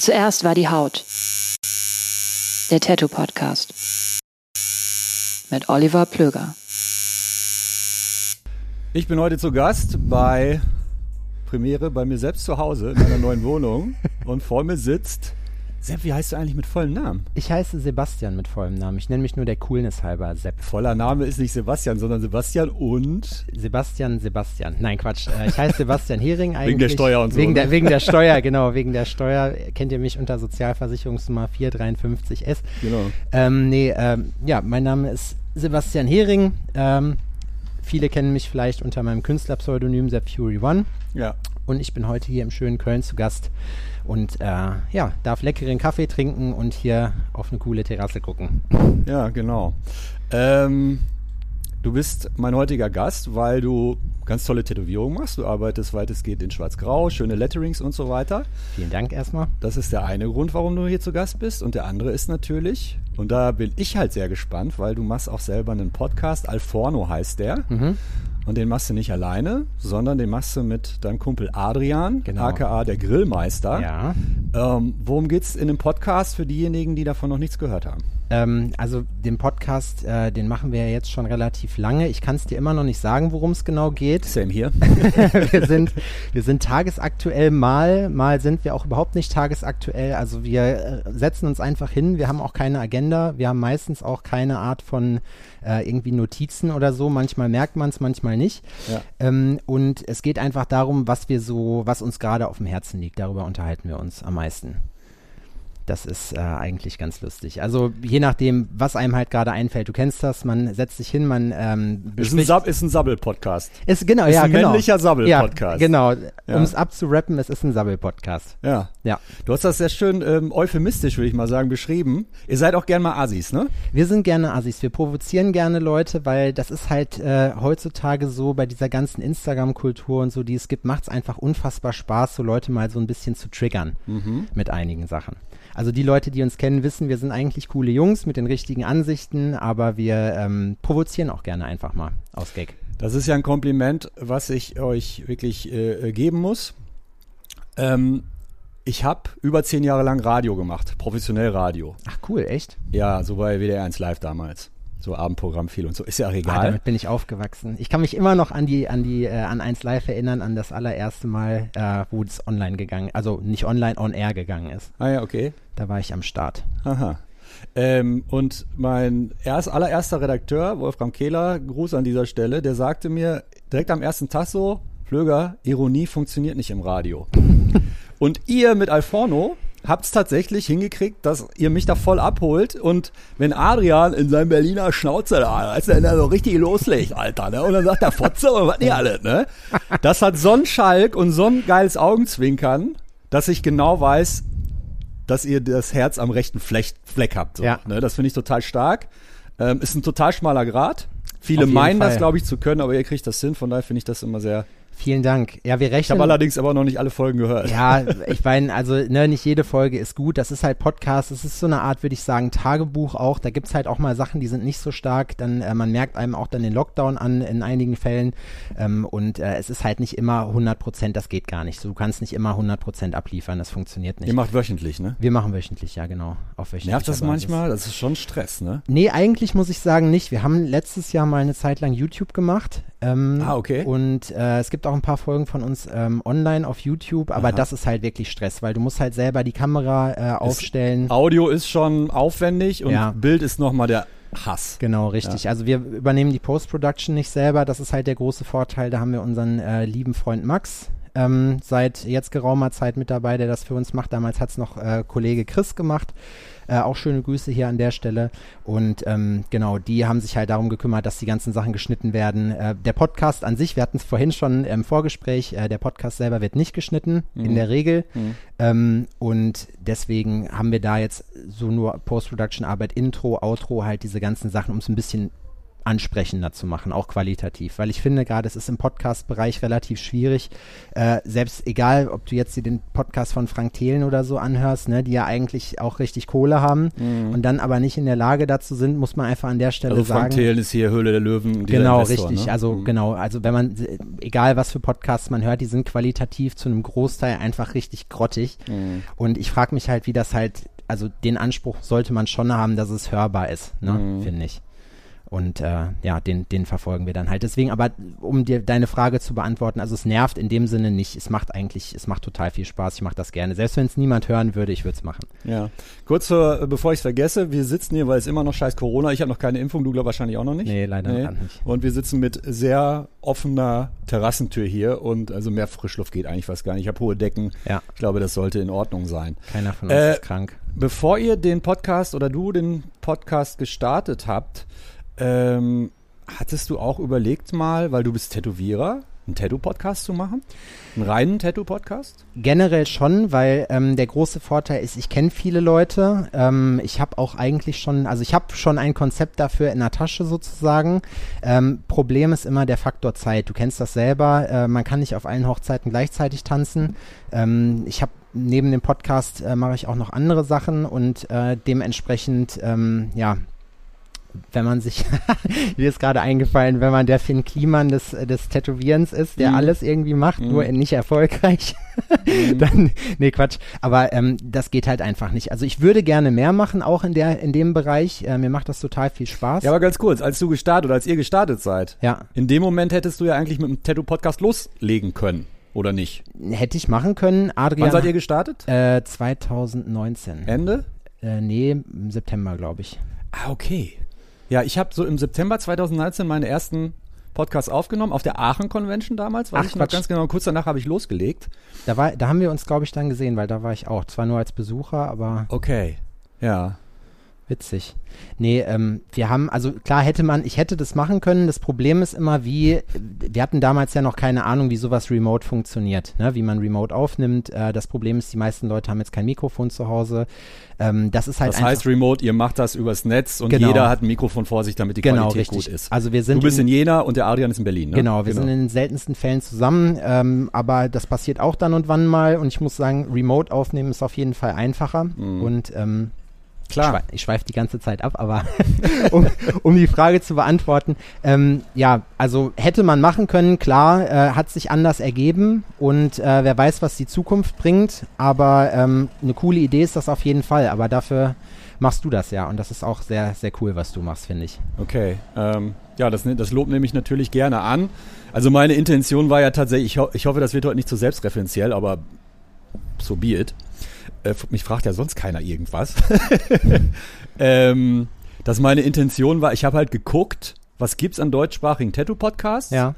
Zuerst war die Haut. Der Tattoo Podcast. Mit Oliver Plöger. Ich bin heute zu Gast bei Premiere bei mir selbst zu Hause in meiner neuen Wohnung und vor mir sitzt Sepp, wie heißt du eigentlich mit vollem Namen? Ich heiße Sebastian mit vollem Namen. Ich nenne mich nur der Coolness halber Sepp. Voller Name ist nicht Sebastian, sondern Sebastian und Sebastian Sebastian. Nein, Quatsch. Äh, ich heiße Sebastian Hering eigentlich. Wegen der Steuer und so. Wegen, ne? der, wegen der Steuer, genau. Wegen der Steuer kennt ihr mich unter Sozialversicherungsnummer 453S. Genau. Ähm, nee, ähm, ja, mein Name ist Sebastian Hering. Ähm, viele kennen mich vielleicht unter meinem Künstlerpseudonym Sepp Fury One. Ja. Und ich bin heute hier im schönen Köln zu Gast und äh, ja, darf leckeren Kaffee trinken und hier auf eine coole Terrasse gucken. Ja, genau. Ähm, du bist mein heutiger Gast, weil du ganz tolle Tätowierungen machst. Du arbeitest weitestgehend in Schwarz-Grau, schöne Letterings und so weiter. Vielen Dank erstmal. Das ist der eine Grund, warum du hier zu Gast bist. Und der andere ist natürlich, und da bin ich halt sehr gespannt, weil du machst auch selber einen Podcast. Alforno heißt der. Mhm. Und den machst du nicht alleine, sondern den machst du mit deinem Kumpel Adrian, Genau. aka der Grillmeister. Ja. Ähm, worum geht's in dem Podcast für diejenigen, die davon noch nichts gehört haben? Ähm, also den Podcast, äh, den machen wir ja jetzt schon relativ lange. Ich kann es dir immer noch nicht sagen, worum es genau geht. Same hier. wir, sind, wir sind tagesaktuell mal, mal sind wir auch überhaupt nicht tagesaktuell. Also wir äh, setzen uns einfach hin, wir haben auch keine Agenda, wir haben meistens auch keine Art von äh, irgendwie Notizen oder so. Manchmal merkt man es, manchmal nicht. Ja. Ähm, und es geht einfach darum, was wir so, was uns gerade auf dem Herzen liegt. Darüber unterhalten wir uns am meisten. Das ist äh, eigentlich ganz lustig. Also je nachdem, was einem halt gerade einfällt. Du kennst das, man setzt sich hin, man ähm, Ist ein, Sab ist ein Sabbel-Podcast. ist genau, Ist ja, ein genau. männlicher Sabbel-Podcast. Ja, genau. Ja. Um es abzurappen, es ist ein Sabbel-Podcast. Ja. Ja. Du hast das sehr schön ähm, euphemistisch, würde ich mal sagen, beschrieben. Ihr seid auch gern mal Assis, ne? Wir sind gerne Assis, wir provozieren gerne Leute, weil das ist halt äh, heutzutage so bei dieser ganzen Instagram-Kultur und so, die es gibt, macht es einfach unfassbar Spaß, so Leute mal so ein bisschen zu triggern mit einigen Sachen. Also die Leute, die uns kennen, wissen, wir sind eigentlich coole Jungs mit den richtigen Ansichten, aber wir ähm, provozieren auch gerne einfach mal aus Gag. Das ist ja ein Kompliment, was ich euch wirklich äh, geben muss. Ähm, ich habe über zehn Jahre lang Radio gemacht, professionell Radio. Ach cool, echt? Ja, so bei WDR 1 Live damals. So Abendprogramm viel und so. Ist ja auch Ah, egal. damit bin ich aufgewachsen. Ich kann mich immer noch an die, an die, äh, an 1 Live erinnern, an das allererste Mal, äh, wo es online gegangen, also nicht online, on air gegangen ist. ah ja, okay. Da war ich am Start. Aha. Ähm, und mein erst, allererster Redakteur, Wolfram Kehler, Gruß an dieser Stelle, der sagte mir direkt am ersten Tag so, Flöger, Ironie funktioniert nicht im Radio. und ihr mit Alforno habt es tatsächlich hingekriegt, dass ihr mich da voll abholt und wenn Adrian in seinem Berliner Schnauzer da, als er da so richtig loslegt, Alter, ne? Und dann sagt der Fotze was nicht alles, ne? Das hat so einen Schalk und so ein geiles Augenzwinkern, dass ich genau weiß, dass ihr das Herz am rechten Fleck, Fleck habt. So, Ja. ne? Das finde ich total stark. Ähm, ist ein total schmaler Grad. Viele meinen das, Fall. glaube ich, zu können, aber ihr kriegt das hin. Von daher finde ich das immer sehr. Vielen Dank. Ja, wir Ich rechnen. habe allerdings aber noch nicht alle Folgen gehört. Ja, ich meine, also ne, nicht jede Folge ist gut. Das ist halt Podcast. Es ist so eine Art, würde ich sagen, Tagebuch auch. Da gibt's halt auch mal Sachen, die sind nicht so stark. Dann äh, man merkt einem auch dann den Lockdown an in einigen Fällen. Ähm, und äh, es ist halt nicht immer 100 Prozent. Das geht gar nicht. Du kannst nicht immer 100 Prozent abliefern. Das funktioniert nicht. Ihr macht wöchentlich, ne? wir machen wöchentlich, ja genau. Auf wöchentlicher Nervt das manchmal? Das ist schon Stress, ne? Nee, eigentlich muss ich sagen nicht. Wir haben letztes Jahr mal eine Zeit lang YouTube gemacht. Ähm, Ah, okay. Und äh, es gibt auch ein paar Folgen von uns ähm, online auf YouTube, aber Aha. das ist halt wirklich Stress, weil du musst halt selber die Kamera äh, aufstellen. Audio ist schon aufwendig und Ja. Bild ist nochmal der Hass. Genau, richtig. Also wir übernehmen die Post-Production nicht selber. Das ist halt der große Vorteil. Da haben wir unseren äh, lieben Freund Max ähm, seit jetzt geraumer Zeit mit dabei, der das für uns macht. Damals hat es noch äh, Kollege Chris gemacht. Äh, auch schöne Grüße hier an der Stelle. Und ähm, genau, die haben sich halt darum gekümmert, dass die ganzen Sachen geschnitten werden. Äh, der Podcast an sich, wir hatten es vorhin schon im Vorgespräch, äh, der Podcast selber wird nicht geschnitten, in der Regel. Ähm, und deswegen haben wir da jetzt so nur Post-Production-Arbeit, Intro, Outro, halt diese ganzen Sachen, um es ein bisschen ansprechender zu machen, auch qualitativ. Weil ich finde gerade, es ist im Podcast-Bereich relativ schwierig, äh, selbst egal, ob du jetzt dir den Podcast von Frank Thelen oder so anhörst, ne, die ja eigentlich auch richtig Kohle haben und dann aber nicht in der Lage dazu sind, muss man einfach an der Stelle Also Frank sagen. Thelen ist hier Höhle der Löwen. Genau, Investor, richtig. Ne? Also Mhm. genau, also wenn man, egal was für Podcasts man hört, die sind qualitativ zu einem Großteil einfach richtig grottig. Mhm. Und ich frage mich halt, wie das halt, also den Anspruch sollte man schon haben, dass es hörbar ist, ne, Mhm. finde ich. Und äh, ja, den, den verfolgen wir dann halt. Deswegen, aber um dir deine Frage zu beantworten, also es nervt in dem Sinne nicht. Es macht eigentlich, es macht total viel Spaß. Ich mache das gerne. Selbst wenn es niemand hören würde, ich würde es machen. Ja. Kurz vor, bevor ich es vergesse, wir sitzen hier, weil es immer noch scheiß Corona. Ich habe noch keine Impfung, du glaub wahrscheinlich auch noch nicht. Nee, leider nicht. Und wir sitzen mit sehr offener Terrassentür hier und also mehr Frischluft geht eigentlich fast gar nicht. Ich habe hohe Decken. Ja, Ich glaube, das sollte in Ordnung sein. keiner von uns Äh, ist krank. Bevor ihr den Podcast oder du den Podcast gestartet habt, ähm, hattest du auch überlegt mal, weil du bist Tätowierer, einen Tattoo-Podcast zu machen? Einen reinen Tattoo-Podcast? Generell schon, weil ähm, der große Vorteil ist, ich kenne viele Leute. Ähm, ich habe auch eigentlich schon, also ich habe schon ein Konzept dafür in der Tasche sozusagen. Ähm, Problem ist immer der Faktor Zeit. Du kennst das selber. Äh, man kann nicht auf allen Hochzeiten gleichzeitig tanzen. Ähm, ich habe neben dem Podcast äh, mache ich auch noch andere Sachen und äh, dementsprechend, ähm, ja, wenn man sich, mir ist gerade eingefallen, wenn man der Finn Kliman des, des Tätowierens ist, der Mhm. alles irgendwie macht, Mhm. nur nicht erfolgreich, dann, nee, Quatsch. Aber ähm, das geht halt einfach nicht. Also ich würde gerne mehr machen, auch in der, in dem Bereich. Äh, mir macht das total viel Spaß. Ja, aber ganz kurz, als du gestartet oder als ihr gestartet seid, ja, in dem Moment hättest du ja eigentlich mit dem Tattoo-Podcast loslegen können, oder nicht? hätte ich machen können. Adrian. Wann seid ihr gestartet? Äh, 2019. Ende? Äh, nee, im September, glaube ich. Ah, okay. Ja, ich habe so im September 2019 meine ersten Podcasts aufgenommen, auf der Aachen Convention damals, weiß Ach, ich noch Quatsch. ganz genau. Kurz danach habe ich losgelegt. Da, war, da haben wir uns, glaube ich, dann gesehen, weil da war ich auch. Zwar nur als Besucher, aber Okay. Ja. Witzig. Nee, ähm, wir haben, also klar hätte man, ich hätte das machen können. Das Problem ist immer, wie, wir hatten damals ja noch keine Ahnung, wie sowas remote funktioniert, ne? wie man remote aufnimmt. Äh, das Problem ist, die meisten Leute haben jetzt kein Mikrofon zu Hause. Ähm, das ist halt Das heißt Remote, ihr macht das übers Netz und Genau. jeder hat ein Mikrofon vor sich, damit die genau, Qualität richtig. gut ist. Also wir sind Du bist in Jena und der Adrian ist in Berlin, ne? Genau, wir sind in den seltensten Fällen zusammen, ähm, aber das passiert auch dann und wann mal und ich muss sagen, remote aufnehmen ist auf jeden Fall einfacher Mhm. und ähm, Klar. ich schweife die ganze Zeit ab, aber um, um die Frage zu beantworten, ähm, ja, also hätte man machen können, klar, äh, hat sich anders ergeben und äh, wer weiß, was die Zukunft bringt, aber ähm, eine coole Idee ist das auf jeden Fall, aber dafür machst du das ja und das ist auch sehr, sehr cool, was du machst, finde ich. Okay. Ähm, ja, das, ne- das Lob nehme ich natürlich gerne an. Also meine Intention war ja tatsächlich, ich, ho ich hoffe, das wird heute nicht zu selbstreferenziell, aber so be it. Äh, mich fragt ja sonst keiner irgendwas. ähm, dass meine Intention war, ich habe halt geguckt, was gibt's an deutschsprachigen Tattoo-Podcasts? Ja,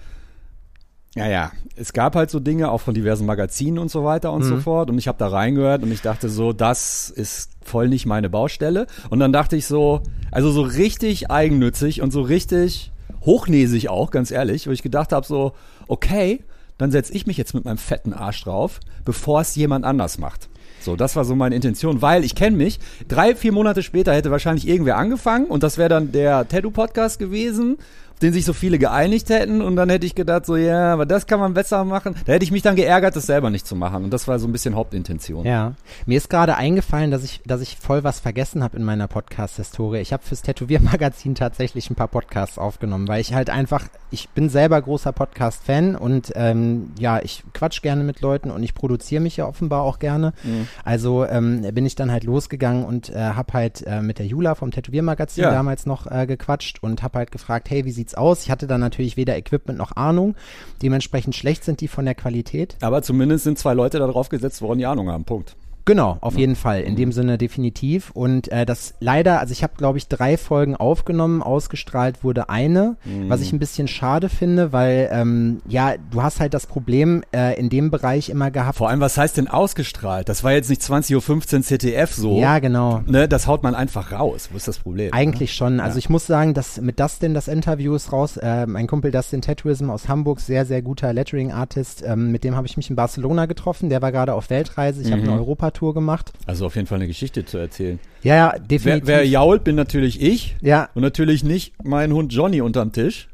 Ja, ja. Es gab halt so Dinge, auch von diversen Magazinen und so weiter und so Mhm. fort. Und ich habe da reingehört und ich dachte so, das ist voll nicht meine Baustelle. Und dann dachte ich so, also so richtig eigennützig und so richtig hochnäsig auch, ganz ehrlich, wo ich gedacht habe so, okay, dann setze ich mich jetzt mit meinem fetten Arsch drauf, bevor es jemand anders macht. So, das war so meine Intention, weil ich kenne mich. Drei, vier Monate später hätte wahrscheinlich irgendwer angefangen und das wäre dann der Tattoo-Podcast gewesen den sich so viele geeinigt hätten und dann hätte ich gedacht, so ja, aber das kann man besser machen. Da hätte ich mich dann geärgert, das selber nicht zu machen und das war so ein bisschen Hauptintention. Ja, mir ist gerade eingefallen, dass ich, dass ich voll was vergessen habe in meiner Podcast-Historie. Ich habe fürs Tätowiermagazin tatsächlich ein paar Podcasts aufgenommen, weil ich halt einfach, ich bin selber großer Podcast-Fan und ähm, ja, ich quatsch gerne mit Leuten und ich produziere mich ja offenbar auch gerne. Mhm. Also ähm, bin ich dann halt losgegangen und äh, habe halt äh, mit der Jula vom Tätowiermagazin ja. damals noch äh, gequatscht und habe halt gefragt, hey, wie sieht's sieht's aus. Ich hatte da natürlich weder Equipment noch Ahnung. Dementsprechend schlecht sind die von der Qualität. Aber zumindest sind zwei Leute darauf gesetzt worden, die Ahnung haben. Punkt. Genau, auf jeden Fall. In dem Sinne definitiv. Und äh, das leider, also ich habe, glaube ich, drei Folgen aufgenommen, ausgestrahlt wurde eine, mhm. was ich ein bisschen schade finde, weil ähm, ja, du hast halt das Problem äh, in dem Bereich immer gehabt. Vor allem, was heißt denn ausgestrahlt? Das war jetzt nicht 20.15 Uhr ZDF so. Ja, genau. Ne, das haut man einfach raus. Wo ist das Problem? Eigentlich ne? schon. Also ja. ich muss sagen, dass mit Dustin das Interview ist raus. Äh, mein Kumpel Dustin Tattooism aus Hamburg, sehr, sehr guter Lettering-Artist. Ähm, mit dem habe ich mich in Barcelona getroffen. Der war gerade auf Weltreise. Ich mhm. habe eine Europa Europatour gemacht. Also auf jeden Fall eine Geschichte zu erzählen. Ja, ja, definitiv. Wer, wer jault, bin natürlich ich. Ja. Und natürlich nicht mein Hund Johnny unterm Tisch.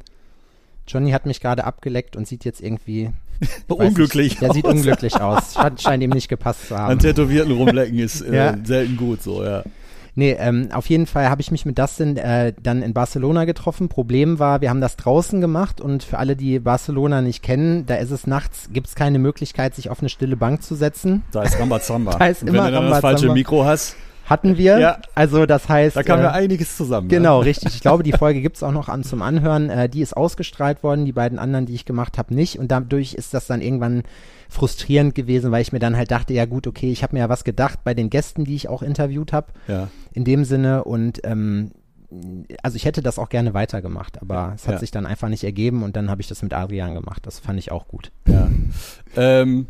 Johnny hat mich gerade abgeleckt und sieht jetzt irgendwie unglücklich nicht, Der aus. sieht unglücklich aus. Scheint, scheint ihm nicht gepasst zu haben. An Tätowierten rumlecken ist äh, ja. selten gut so, ja. Nee, ähm, auf jeden Fall habe ich mich mit Dustin äh, dann in Barcelona getroffen. Problem war, wir haben das draußen gemacht und für alle, die Barcelona nicht kennen, da ist es nachts, gibt es keine Möglichkeit, sich auf eine stille Bank zu setzen. Da ist Rambazamba. da ist und immer wenn du dann das falsche Mikro hast, hatten wir. Ja. Also das heißt. Da kam äh, ja einiges zusammen. Genau, ja. richtig. Ich glaube, die Folge gibt's auch noch an zum Anhören. Äh, die ist ausgestrahlt worden, die beiden anderen, die ich gemacht habe, nicht. Und dadurch ist das dann irgendwann frustrierend gewesen, weil ich mir dann halt dachte, ja gut, okay, ich habe mir ja was gedacht bei den Gästen, die ich auch interviewt habe. Ja. In dem Sinne und ähm, also ich hätte das auch gerne weitergemacht, aber es hat ja. sich dann einfach nicht ergeben und dann habe ich das mit Adrian gemacht. Das fand ich auch gut. Ja. ähm,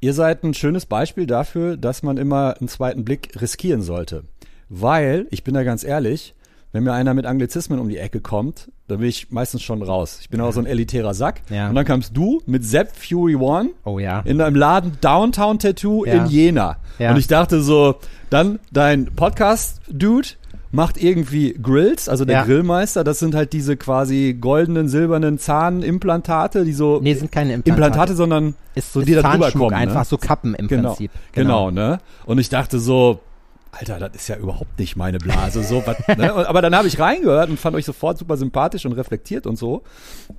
ihr seid ein schönes Beispiel dafür, dass man immer einen zweiten Blick riskieren sollte. Weil, ich bin da ganz ehrlich, wenn mir einer mit Anglizismen um die Ecke kommt, dann bin ich meistens schon raus. Ich bin auch so ein elitärer Sack. Ja. Und dann kamst du mit Sepp Fury One oh, ja. in einem Laden Downtown Tattoo ja. in Jena. Und ich dachte so, dann dein Podcast-Dude macht irgendwie Grills, also der ja. Grillmeister, das sind halt diese quasi goldenen, silbernen Zahnimplantate, die so Nee, sind keine Implantate, Implantate sondern ist so die da drüber kommen, einfach ne? so Kappen im genau. Prinzip. Genau. genau, ne? Und ich dachte so, Alter, das ist ja überhaupt nicht meine Blase. So, was, ne? Aber dann habe ich reingehört und fand euch sofort super sympathisch und reflektiert und so.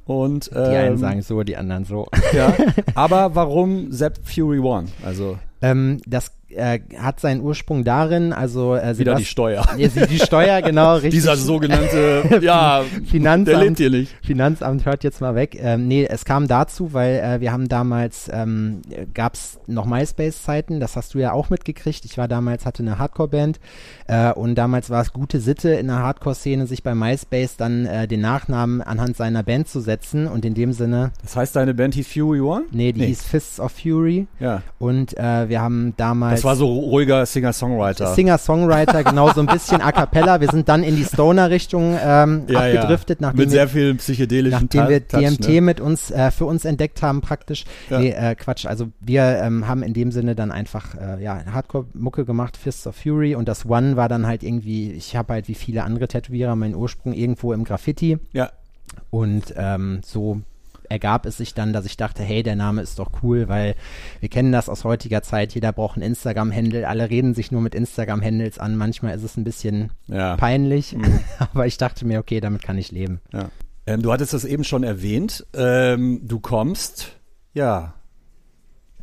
Und, ähm, die einen ähm, sagen so, die anderen so. Ja, aber warum Sepp Fury One? Also ähm, das äh, hat seinen Ursprung darin, also äh, wieder die Steuer. Nee, die Steuer, genau, richtig. Dieser sogenannte, ja, Finanzamt, der lebt hier nicht. Finanzamt hört jetzt mal weg. Ähm, nee, es kam dazu, weil äh, wir haben damals, ähm, gab es noch MySpace-Zeiten, das hast du ja auch mitgekriegt. Ich war damals, hatte eine Hardcore-Band äh, und damals war es gute Sitte in der Hardcore-Szene, sich bei MySpace dann äh, den Nachnamen anhand seiner Band zu setzen und in dem Sinne. Das heißt, deine Band hieß Fury One? Nee, die nee. hieß Fists of Fury. Ja. Und äh, wir haben damals. Das war so ruhiger Singer-Songwriter. Singer-Songwriter, genau, so ein bisschen A Cappella. Wir sind dann in die Stoner-Richtung ähm, ja, abgedriftet, ja. nachdem mit sehr viel psychedelischen Nachdem wir DMT ne? mit uns, äh, für uns entdeckt haben praktisch. Ja. Nee, äh, Quatsch, also wir ähm, haben in dem Sinne dann einfach, äh, ja, Hardcore-Mucke gemacht, Fists of Fury und das One war dann halt irgendwie, ich habe halt wie viele andere Tätowierer meinen Ursprung irgendwo im Graffiti. Ja. Und ähm, so ergab es sich dann, dass ich dachte, hey, der Name ist doch cool, weil wir kennen das aus heutiger Zeit, jeder braucht einen Instagram-Handle, alle reden sich nur mit Instagram-Handles an, manchmal ist es ein bisschen ja. peinlich, mhm. aber ich dachte mir, okay, damit kann ich leben. Ja. Ähm, du hattest das eben schon erwähnt, ähm, du kommst, ja,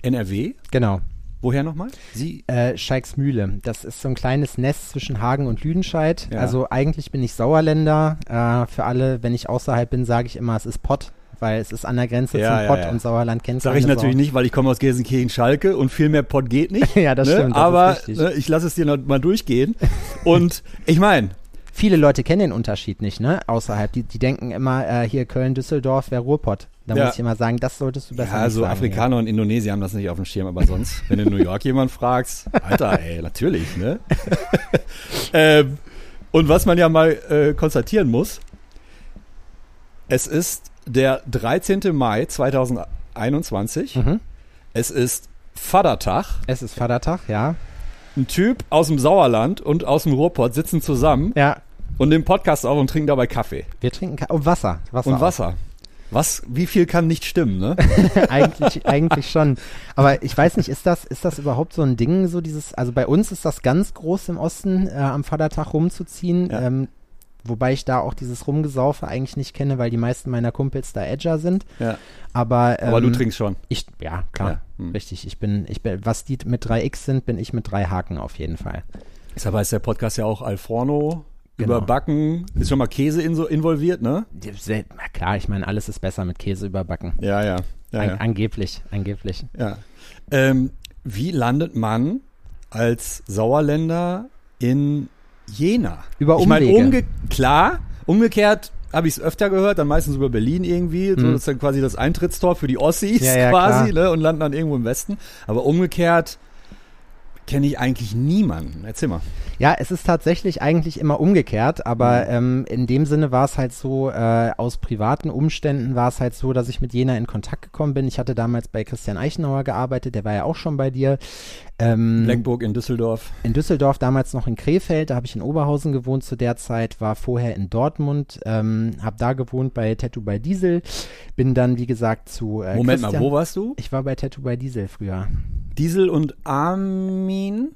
NRW? Genau. Woher nochmal? Sie? Äh, Scheiksmühle. Das ist so ein kleines Nest zwischen Hagen und Lüdenscheid. Ja. Also eigentlich bin ich Sauerländer. Äh, für alle, wenn ich außerhalb bin, sage ich immer, es ist Pott weil es ist an der Grenze ja, zum Pott ja, und Sauerland kennt Sag ich natürlich Sau. nicht, weil ich komme aus Gelsenkirchen-Schalke und viel mehr Pott geht nicht. ja, das ne? stimmt. Das Aber ne, ich lasse es dir noch mal durchgehen. und ich meine, viele Leute kennen den Unterschied nicht, ne? Außerhalb. Die, die denken immer, äh, hier Köln, Düsseldorf wäre Ruhrpott. Da ja. muss ich immer sagen, das solltest du besser ja, also sagen. Afrikaner ja. und Indonesier haben das nicht auf dem Schirm, aber sonst, wenn du in New York jemand fragst, Alter, ey, natürlich, ne? ähm, und was man ja mal äh, konstatieren muss, es ist der 13. Mai 2021. Mhm. Es ist Vatertag. Es ist Vatertag, ja. Ein Typ aus dem Sauerland und aus dem Ruhrpott sitzen zusammen Ja, und nehmen Podcast auf und trinken dabei Kaffee wir trinken Ka oh, Wasser. Wasser und auch. Wasser. Was, wie viel kann nicht stimmen, ne? eigentlich, eigentlich schon. Aber ich weiß nicht, ist das, ist das überhaupt so ein Ding, so dieses, also bei uns ist das ganz groß im Osten, äh, am Vatertag rumzuziehen. Ja. Ähm, wobei ich da auch dieses Rumgesaufe eigentlich nicht kenne, weil die meisten meiner Kumpels da Edger sind. Ja. Aber, ähm, Aber du trinkst schon. Ich, ja, klar. Ja, hm. Richtig. Ich bin, ich bin, was die mit 3x sind, bin ich mit drei Haken auf jeden Fall. Deshalb heißt der Podcast ja auch Alforno. Genau. Überbacken. Ist schon mal Käse in so involviert, ne? Na klar, ich meine, alles ist besser mit Käse überbacken. Ja, ja. ja, An, ja. Angeblich, angeblich. ja. Ähm, wie landet man als Sauerländer in Jena? Über Ich meine, Umwege. umge klar, umgekehrt habe ich es öfter gehört, dann meistens über Berlin irgendwie. So, Mhm. das ist dann quasi das Eintrittstor für die Ossis Ja, ja, quasi, ne? Und landen dann irgendwo im Westen. Aber umgekehrt kenne ich eigentlich niemanden. Erzähl mal. Ja, es ist tatsächlich eigentlich immer umgekehrt, aber Mhm. ähm, in dem Sinne war es halt so, äh, aus privaten Umständen war es halt so, dass ich mit Jena in Kontakt gekommen bin. Ich hatte damals bei Christian Eichenauer gearbeitet, der war ja auch schon bei dir. Ähm, Blackburg in Düsseldorf. in Düsseldorf, damals noch in Krefeld, da habe ich in Oberhausen gewohnt zu der Zeit, war vorher in Dortmund, ähm, habe da gewohnt bei Tattoo by Diesel, bin dann, wie gesagt, zu äh, Moment Christian. mal, wo warst du? Ich war bei Tattoo by Diesel früher. Diesel und Armin,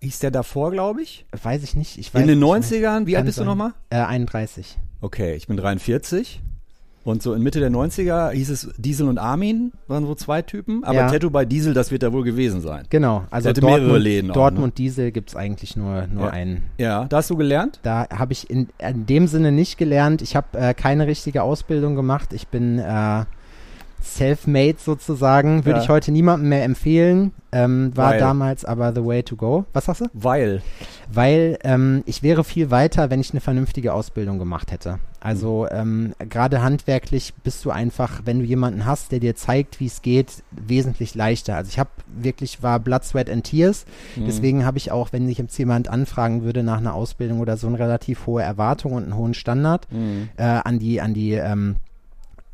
hieß der davor, glaube ich? Weiß ich nicht. Ich weiß In den nicht mehr. 90ern? Wie alt bist du sein. nochmal? Äh, 31. Okay, ich bin 43. Und so in Mitte der 90er hieß es Diesel und Armin, waren so zwei Typen. Aber Ja. Tattoo bei Diesel, das wird da wohl gewesen sein. Genau, also Dortmund, mehrere Läden auch, ne? Dortmund Diesel gibt's eigentlich nur, nur Ja. einen. Ja, da hast du gelernt? Da habe ich in, in dem Sinne nicht gelernt. Ich habe äh, keine richtige Ausbildung gemacht. Ich bin äh, self-made sozusagen. Würde Ja. ich heute niemandem mehr empfehlen. Ähm, war Weil? damals aber the way to go. Was sagst du? Weil. Weil ähm, ich wäre viel weiter, wenn ich eine vernünftige Ausbildung gemacht hätte. Also ähm, gerade handwerklich bist du einfach, wenn du jemanden hast, der dir zeigt, wie es geht, wesentlich leichter. Also ich habe wirklich, war Blood, Sweat and Tears. Mhm. Deswegen habe ich auch, wenn sich jetzt jemand anfragen würde nach einer Ausbildung oder so, eine relativ hohe Erwartung und einen hohen Standard Mhm. äh, an die, an die, ähm,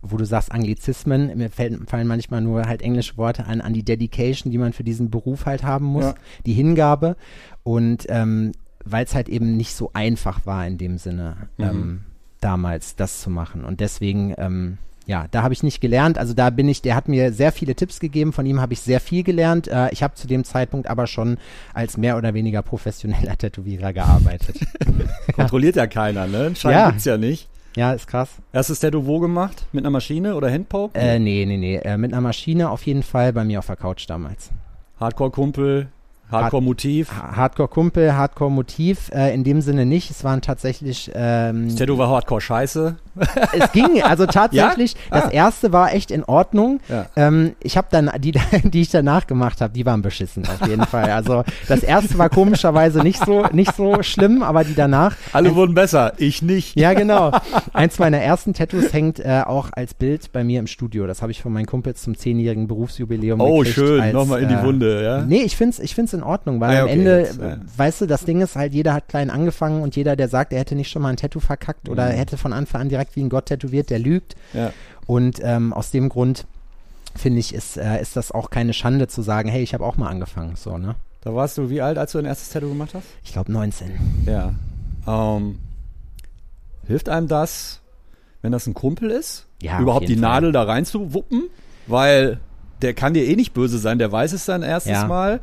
wo du sagst Anglizismen, mir fällt, fallen manchmal nur halt englische Worte an, an die Dedication, die man für diesen Beruf halt haben muss, Ja. die Hingabe und ähm, weil es halt eben nicht so einfach war in dem Sinne Mhm. ähm, damals das zu machen und deswegen ähm, ja, da habe ich nicht gelernt. Also da bin ich, der hat mir sehr viele Tipps gegeben, von ihm habe ich sehr viel gelernt. Äh, ich habe zu dem Zeitpunkt aber schon als mehr oder weniger professioneller Tätowierer gearbeitet. Kontrolliert ja keiner, ne? Schein Ja. gibt's ja nicht. Ja, ist krass. Erstes Tattoo wo gemacht? Mit einer Maschine oder Handpoke? Äh, nee, nee, nee. Äh, mit einer Maschine auf jeden Fall bei mir auf der Couch damals. Hardcore-Kumpel, Hardcore-Motiv. Ha- Hardcore-Kumpel, Hardcore-Motiv, äh, in dem Sinne nicht. Es waren tatsächlich, ähm, Das Tattoo war Hardcore-Scheiße. Es ging, also tatsächlich, Ah. das erste war echt in Ordnung. Ja. Ähm, ich habe dann, die, die ich danach gemacht habe, die waren beschissen auf jeden Fall. Also das erste war komischerweise nicht so, nicht so schlimm, aber die danach, Alle wurden besser, ich nicht. ja, genau. Eins meiner ersten Tattoos hängt äh, auch als Bild bei mir im Studio. Das habe ich von meinen Kumpels zum zehnjährigen Berufsjubiläum Oh, gekriegt. schön, nochmal in die äh, Wunde, ja? Nee, ich find's, ich find's in Ordnung, weil Ah, am okay, Ende, jetzt, ja. weißt du, das Ding ist halt, jeder hat klein angefangen und jeder, der sagt, er hätte nicht schon mal ein Tattoo verkackt oder Mhm. hätte von Anfang an direkt wie ein Gott tätowiert, der lügt. Ja. Und ähm, aus dem Grund finde ich, ist, äh, ist das auch keine Schande zu sagen, hey, ich habe auch mal angefangen, so, ne? Da warst du wie alt, als du dein erstes Tattoo gemacht hast? Ich glaube 19. Ja. Ähm, hilft einem das, wenn das ein Kumpel ist? Ja, Überhaupt die Fall. Nadel da reinzuwuppen? Weil der kann dir eh nicht böse sein, der weiß es dann erstes Ja. Mal,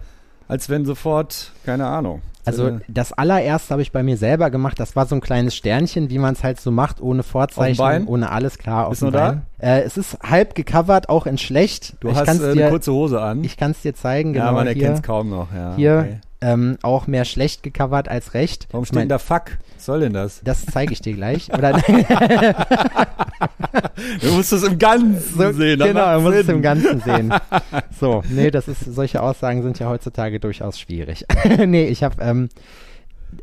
als wenn sofort, keine Ahnung. Also Äh, das allererste habe ich bei mir selber gemacht. Das war so ein kleines Sternchen, wie man es halt so macht, ohne Vorzeichen, ohne alles klar auf Ist noch da? Äh, es ist halb gecovert, auch in schlecht. du ich hast äh, dir, eine kurze Hose an. Ich kann es dir zeigen, genau ja, man hier. erkennt es kaum noch. Ja, Hier okay. Ähm, auch mehr schlecht gecovert als recht. Warum Ich steht mein, denn da Fuck? Was soll denn das? Das zeige ich dir gleich. Oder Du musst es im Ganzen so, sehen. genau, macht man muss es im Ganzen sehen. So, nee, das ist, solche Aussagen sind ja heutzutage durchaus schwierig. nee, ich habe ähm,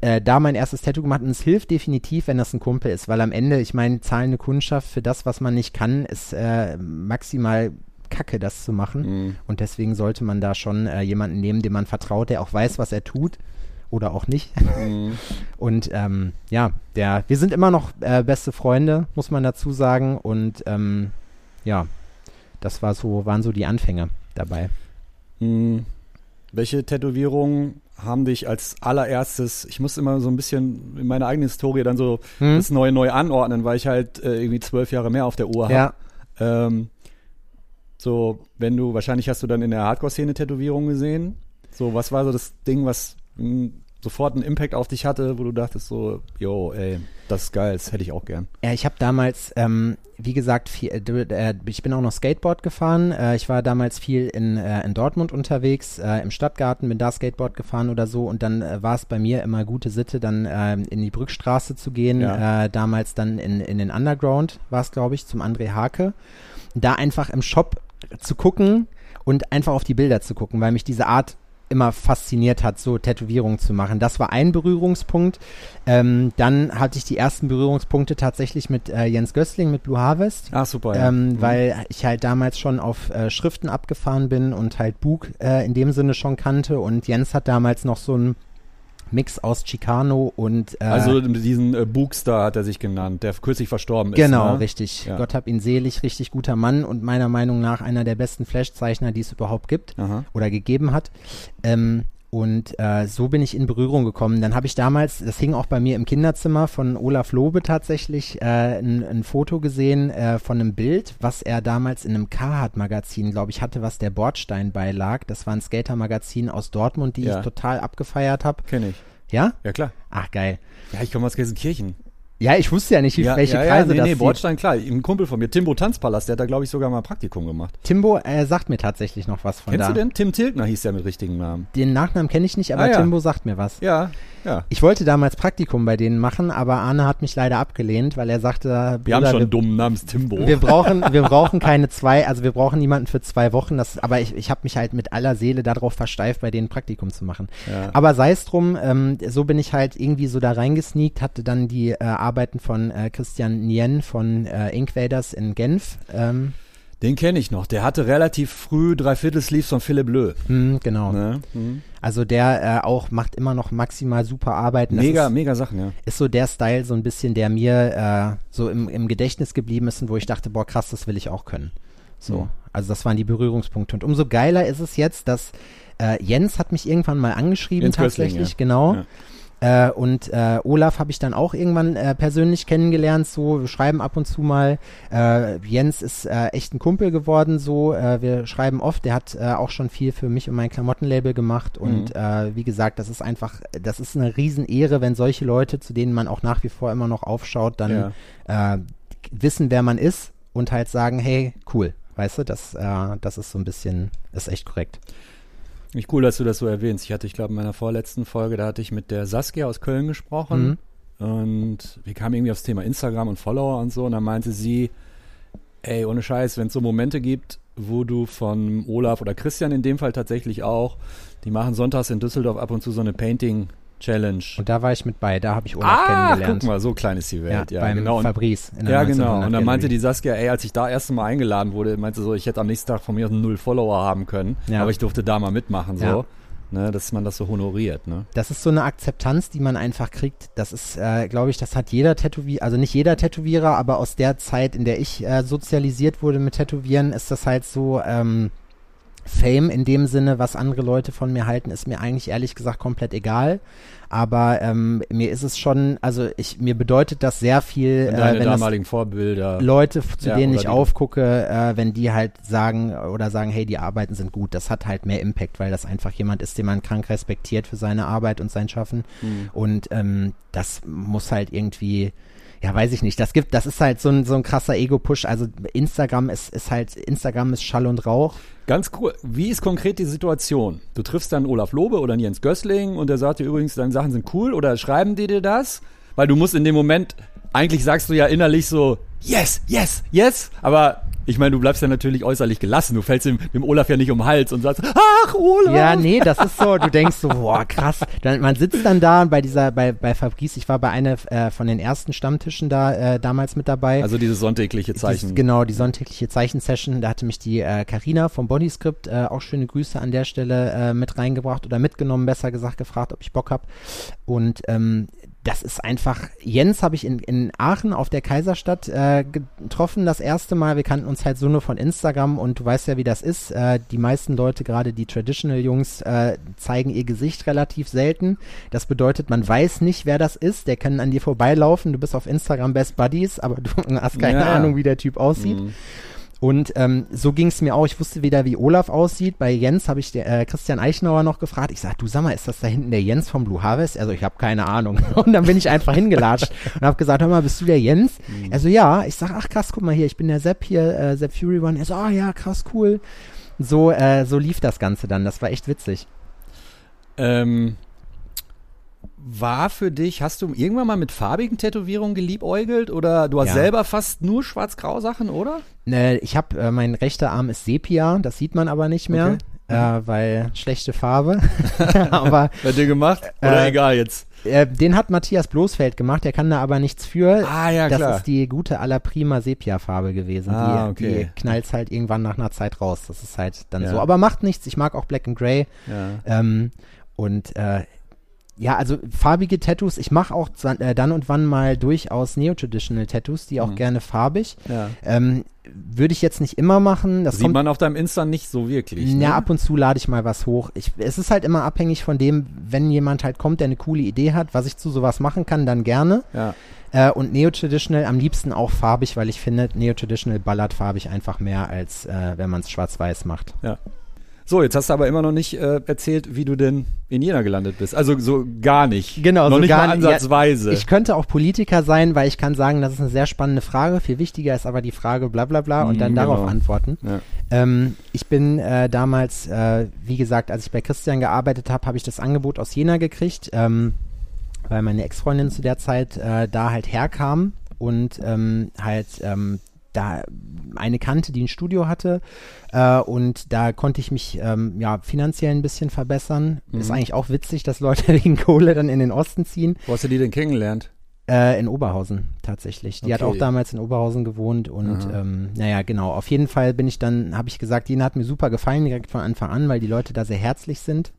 äh, da mein erstes Tattoo gemacht und es hilft definitiv, wenn das ein Kumpel ist, weil am Ende, ich meine, zahlende Kundschaft für das, was man nicht kann, ist äh, maximal Kacke, das zu machen. Mhm. Und deswegen sollte man da schon äh, jemanden nehmen, dem man vertraut, der auch weiß, was er tut oder auch nicht. Mhm. Und ähm, ja, der, wir sind immer noch äh, beste Freunde, muss man dazu sagen. Und ähm, ja, das war so, waren so die Anfänge dabei. Hm, welche Tätowierungen haben dich als allererstes, ich muss immer so ein bisschen in meiner eigenen Historie dann so Hm? das neue neu anordnen, weil ich halt äh, irgendwie zwölf Jahre mehr auf der Uhr habe. Ja. Ähm, so, wenn du, wahrscheinlich hast du dann in der Hardcore-Szene Tätowierungen gesehen. So, was war so das Ding, was mh, sofort einen Impact auf dich hatte, wo du dachtest so, yo, ey, das ist geil, das hätte ich auch gern. Ja, ich habe damals, ähm, wie gesagt, viel, äh, äh, ich bin auch noch Skateboard gefahren. Äh, ich war damals viel in, äh, in Dortmund unterwegs, äh, im Stadtgarten, bin da Skateboard gefahren oder so. Und dann äh, war es bei mir immer gute Sitte, dann ähm, in die Brückstraße zu gehen. Ja. Damals dann in, in den Underground war es, glaube ich, zum André Hake. Da einfach im Shop zu gucken und einfach auf die Bilder zu gucken, weil mich diese Art immer fasziniert hat, so Tätowierungen zu machen. Das war ein Berührungspunkt. Ähm, dann hatte ich die ersten Berührungspunkte tatsächlich mit äh, Jens Gößling, mit Blue Harvest. Ach, super, ja. Ähm, Mhm. Weil ich halt damals schon auf äh, Schriften abgefahren bin und halt Bug äh, in dem Sinne schon kannte und Jens hat damals noch so einen Mix aus Chicano und äh, Also diesen äh, Bookstar hat er sich genannt, der kürzlich verstorben ist. Genau, ne? richtig. Ja. Gott hab ihn selig, richtig guter Mann und meiner Meinung nach einer der besten Flash-Zeichner, die es überhaupt gibt Aha. oder gegeben hat. Ähm, und äh, so bin ich in Berührung gekommen. Dann habe ich damals, das hing auch bei mir im Kinderzimmer von Olaf Lobe tatsächlich, äh, ein, ein Foto gesehen äh, von einem Bild, was er damals in einem Carhartt-Magazin, glaube ich, hatte, was der Bordstein beilag. Das war ein Skater-Magazin aus Dortmund, die Ja. ich total abgefeiert habe. Kenn ich. Ja? Ja, klar. Ach, geil. Ja, ich komme aus Gelsenkirchen. Ja, ich wusste ja nicht, wie, ja, welche ja, ja, nee, das nee. Bordstein, klar. Ein Kumpel von mir, Timbo Tanzpalast, der hat da, glaube ich, sogar mal ein Praktikum gemacht. Timbo äh, sagt mir tatsächlich noch was von Kennst da. du den? Tim Tilgner hieß der mit richtigen Namen. Den Nachnamen kenne ich nicht, aber Ah. Timbo sagt mir was. Ja, ja. Ich wollte damals Praktikum bei denen machen, aber Arne hat mich leider abgelehnt, weil er sagte, Wir haben schon einen dummen namens Timbo. wir brauchen, wir brauchen keine zwei, also wir brauchen niemanden für zwei Wochen. Das, aber ich, ich habe mich halt mit aller Seele darauf versteift, bei denen Praktikum zu machen. Ja. Aber sei es drum, ähm, so bin ich halt irgendwie so da reingesneakt, hatte dann die äh, Arbeiten von äh, Christian Nien von äh, Inkwaders in Genf. Ähm, Den kenne ich noch. Der hatte relativ früh Dreiviertel Sleeves von Philipp Löw. hm, genau. Ne? Mhm. Also der äh, auch macht immer noch maximal super Arbeiten. Das Mega, ist, mega Sachen, ja. ist so der Style, so ein bisschen, der mir äh, so im, im Gedächtnis geblieben ist und wo ich dachte, boah, krass, das will ich auch können. So, Mhm. also das waren die Berührungspunkte. Und umso geiler ist es jetzt, dass äh, Jens hat mich irgendwann mal angeschrieben, Jens tatsächlich, ja. genau. Ja. Äh, und äh, Olaf habe ich dann auch irgendwann äh, persönlich kennengelernt, so, wir schreiben ab und zu mal. Äh, Jens ist äh, echt ein Kumpel geworden, so, äh, wir schreiben oft, der hat äh, auch schon viel für mich und mein Klamottenlabel gemacht. Und äh, wie gesagt, das ist einfach, das ist eine Riesenehre, wenn solche Leute, zu denen man auch nach wie vor immer noch aufschaut, dann äh, wissen, wer man ist und halt sagen, hey, cool, weißt du, das, äh, das ist so ein bisschen, ist echt korrekt. Nicht cool, dass du das so erwähnst. Ich hatte, ich glaube, in meiner vorletzten Folge, da hatte ich mit der Saskia aus Köln gesprochen. Und wir kamen irgendwie aufs Thema Instagram und Follower und so. Und dann meinte sie, ey, ohne Scheiß, wenn es so Momente gibt, wo du von Olaf oder Christian in dem Fall tatsächlich auch, die machen sonntags in Düsseldorf ab und zu so eine Painting-Challenge. Und da war ich mit bei, da habe ich Olaf Ah, kennengelernt. guck mal, so klein ist die Welt. Ja, beim genau. Fabrice. ja, genau. 1900 Und dann meinte die Saskia, ey, als ich da erst Mal eingeladen wurde, meinte so, ich hätte am nächsten Tag von mir null Follower haben können, Ja. aber ich durfte da mal mitmachen, so. Ja. Ne, dass man das so honoriert, ne? Das ist so eine Akzeptanz, die man einfach kriegt. Das ist, äh, glaube ich, das hat jeder Tätowierer, also nicht jeder Tätowierer, aber aus der Zeit, in der ich äh, sozialisiert wurde mit Tätowieren, ist das halt so, ähm, Fame in dem Sinne, was andere Leute von mir halten, ist mir eigentlich ehrlich gesagt komplett egal. Aber ähm, mir ist es schon, also ich, mir bedeutet das sehr viel, Wenn äh, deine wenn das damaligen Vorbilder. Leute, zu Ja, denen ich aufgucke, äh, wenn die halt sagen oder sagen, hey, die Arbeiten sind gut, das hat halt mehr Impact, weil das einfach jemand ist, den man krank respektiert für seine Arbeit und sein Schaffen. Mhm. Und ähm, das muss halt irgendwie, ja, weiß ich nicht. Das gibt, das ist halt so ein, so ein krasser Ego-Push. Also Instagram ist, ist halt, Instagram ist Schall und Rauch. Ganz cool. Wie ist konkret die Situation? Du triffst dann Olaf Lobe oder Jens Gößling und der sagt dir übrigens, deine Sachen sind cool oder schreiben die dir das? Weil du musst in dem Moment, eigentlich sagst du ja innerlich so, yes, yes, yes, aber ich meine, du bleibst ja natürlich äußerlich gelassen. Du fällst dem, dem Olaf ja nicht um den Hals und sagst, ach, Olaf! Ja, nee, das ist so, du denkst so, boah, krass. Dann, man sitzt dann da bei dieser, bei, bei Fabrice, ich war bei einer äh, von den ersten Stammtischen da äh, damals mit dabei. Also dieses sonntägliche Zeichen. Dies, genau, die sonntägliche Zeichensession, da hatte mich die äh, Carina vom Bodyscript, äh, auch schöne Grüße an der Stelle, äh, mit reingebracht oder mitgenommen, besser gesagt, gefragt, ob ich Bock hab. Und ähm, das ist einfach, Jens habe ich in, in Aachen auf der Kaiserstadt äh, getroffen das erste Mal. Wir kannten uns halt so nur von Instagram und du weißt ja, wie das ist. Äh, die meisten Leute, gerade die Traditional-Jungs, äh, zeigen ihr Gesicht relativ selten. Das bedeutet, man weiß nicht, wer das ist. Der kann an dir vorbeilaufen. Du bist auf Instagram Best Buddies, aber du hast keine Ja. Ahnung, wie der Typ aussieht. Mhm. Und ähm, so ging es mir auch. Ich wusste weder, wie Olaf aussieht. Bei Jens habe ich der, äh, Christian Eichenauer noch gefragt. Ich sag, du sag mal, ist das da hinten der Jens vom Blue Harvest? Also ich habe keine Ahnung. Und dann bin ich einfach hingelatscht und habe gesagt, hör mal, bist du der Jens? Also ja. Ich sag, ach krass, guck mal hier, ich bin der Sepp hier, äh, Sepp Fury One. Er so, ah ja, krass, cool. So, äh, so lief das Ganze dann. Das war echt witzig. Ähm, war für dich, hast du irgendwann mal mit farbigen Tätowierungen geliebäugelt oder du hast Ja. selber fast nur schwarz-grau Sachen, oder? Ne, ich habe, äh, mein rechter Arm ist Sepia, das sieht man aber nicht mehr, äh, weil schlechte Farbe. aber Hat dir gemacht? Oder Äh, egal jetzt? Äh, den hat Matthias Bloßfeld gemacht, der kann da aber nichts für. Ah, ja, das klar. ist die gute Alla Prima Sepia-Farbe gewesen. Ah, die, okay. die knallt halt irgendwann nach einer Zeit raus. Das ist halt dann Ja. so. Aber macht nichts. Ich mag auch Black and Grey. Ja. Ähm, und äh, ja, also farbige Tattoos. Ich mache auch äh, dann und wann mal durchaus Neo-Traditional Tattoos, die auch Mhm. gerne farbig. ja. Ähm, Würde ich jetzt nicht immer machen. Das Sieht kommt man auf deinem Insta nicht so wirklich. ja, ne? ab und zu lade ich mal was hoch. Ich, es ist halt immer abhängig von dem, wenn jemand halt kommt, der eine coole Idee hat, was ich zu sowas machen kann, dann gerne. Ja. Äh, und Neo-Traditional am liebsten auch farbig, weil ich finde, Neo-Traditional ballert farbig einfach mehr, als äh, wenn man es schwarz-weiß macht. So, jetzt hast du aber immer noch nicht äh, erzählt, wie du denn in Jena gelandet bist. Also so gar nicht. Genau, noch so nicht gar mal nicht. Ja, ansatzweise. Ich könnte auch Politiker sein, weil ich kann sagen, das ist eine sehr spannende Frage. Viel wichtiger ist aber die Frage bla bla bla und Mhm, dann darauf genau. antworten. ja. Ähm, ich bin äh, damals, äh, wie gesagt, als ich bei Christian gearbeitet habe, habe ich das Angebot aus Jena gekriegt, ähm, weil meine Ex-Freundin zu der Zeit äh, da halt herkam und ähm, halt ähm, da eine kannte, die ein Studio hatte äh, und da konnte ich mich ähm, ja finanziell ein bisschen verbessern. Ist Mhm. eigentlich auch witzig, dass Leute wegen Kohle dann in den Osten ziehen. Wo hast du die denn kennengelernt? Äh, in Oberhausen tatsächlich. Die hat Okay. auch damals in Oberhausen gewohnt und Aha. ähm, naja, genau. Auf jeden Fall bin ich dann, habe ich gesagt, Jena hat mir super gefallen direkt von Anfang an, weil die Leute da sehr herzlich sind.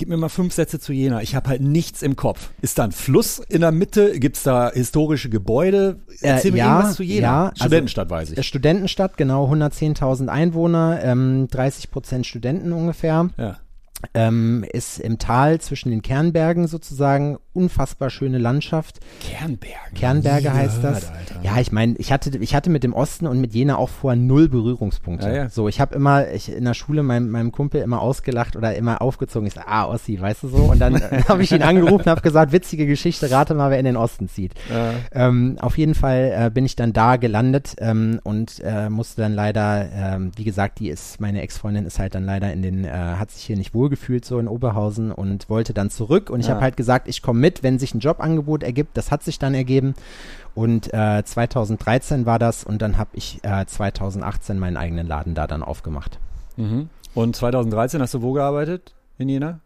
Gib mir mal fünf Sätze zu Jena. Ich habe halt nichts im Kopf. Ist da ein Fluss in der Mitte? Gibt es da historische Gebäude? Erzähl Äh, mir ja, irgendwas zu Jena. ja, also- Studentenstadt weiß Äh, ich. Studentenstadt, genau, 110.000 Einwohner, ähm, 30 Prozent Studenten ungefähr. Ja. Ähm, ist im Tal zwischen den Kernbergen sozusagen, unfassbar schöne Landschaft. Kernberg. Kernberge Nie heißt das. Alter. Ja, ich meine, ich hatte, ich hatte mit dem Osten und mit Jena auch vorher null Berührungspunkte. Ja, ja. So, ich habe immer, ich in der Schule meinem, meinem Kumpel immer ausgelacht oder immer aufgezogen. Ich sag, ah, Ossi, weißt du so? Und dann habe ich ihn angerufen und habe gesagt, witzige Geschichte, rate mal, wer in den Osten zieht. Ja. Ähm, auf jeden Fall äh, bin ich dann da gelandet ähm, und äh, musste dann leider, ähm, wie gesagt, die ist, meine Ex-Freundin ist halt dann leider in den, äh, hat sich hier nicht wohlgefühlt so in Oberhausen und wollte dann zurück und ich Ja. habe halt gesagt, ich komme mit, wenn sich ein Jobangebot ergibt. Das hat sich dann ergeben und äh, 2013 war das und dann habe ich äh, 2018 meinen eigenen Laden da dann aufgemacht. Mhm. Und 2013 hast du wo gearbeitet? In Jena?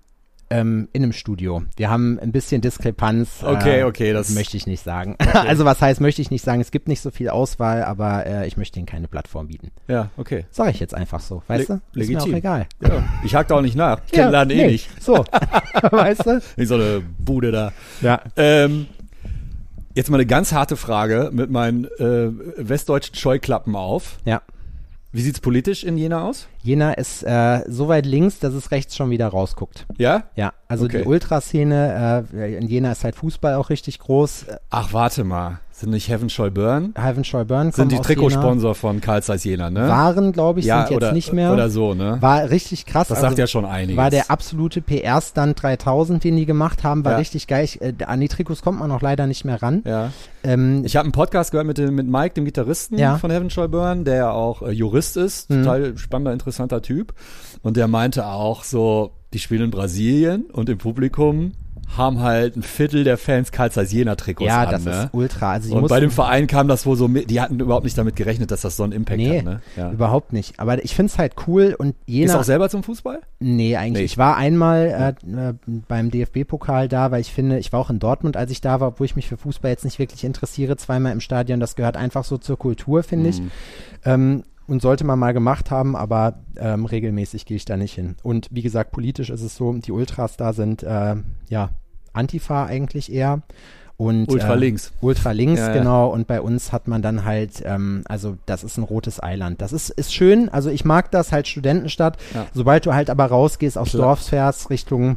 Ähm, in einem Studio. Wir haben ein bisschen Diskrepanz. Okay, äh, okay, das- möchte ich nicht sagen. Also was heißt, möchte ich nicht sagen. Es gibt nicht so viel Auswahl, aber äh, ich möchte ihnen keine Plattform bieten. Ja, okay. Sag ich jetzt einfach so, weißt Le- du? Ist mir auch legitim. egal. Ja. Ich hack da auch nicht nach. Ich kenn den Laden eh nee, nicht. So, weißt du? Nicht so eine Bude da. Ja. Ähm, jetzt mal eine ganz harte Frage mit meinen äh, westdeutschen Scheuklappen auf. Ja. Wie sieht's politisch in Jena aus? Jena ist äh, so weit links, dass es rechts schon wieder rausguckt. Ja? Ja, also Okay. die Ultraszene, äh, in Jena ist halt Fußball auch richtig groß. Ach, warte mal. Sind nicht Heaven Scheu Burn? Heaven Scheu Burn Sind die. Trikotsponsor von Karl Zeiss Jena, ne? Waren, glaube ich, ja, sind jetzt oder, nicht mehr. Oder so, ne? War richtig krass. das also sagt ja schon einiges. War der absolute PR-Stand 3000, den die gemacht haben, war Ja. richtig geil. Ich, äh, an die Trikots kommt man auch leider nicht mehr ran. ja. Ähm, Ich habe einen Podcast gehört mit, dem, mit Mike, dem Gitarristen Ja. von Heaven Scheu Burn, der ja auch äh, Jurist ist, Mhm. total spannender, interessanter Typ. Und der meinte auch so, die spielen in Brasilien und im Publikum haben halt ein Viertel der Fans Karl Zeiss Jena Trikots ja, an, das ne? ist ultra. Also Und bei dem Verein kam das wohl so mit, die hatten überhaupt nicht damit gerechnet, dass das so einen Impact Nee, hat, ne? Ja. überhaupt nicht. Aber ich finde es halt cool und Ist Jena. auch selber zum Fußball? Nee, eigentlich. Nee. Ich war einmal äh, äh, beim DFB-Pokal da, weil ich finde, ich war auch in Dortmund, als ich da war, obwohl ich mich für Fußball jetzt nicht wirklich interessiere, zweimal im Stadion. Das gehört einfach so zur Kultur, finde ich. Mhm. Ähm, und sollte man mal gemacht haben, aber ähm, regelmäßig gehe ich da nicht hin. Und wie gesagt, politisch ist es so, die Ultras da sind, äh, ja, Antifa eigentlich eher. Und, Ultra äh, links. Ultra links, Ja, ja. genau. Und bei uns hat man dann halt, ähm, also das ist ein rotes Eiland. Das ist, ist schön. Also ich mag das halt Studentenstadt. Ja. Sobald du halt aber rausgehst, aufs Klar. Dorf fährst, Richtung,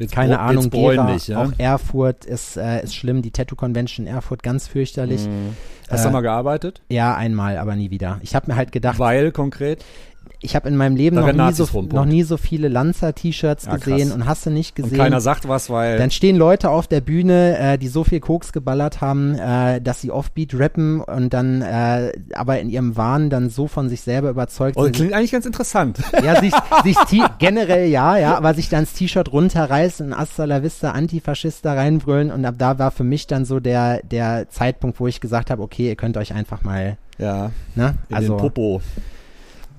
Wird's keine bräu- Ahnung, wird's Gera, bräunlich, ja? auch Erfurt ist, äh, ist schlimm. Die Tattoo-Convention in Erfurt, ganz fürchterlich. Mhm. Hast du Äh, mal gearbeitet? Ja, einmal, aber nie wieder. Ich habe mir halt gedacht, Weil konkret? Ich habe in meinem Leben noch nie, so, noch nie so viele Lanza-T-Shirts Ja, gesehen krass. und hast du nicht Und gesehen. keiner sagt was, weil. Dann stehen Leute auf der Bühne, äh, die so viel Koks geballert haben, äh, dass sie Offbeat rappen und dann äh, aber in ihrem Wahn dann so von sich selber überzeugt oh, sind. klingt eigentlich ganz interessant. Ja, sich, sich generell ja, ja, aber sich dann das T-Shirt runterreißen und Hasta la Vista Antifaschist da reinbrüllen und ab da war für mich dann so der, der Zeitpunkt, wo ich gesagt habe, okay, ihr könnt euch einfach mal, ja, ne, in also den Popo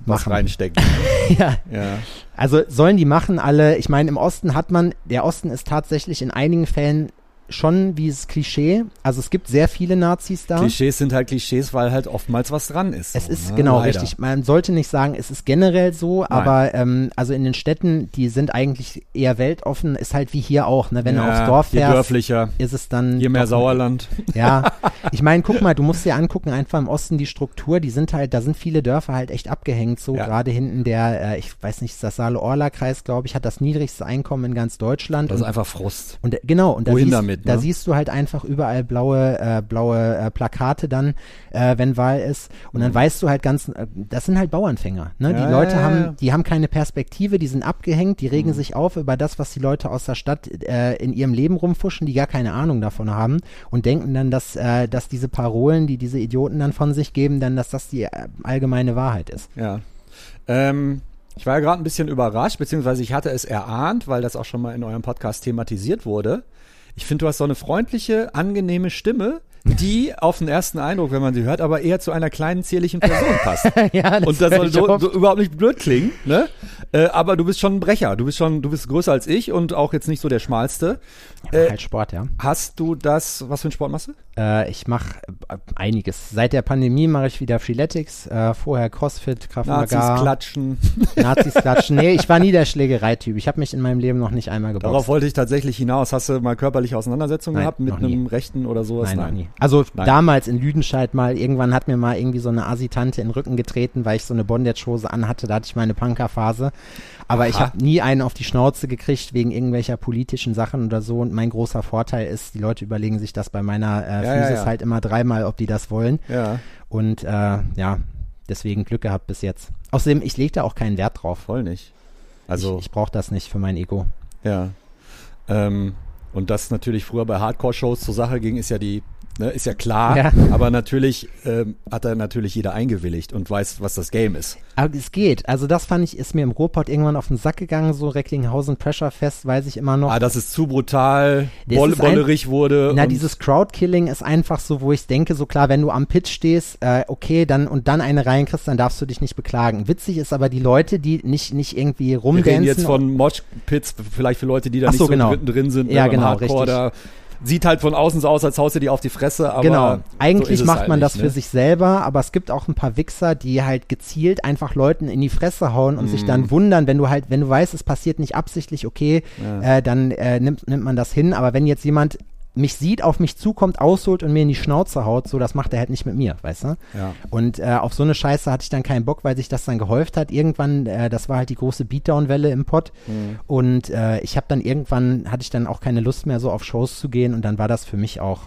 was machen. reinstecken. ja, ja. Also sollen die machen alle. Ich meine, im Osten hat man, der Osten ist tatsächlich in einigen Fällen schon wie es Klischee. Also es gibt sehr viele Nazis da. Klischees sind halt Klischees, weil halt oftmals was dran ist. Es so, ist ne? genau Leider. richtig. Man sollte nicht sagen, es ist generell so, aber ähm, also in den Städten, die sind eigentlich eher weltoffen, ist halt wie hier auch. Ne? Wenn ja, du aufs Dorf Je fährst, dörflicher, ist es dann je mehr doch- Sauerland. Ja, ich meine, guck mal, du musst dir angucken, einfach im Osten die Struktur, die sind halt, da sind viele Dörfer halt echt abgehängt, so Ja. gerade hinten der, äh, ich weiß nicht, ist das Saale-Orla-Kreis, glaube ich, hat das niedrigste Einkommen in ganz Deutschland. Das ist und, einfach Frust. und äh, genau, und da, Wohin damit, da ne? siehst du halt einfach überall blaue, äh, blaue äh, Plakate dann, äh, wenn Wahl ist. Und dann weißt du halt ganz, äh, das sind halt Bauernfänger. Ne? Mhm. Ja, die Leute ja, haben, die haben keine Perspektive, die sind abgehängt, die Mhm. regen sich auf über das, was die Leute aus der Stadt äh, in ihrem Leben rumfuschen, die gar keine Ahnung davon haben und denken dann, dass, äh, dass diese Parolen, die diese Idioten dann von sich geben, dann, dass das die äh, allgemeine Wahrheit ist. Ja. Ähm, ich war ja gerade ein bisschen überrascht, beziehungsweise ich hatte es erahnt, weil das auch schon mal in eurem Podcast thematisiert wurde. Ich finde, du hast so eine freundliche, angenehme Stimme, die auf den ersten Eindruck, wenn man sie hört, aber eher zu einer kleinen, zierlichen Person passt. ja, Und das soll so, so überhaupt nicht blöd klingen, ne? Äh, aber du bist schon ein Brecher. Du bist schon, du bist größer als ich und auch jetzt nicht so der schmalste. Ja, Äh, halt Sport, ja. hast du das, was für einen Sport machst du? Äh, ich mache äh, einiges. Seit der Pandemie mache ich wieder Freeletics, äh, vorher Crossfit, Kraft Nazis klatschen. Nazis klatschen. Nee, ich war nie der Schlägereityp. Ich habe mich in meinem Leben noch nicht einmal geboxt. Darauf wollte ich tatsächlich hinaus. Hast du mal körperliche Auseinandersetzungen Nein, gehabt mit einem Rechten oder sowas? Nein, noch nie. Also Nein. damals in Lüdenscheid mal, irgendwann hat mir mal irgendwie so eine Assi-Tante in den Rücken getreten, weil ich so eine Bondage-Hose anhatte, da hatte ich meine Punker-Phase. Aber ich habe nie einen auf die Schnauze gekriegt wegen irgendwelcher politischen Sachen oder so. Und mein großer Vorteil ist, die Leute überlegen sich das bei meiner äh, Ja, ja, Physis ja. halt immer dreimal, ob die das wollen. Ja, Und äh, ja, deswegen Glück gehabt bis jetzt. Außerdem, ich lege da auch keinen Wert drauf. voll nicht. Also, ich, ich brauche das nicht für mein Ego. ja. Ähm, und das natürlich früher bei Hardcore-Shows zur Sache ging, ist ja die, ne, ist ja klar. Ja. Aber natürlich ähm, hat da natürlich jeder eingewilligt und weiß, was das Game ist. Aber es geht. Also das fand ich, ist mir im Ruhrpott irgendwann auf den Sack gegangen, so Recklinghausen Pressure Fest, weiß ich immer noch. Ah, dass es zu brutal, Das boll, ist bollerig wurde. Na, dieses Crowdkilling ist einfach so, wo ich denke, so klar, wenn du am Pitch stehst, äh, okay, dann und dann eine reinkriegst, dann darfst du dich nicht beklagen. Witzig ist aber die Leute, die nicht, nicht irgendwie Wir rumdancen. reden jetzt von Moshpits, vielleicht für Leute, die da Ach nicht so, so genau. drin, sind. Ja, ne, genau, Hardcore, richtig. Da sieht halt von außen so aus, als haust du dir auf die Fresse, aber genau. so Eigentlich es macht man das für ne? sich selber, aber es gibt auch ein paar Wichser, die halt gezielt einfach Leuten in die Fresse hauen und sich Mhm. dann wundern, wenn du halt, wenn du weißt, es passiert nicht absichtlich, okay, Ja. äh, dann äh, nimmt, nimmt man das hin. Aber wenn jetzt jemand mich sieht, auf mich zukommt, ausholt und mir in die Schnauze haut, so, das macht er halt nicht mit mir, weißt du? Ja. Und äh, auf so eine Scheiße hatte ich dann keinen Bock, weil sich das dann gehäuft hat. Irgendwann, äh, das war halt die große Beatdown-Welle im Pod. Mhm. Und äh, ich habe dann irgendwann, hatte ich dann auch keine Lust mehr, so auf Shows zu gehen. Und dann war das für mich auch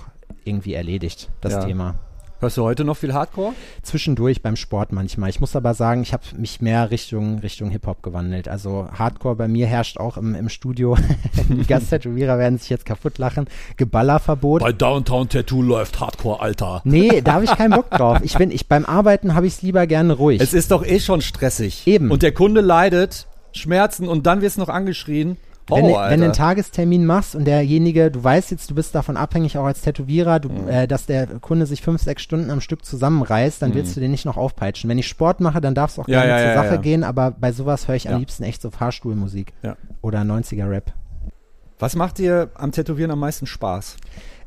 irgendwie erledigt, das Ja. Thema. Hörst du heute noch viel Hardcore? Zwischendurch beim Sport manchmal. Ich muss aber sagen, ich habe mich mehr Richtung, Richtung Hip-Hop gewandelt. Also Hardcore bei mir herrscht auch im, im Studio. die Gasttätowierer werden sich jetzt kaputt lachen. Geballerverbot. Bei Downtown Tattoo läuft Hardcore, Alter. Nee, da habe ich keinen Bock drauf. Ich bin, ich beim Arbeiten habe ich es lieber gerne ruhig. Es ist doch eh schon stressig. Eben. Und der Kunde leidet, Schmerzen und dann wirst du noch angeschrien. Horror, wenn, Alter. wenn du einen Tagestermin machst und derjenige, du weißt jetzt, du bist davon abhängig, auch als Tätowierer, du, Mhm. äh, dass der Kunde sich fünf, sechs Stunden am Stück zusammenreißt, dann willst du den nicht noch aufpeitschen. Wenn ich Sport mache, dann darf es auch Ja, gerne ja, zur ja, Sache gehen, aber bei sowas höre ich am liebsten echt so Fahrstuhlmusik oder 90er-Rap. Was macht dir am Tätowieren am meisten Spaß?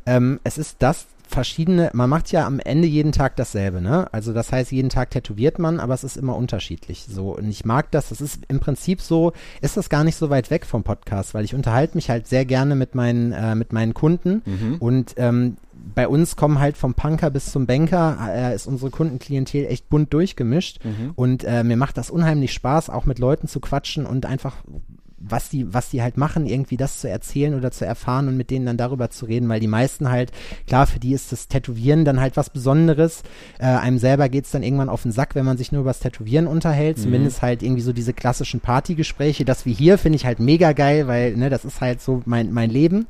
Ähm, es ist das verschiedene, man macht ja am Ende jeden Tag dasselbe, ne? Also das heißt, jeden Tag tätowiert man, aber es ist immer unterschiedlich. So, und ich mag das, das ist im Prinzip so, ist das gar nicht so weit weg vom Podcast, weil ich unterhalte mich halt sehr gerne mit meinen, äh, mit meinen Kunden Mhm. und ähm, bei uns kommen halt vom Punker bis zum Banker, äh, ist unsere Kundenklientel echt bunt durchgemischt. Mhm. Und äh, mir macht das unheimlich Spaß, auch mit Leuten zu quatschen und einfach was die, was die halt machen, irgendwie das zu erzählen oder zu erfahren und mit denen dann darüber zu reden, weil die meisten halt, klar, für die ist das Tätowieren dann halt was Besonderes. Äh, einem selber geht's dann irgendwann auf den Sack, wenn man sich nur über das Tätowieren unterhält. Zumindest halt irgendwie so diese klassischen Partygespräche. Das wie hier finde ich halt mega geil, weil, ne, das ist halt so mein, mein Leben.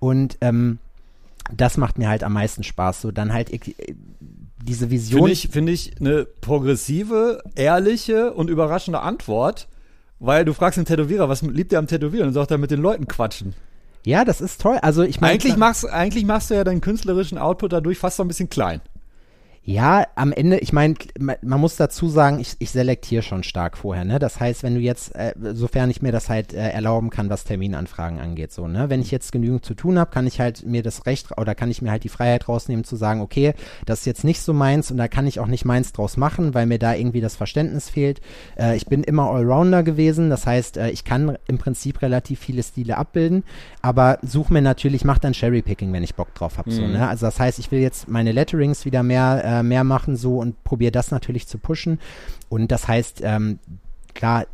Und ähm, das macht mir halt am meisten Spaß. So dann halt ich- diese Vision. Finde ich, finde ich eine progressive, ehrliche und überraschende Antwort, weil du fragst den Tätowierer, was liebt er am Tätowieren? Und sagt er mit den Leuten quatschen. ja, das ist toll. Also ich meine, Eigentlich machst, eigentlich machst du ja deinen künstlerischen Output dadurch fast so ein bisschen klein. Ja, am Ende, ich meine, man muss dazu sagen, ich, ich selektiere schon stark vorher, ne? Das heißt, wenn du jetzt, äh, sofern ich mir das halt äh, erlauben kann, was Terminanfragen angeht, so, ne? Wenn ich jetzt genügend zu tun habe, kann ich halt mir das Recht oder kann ich mir halt die Freiheit rausnehmen zu sagen, okay, das ist jetzt nicht so meins und da kann ich auch nicht meins draus machen, weil mir da irgendwie das Verständnis fehlt. Äh, ich bin immer Allrounder gewesen, das heißt, äh, ich kann im Prinzip relativ viele Stile abbilden, aber suche mir natürlich, mach dann Cherrypicking, wenn ich Bock drauf habe, so, Mhm. ne? Also das heißt, ich will jetzt meine Letterings wieder mehr, äh, mehr machen so und probiere das natürlich zu pushen. Und das heißt, ähm, klar,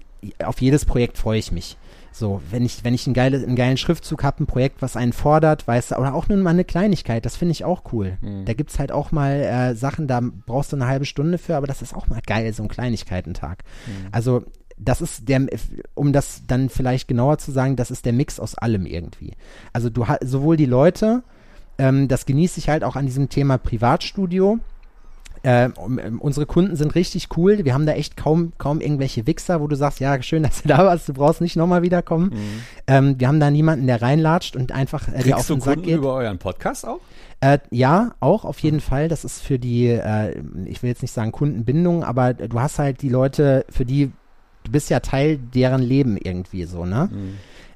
auf jedes Projekt freue ich mich. So, wenn ich, wenn ich einen, geile, einen geilen Schriftzug habe, ein Projekt, was einen fordert, weißt du, oder auch nur mal eine Kleinigkeit, das finde ich auch cool. Mhm. Da gibt's halt auch mal äh, Sachen, da brauchst du eine halbe Stunde für, aber das ist auch mal geil, so ein Kleinigkeitentag. Also das ist der, um das dann vielleicht genauer zu sagen, das ist der Mix aus allem irgendwie. Also du hast sowohl die Leute, ähm, das genieße ich halt auch an diesem Thema Privatstudio. Äh, um, ähm, unsere Kunden sind richtig cool. Wir haben da echt kaum, kaum irgendwelche Wichser, wo du sagst, ja, schön, dass du da warst, du brauchst nicht nochmal wiederkommen. Ähm, wir haben da niemanden, der reinlatscht und einfach äh, dir auf den Sack Kunden geht. über euren Podcast auch? Äh, ja, auch auf jeden Fall. Das ist für die, äh, ich will jetzt nicht sagen Kundenbindung, aber du hast halt die Leute, für die, du bist ja Teil deren Leben irgendwie so, ne?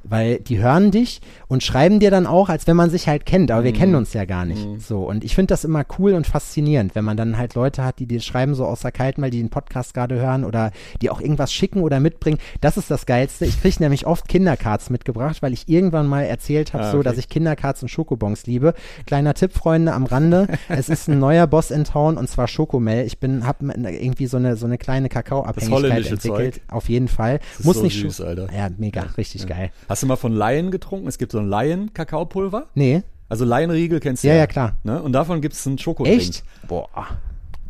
Weil die hören dich und schreiben dir dann auch, als wenn man sich halt kennt, aber wir kennen uns ja gar nicht. So, und ich finde das immer cool und faszinierend, wenn man dann halt Leute hat, die dir schreiben so aus der Kalten, weil die den Podcast gerade hören oder die auch irgendwas schicken oder mitbringen. Das ist das Geilste. Ich kriege nämlich oft Kindercards mitgebracht, weil ich irgendwann mal erzählt habe, Ah, so, okay. dass ich Kindercards und Schokobons liebe. Kleiner Tipp, Freunde, am Rande. es ist ein neuer Boss in Town und zwar Schokomel. Ich bin, habe irgendwie so eine, so eine kleine Kakaoabhängigkeit entwickelt. Zeug. Auf jeden Fall. Muss so nicht süß, Alter. Ja, mega, richtig geil. Hast du mal von Lion getrunken? Es gibt so ein Lion-Kakaopulver. Nee, Also Lion-Riegel kennst du Ja, ja. ja, klar. Ne? Und davon gibt es einen Schokodrink. echt? Boah.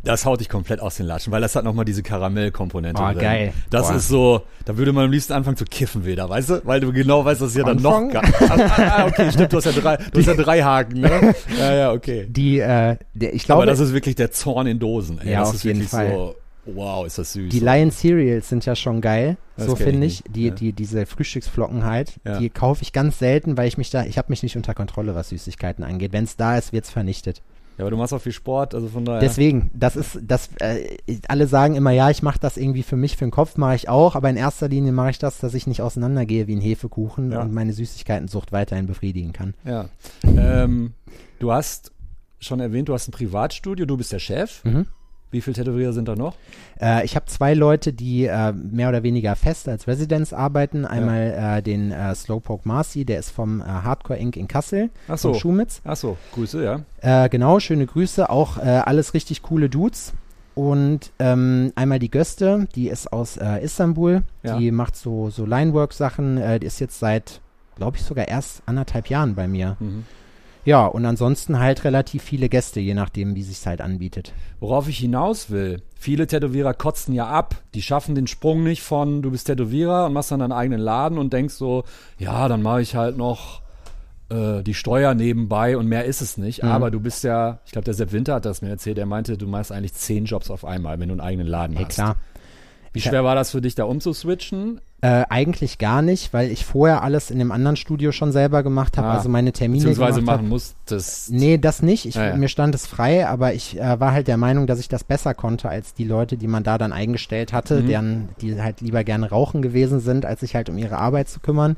Das haut dich komplett aus den Latschen, weil das hat nochmal diese Karamellkomponente Oh, drin. geil. Das Boah. ist so, da würde man am liebsten anfangen zu kiffen wieder, weißt du? Weil du genau weißt, dass es ja dann noch Anfangen? geil. Ah, okay, stimmt, du hast ja drei, du hast ja drei Haken, ne? Ja, ja, okay. Die, äh, der, ich glaube, Aber das ist wirklich der Zorn in Dosen. Ey. Ja, das auf ist jeden wirklich Fall. so, wow, ist das süß. die Lion Cereals sind ja schon geil, Das so ich finde ich. nicht, Die, ja. die, diese Frühstücksflocken halt, Ja. die kaufe ich ganz selten, weil ich mich da, ich habe mich nicht unter Kontrolle, was Süßigkeiten angeht. Wenn es da ist, wird's vernichtet. Ja, aber du machst auch viel Sport, also von daher. Deswegen, das ist, das, äh, alle sagen immer, ja, ich mache das irgendwie für mich, für den Kopf mache ich auch, aber in erster Linie mache ich das, dass ich nicht auseinandergehe wie ein Hefekuchen Ja. und meine Süßigkeitensucht weiterhin befriedigen kann. Ja. ähm, du hast schon erwähnt, du hast ein Privatstudio, du bist der Chef. Mhm. Wie viele Tätowierer sind da noch? Äh, ich habe zwei Leute, die äh, mehr oder weniger fest als Residents arbeiten. Einmal äh, den äh, Slowpoke Marcy, der ist vom äh, Hardcore Inc. in Kassel, Ach so. vom Schumitz. Ach so, Grüße, ja. Äh, genau, schöne Grüße. Auch alles richtig coole Dudes. Und ähm, einmal die Göste, die ist aus Istanbul. Ja. Die macht so, so Linework-Sachen. Die ist jetzt seit, glaube ich, sogar erst anderthalb Jahren bei mir. Mhm. Ja, und ansonsten halt relativ viele Gäste, je nachdem, wie sich's halt anbietet. Worauf ich hinaus will, viele Tätowierer kotzen ja ab. Die schaffen den Sprung nicht von, du bist Tätowierer und machst dann deinen eigenen Laden und denkst so, ja, dann mache ich halt noch äh, die Steuer nebenbei und mehr ist es nicht. Mhm. Aber du bist ja, ich glaube, der Sepp Winter hat das mir erzählt, er meinte, du machst eigentlich zehn Jobs auf einmal, wenn du einen eigenen Laden Hey, hast. klar. Wie schwer war das für dich, da umzuswitchen? Äh, eigentlich gar nicht, weil ich vorher alles in dem anderen Studio schon selber gemacht habe, Ah, also meine Termine Beziehungsweise gemacht hab. machen musstest. Nee, das nicht. Ich, Ja, ja. Mir stand es frei, aber ich äh, war halt der Meinung, dass ich das besser konnte als die Leute, die man da dann eingestellt hatte, Mhm. deren, die halt lieber gerne rauchen gewesen sind, als sich halt um ihre Arbeit zu kümmern.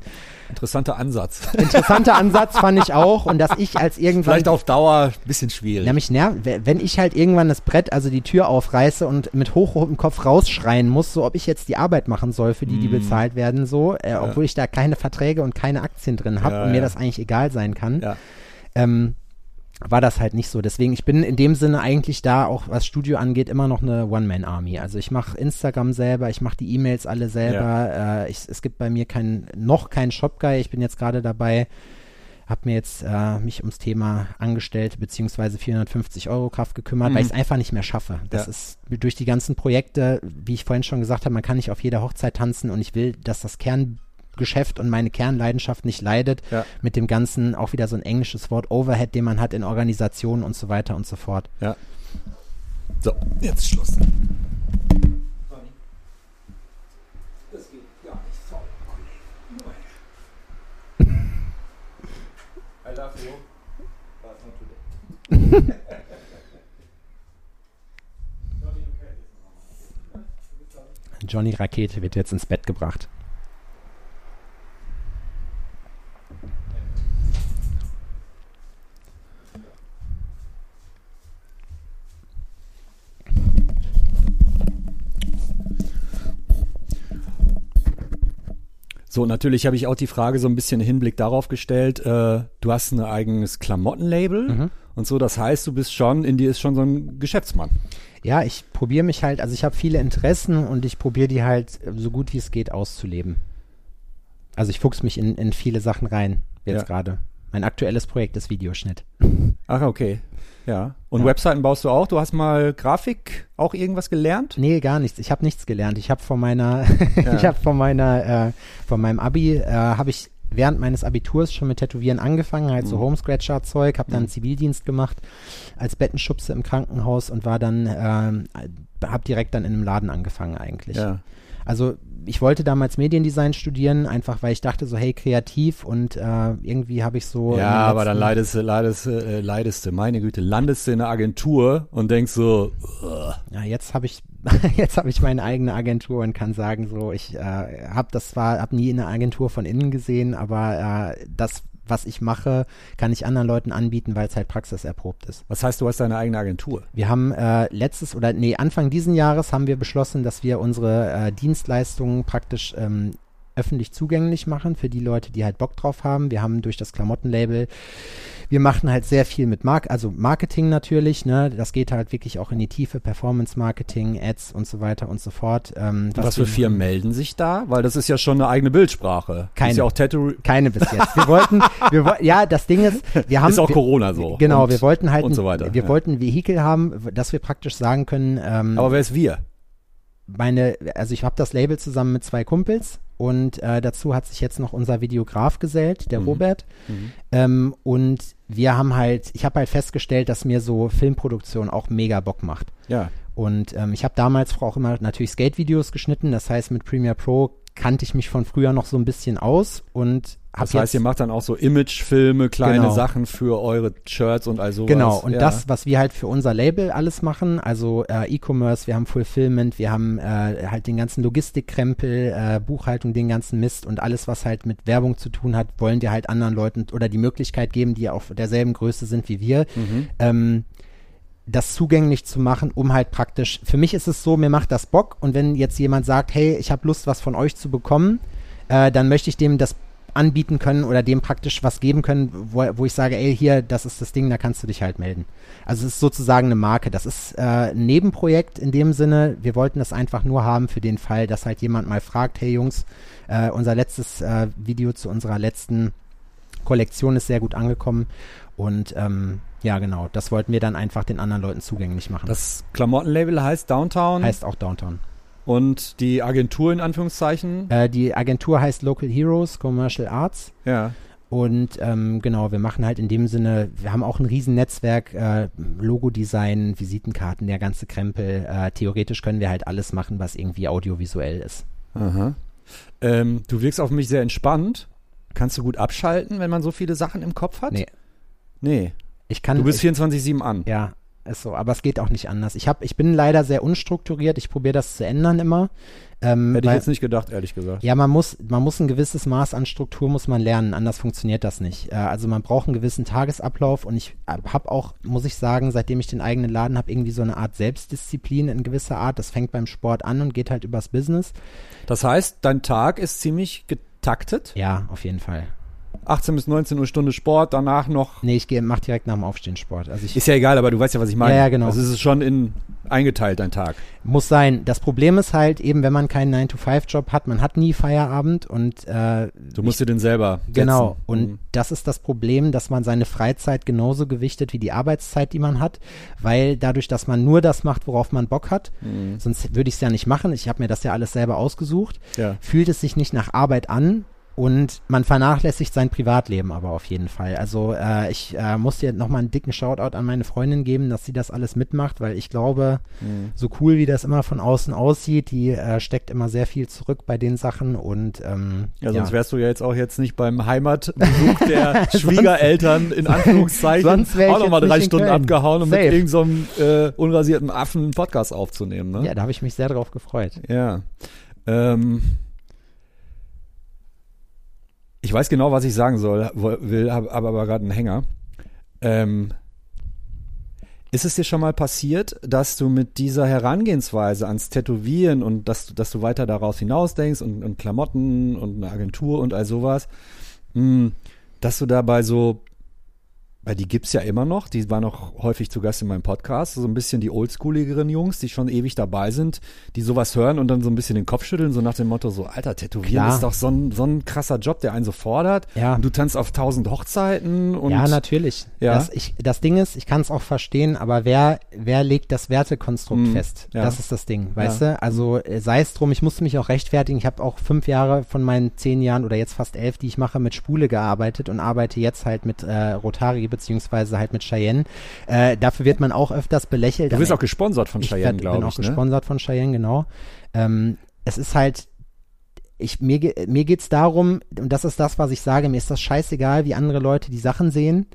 Interessanter Ansatz. Interessanter Ansatz fand ich auch und dass ich als irgendwann Vielleicht auf Dauer ein bisschen schwierig. mich nervt, wenn ich halt irgendwann das Brett, also die Tür aufreiße und mit hochrotem Kopf rausschreien muss, so ob ich jetzt die Arbeit machen soll, für die, die Mm. bezahlt werden, so, äh, obwohl ich da keine Verträge und keine Aktien drin habe Ja, und mir ja. das eigentlich egal sein kann, Ja. ähm, war das halt nicht so. Deswegen, ich bin in dem Sinne eigentlich da, auch was Studio angeht, immer noch eine One-Man-Army. Also ich mache Instagram selber, ich mache die E-Mails alle selber. Äh, ich, es gibt bei mir kein, noch keinen Shop-Guy. Ich bin jetzt gerade dabei, habe mir jetzt äh, mich ums Thema Angestellte beziehungsweise 450 Euro Kraft gekümmert, Mhm. weil ich es einfach nicht mehr schaffe. Das Ja. ist durch die ganzen Projekte, wie ich vorhin schon gesagt habe, man kann nicht auf jeder Hochzeit tanzen und ich will, dass das Kerngeschäft und meine Kernleidenschaft nicht leidet Ja. mit dem ganzen, auch wieder so ein englisches Wort, Overhead, den man hat in Organisationen und so weiter und so fort. Ja. So, jetzt Schluss. I love you, but not today. Johnny Rakete wird jetzt ins Bett gebracht. So, natürlich habe ich auch die Frage so ein bisschen im Hinblick darauf gestellt, äh, du hast ein eigenes Klamottenlabel Mhm. und so, das heißt, du bist schon, in dir ist schon so ein Geschäftsmann. Ja, ich probiere mich halt, also ich habe viele Interessen und ich probiere die halt so gut wie es geht auszuleben. Also ich fuchs mich in, in viele Sachen rein, jetzt Ja. gerade. Mein aktuelles Projekt ist Videoschnitt. Ach, okay. Ja. Und Ja. Webseiten baust du auch? Du hast mal Grafik auch irgendwas gelernt? Nee, gar nichts. Ich habe nichts gelernt. Ich habe von meiner, Ja. ich habe von meiner, äh, von meinem Abi, äh, habe ich während meines Abiturs schon mit Tätowieren angefangen, halt so Mhm. Homescratcher-Zeug, habe dann Mhm. Zivildienst gemacht als Bettenschubse im Krankenhaus und war dann, ähm, habe direkt dann in einem Laden angefangen eigentlich. Ja. Also ich wollte damals Mediendesign studieren, einfach weil ich dachte so, hey, kreativ und äh, irgendwie habe ich so. Ja, aber dann leidest du, leidest, du, äh, leidest du, meine Güte, landest du in einer Agentur und denkst so, ugh. Ja, jetzt habe ich jetzt habe ich meine eigene Agentur und kann sagen so, ich äh, habe das zwar habe nie in einer Agentur von innen gesehen, aber äh, das was ich mache, kann ich anderen Leuten anbieten, weil es halt praxiserprobt ist. was heißt, du hast deine eigene Agentur? Wir haben äh, letztes oder nee, Anfang diesen Jahres haben wir beschlossen, dass wir unsere äh, Dienstleistungen praktisch ähm, öffentlich zugänglich machen für die Leute, die halt Bock drauf haben. Wir haben durch das Klamottenlabel, wir machen halt sehr viel mit Mark also Marketing natürlich, ne? Das geht halt wirklich auch in die Tiefe, Performance Marketing, Ads und so weiter und so fort. Ähm, Was, wir für Firmen melden sich da? Weil das ist ja schon eine eigene Bildsprache. Keine. Ja keine bis jetzt. Wir wollten, wir ja, das Ding ist, wir haben ist auch wir, Corona so. Genau, und, wir wollten halt, und so weiter. wir ja. wollten ein Vehikel haben, dass wir praktisch sagen können, ähm, Aber wer ist wir? meine, also ich habe das Label zusammen mit zwei Kumpels und äh, dazu hat sich jetzt noch unser Videograf gesellt, der Mhm. Robert. Mhm. Ähm, und wir haben halt, ich habe halt festgestellt, dass mir so Filmproduktion auch mega Bock macht. Ja. Und ähm, ich habe damals auch immer natürlich Skate-Videos geschnitten, das heißt mit Premiere Pro kannte ich mich von früher noch so ein bisschen aus und habe Das heißt, ihr jetzt macht dann auch so Imagefilme, kleine Genau. Sachen für eure Shirts und all sowas. Genau, und ja. das, was wir halt für unser Label alles machen, also äh, E-Commerce, wir haben Fulfillment, wir haben äh, halt den ganzen Logistikkrempel, äh, Buchhaltung, den ganzen Mist und alles, was halt mit Werbung zu tun hat, wollen wir halt anderen Leuten oder die Möglichkeit geben, die auf derselben Größe sind wie wir, Mhm. ähm, das zugänglich zu machen, um halt praktisch, für mich ist es so, mir macht das Bock und wenn jetzt jemand sagt, hey, ich habe Lust, was von euch zu bekommen, äh, dann möchte ich dem das anbieten können oder dem praktisch was geben können, wo, wo ich sage, ey, hier, das ist das Ding, da kannst du dich halt melden. Also es ist sozusagen eine Marke. Das ist äh, ein Nebenprojekt in dem Sinne. Wir wollten das einfach nur haben für den Fall, dass halt jemand mal fragt, hey Jungs, äh, unser letztes äh, Video zu unserer letzten Kollektion ist sehr gut angekommen und ähm, ja, genau, das wollten wir dann einfach den anderen Leuten zugänglich machen. Das Klamottenlabel heißt Downtown heißt auch Downtown. und die Agentur in Anführungszeichen. Äh, die Agentur heißt Local Heroes Commercial Arts. Ja. Und ähm, genau, wir machen halt in dem Sinne, wir haben auch ein Riesennetzwerk, äh, Logodesign, Visitenkarten, der ganze Krempel. Äh, theoretisch können wir halt alles machen, was irgendwie audiovisuell ist. Aha. Ähm, du wirkst auf mich sehr entspannt. Kannst du gut abschalten, wenn man so viele Sachen im Kopf hat? Nee. Nee. Ich kann, Du bist ich, 24-7 an. Ja, ist so. Aber es geht auch nicht anders. Ich, hab, ich bin leider sehr unstrukturiert. Ich probiere das zu ändern immer. Ähm, Hätte ich weil- jetzt nicht gedacht, ehrlich gesagt. Ja, man muss, man muss ein gewisses Maß an Struktur muss man lernen, anders funktioniert das nicht. Äh, also man braucht einen gewissen Tagesablauf und ich habe auch, muss ich sagen, seitdem ich den eigenen Laden habe, irgendwie so eine Art Selbstdisziplin in gewisser Art. Das fängt beim Sport an und geht halt übers Business. Das heißt, dein Tag ist ziemlich getaktet. Ja, auf jeden Fall. 18 bis 19 Uhr Stunde Sport, danach noch. Nee, ich gehe, mach direkt nach dem Aufstehen Sport. Also ich Ist ja egal, aber du weißt ja, was ich meine. Ja, ja, genau. Also es ist schon in eingeteilt, dein Tag. muss sein. Das Problem ist halt eben, wenn man keinen 9-to-5-Job hat, man hat nie Feierabend und äh, Du musst dir den selber. Setzen. Genau, und Mhm. das ist das Problem, dass man seine Freizeit genauso gewichtet wie die Arbeitszeit, die man hat, weil dadurch, dass man nur das macht, worauf man Bock hat, Mhm. sonst würde ich es ja nicht machen, ich habe mir das ja alles selber ausgesucht, Ja. fühlt es sich nicht nach Arbeit an und man vernachlässigt sein Privatleben aber auf jeden Fall. Also äh, ich äh, muss dir nochmal einen dicken Shoutout an meine Freundin geben, dass sie das alles mitmacht, weil ich glaube, Mhm. so cool wie das immer von außen aussieht, die äh, steckt immer sehr viel zurück bei den Sachen und ähm, Ja, sonst wärst du ja jetzt auch jetzt nicht beim Heimatbesuch der Schwiegereltern in Anführungszeichen sonst auch nochmal drei Stunden Köln. abgehauen, um Safe. mit irgendeinem so äh, unrasierten Affen einen Podcast aufzunehmen. Ne? Ja, da habe ich mich sehr drauf gefreut. Ja. Ähm, ich weiß genau, was ich sagen soll, will, habe hab aber gerade einen Hänger. Ähm, ist es dir schon mal passiert, dass du mit dieser Herangehensweise ans Tätowieren und dass, du- dass du weiter daraus hinausdenkst und, und Klamotten und eine Agentur und all sowas, mh, dass du dabei so, weil die gibt's ja immer noch, die waren auch häufig zu Gast in meinem Podcast, so ein bisschen die oldschooligeren Jungs, die schon ewig dabei sind, die sowas hören und dann so ein bisschen den Kopf schütteln, so nach dem Motto, so, Alter, Tätowieren Klar. ist doch so ein, so ein krasser Job, der einen so fordert. Ja. Und du tanzt auf tausend Hochzeiten und ja, natürlich. Ja. Das, ich, das Ding ist, ich kann es auch verstehen, aber wer, wer legt das Wertekonstrukt Hm, fest? ja. Das ist das Ding, weißt du? Also äh, sei es drum, ich musste mich auch rechtfertigen. Ich habe auch fünf Jahre von meinen zehn Jahren oder jetzt fast elf, die ich mache, mit Spule gearbeitet und arbeite jetzt halt mit äh, Rotari beziehungsweise halt mit Cheyenne. Äh, dafür wird man auch öfters belächelt. du wirst auch gesponsert von ich Cheyenne, bin glaube auch ich. Ne? gesponsert von Cheyenne, genau. Ähm, es ist halt, ich, mir, mir geht's darum, und das ist das, was ich sage, mir ist das scheißegal, wie andere Leute die Sachen sehen.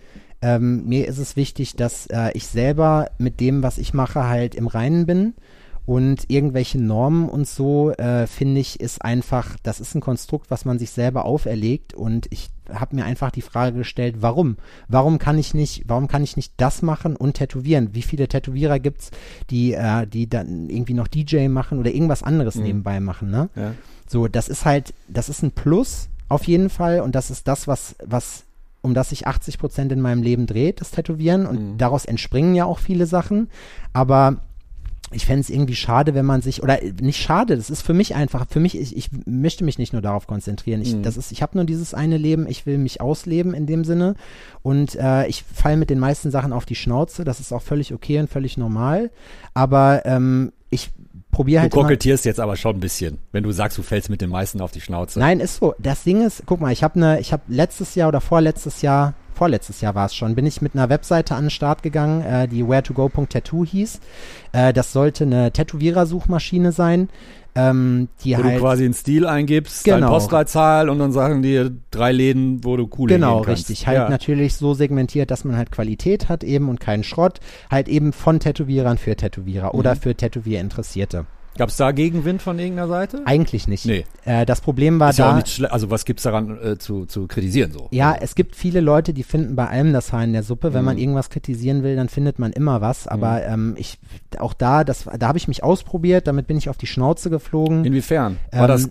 Ähm, mir ist es wichtig, dass äh, ich selber mit dem, was ich mache, halt im Reinen bin. Und irgendwelche Normen und so, äh, finde ich, ist einfach, das ist ein Konstrukt, was man sich selber auferlegt. Und ich habe mir einfach die Frage gestellt, warum? Warum kann ich nicht, warum kann ich nicht das machen und tätowieren? Wie viele Tätowierer gibt's, die, äh, die dann irgendwie noch DJ machen oder irgendwas anderes Mhm. nebenbei machen, ne? Ja. So, das ist halt, das ist ein Plus auf jeden Fall und das ist das, was, was, um das sich 80 Prozent in meinem Leben dreht, das Tätowieren und Mhm. daraus entspringen ja auch viele Sachen, aber ich fände es irgendwie schade, wenn man sich, oder äh, nicht schade, das ist für mich einfach, für mich, ich, ich möchte mich nicht nur darauf konzentrieren. Ich, Mhm. das ist, ich habe nur dieses eine Leben, ich will mich ausleben in dem Sinne und äh, ich falle mit den meisten Sachen auf die Schnauze, das ist auch völlig okay und völlig normal, aber ähm, ich probiere Du halt immer, kokettierst jetzt aber schon ein bisschen, wenn du sagst, du fällst mit den meisten auf die Schnauze. Nein, ist so. Das Ding ist, guck mal, ich habe eine, ich habe letztes Jahr oder vorletztes Jahr, vorletztes Jahr war es schon, bin ich mit einer Webseite an den Start gegangen, äh, die where2go.tattoo hieß. Äh, das sollte eine Tätowierer-Suchmaschine sein, ähm, die wo halt du quasi einen Stil eingibst, Genau. deine Postleitzahl und dann sagen die drei Läden, wo du cool Genau, richtig. Halt ja. natürlich so segmentiert, dass man halt Qualität hat eben und keinen Schrott. Halt eben von Tätowierern für Tätowierer oder Mhm. für Tätowierinteressierte. Gab es da Gegenwind von irgendeiner Seite? Eigentlich nicht. Nee. Äh, das Problem war Ist ja da. auch nicht also was gibt's daran äh, zu, zu kritisieren so? Ja, es gibt viele Leute, die finden bei allem das Haar in der Suppe. Wenn man Mhm. irgendwas kritisieren will, dann findet man immer was. Aber ähm, ich, auch da, das, da habe ich mich ausprobiert. Damit bin ich auf die Schnauze geflogen. Inwiefern? War Ähm, das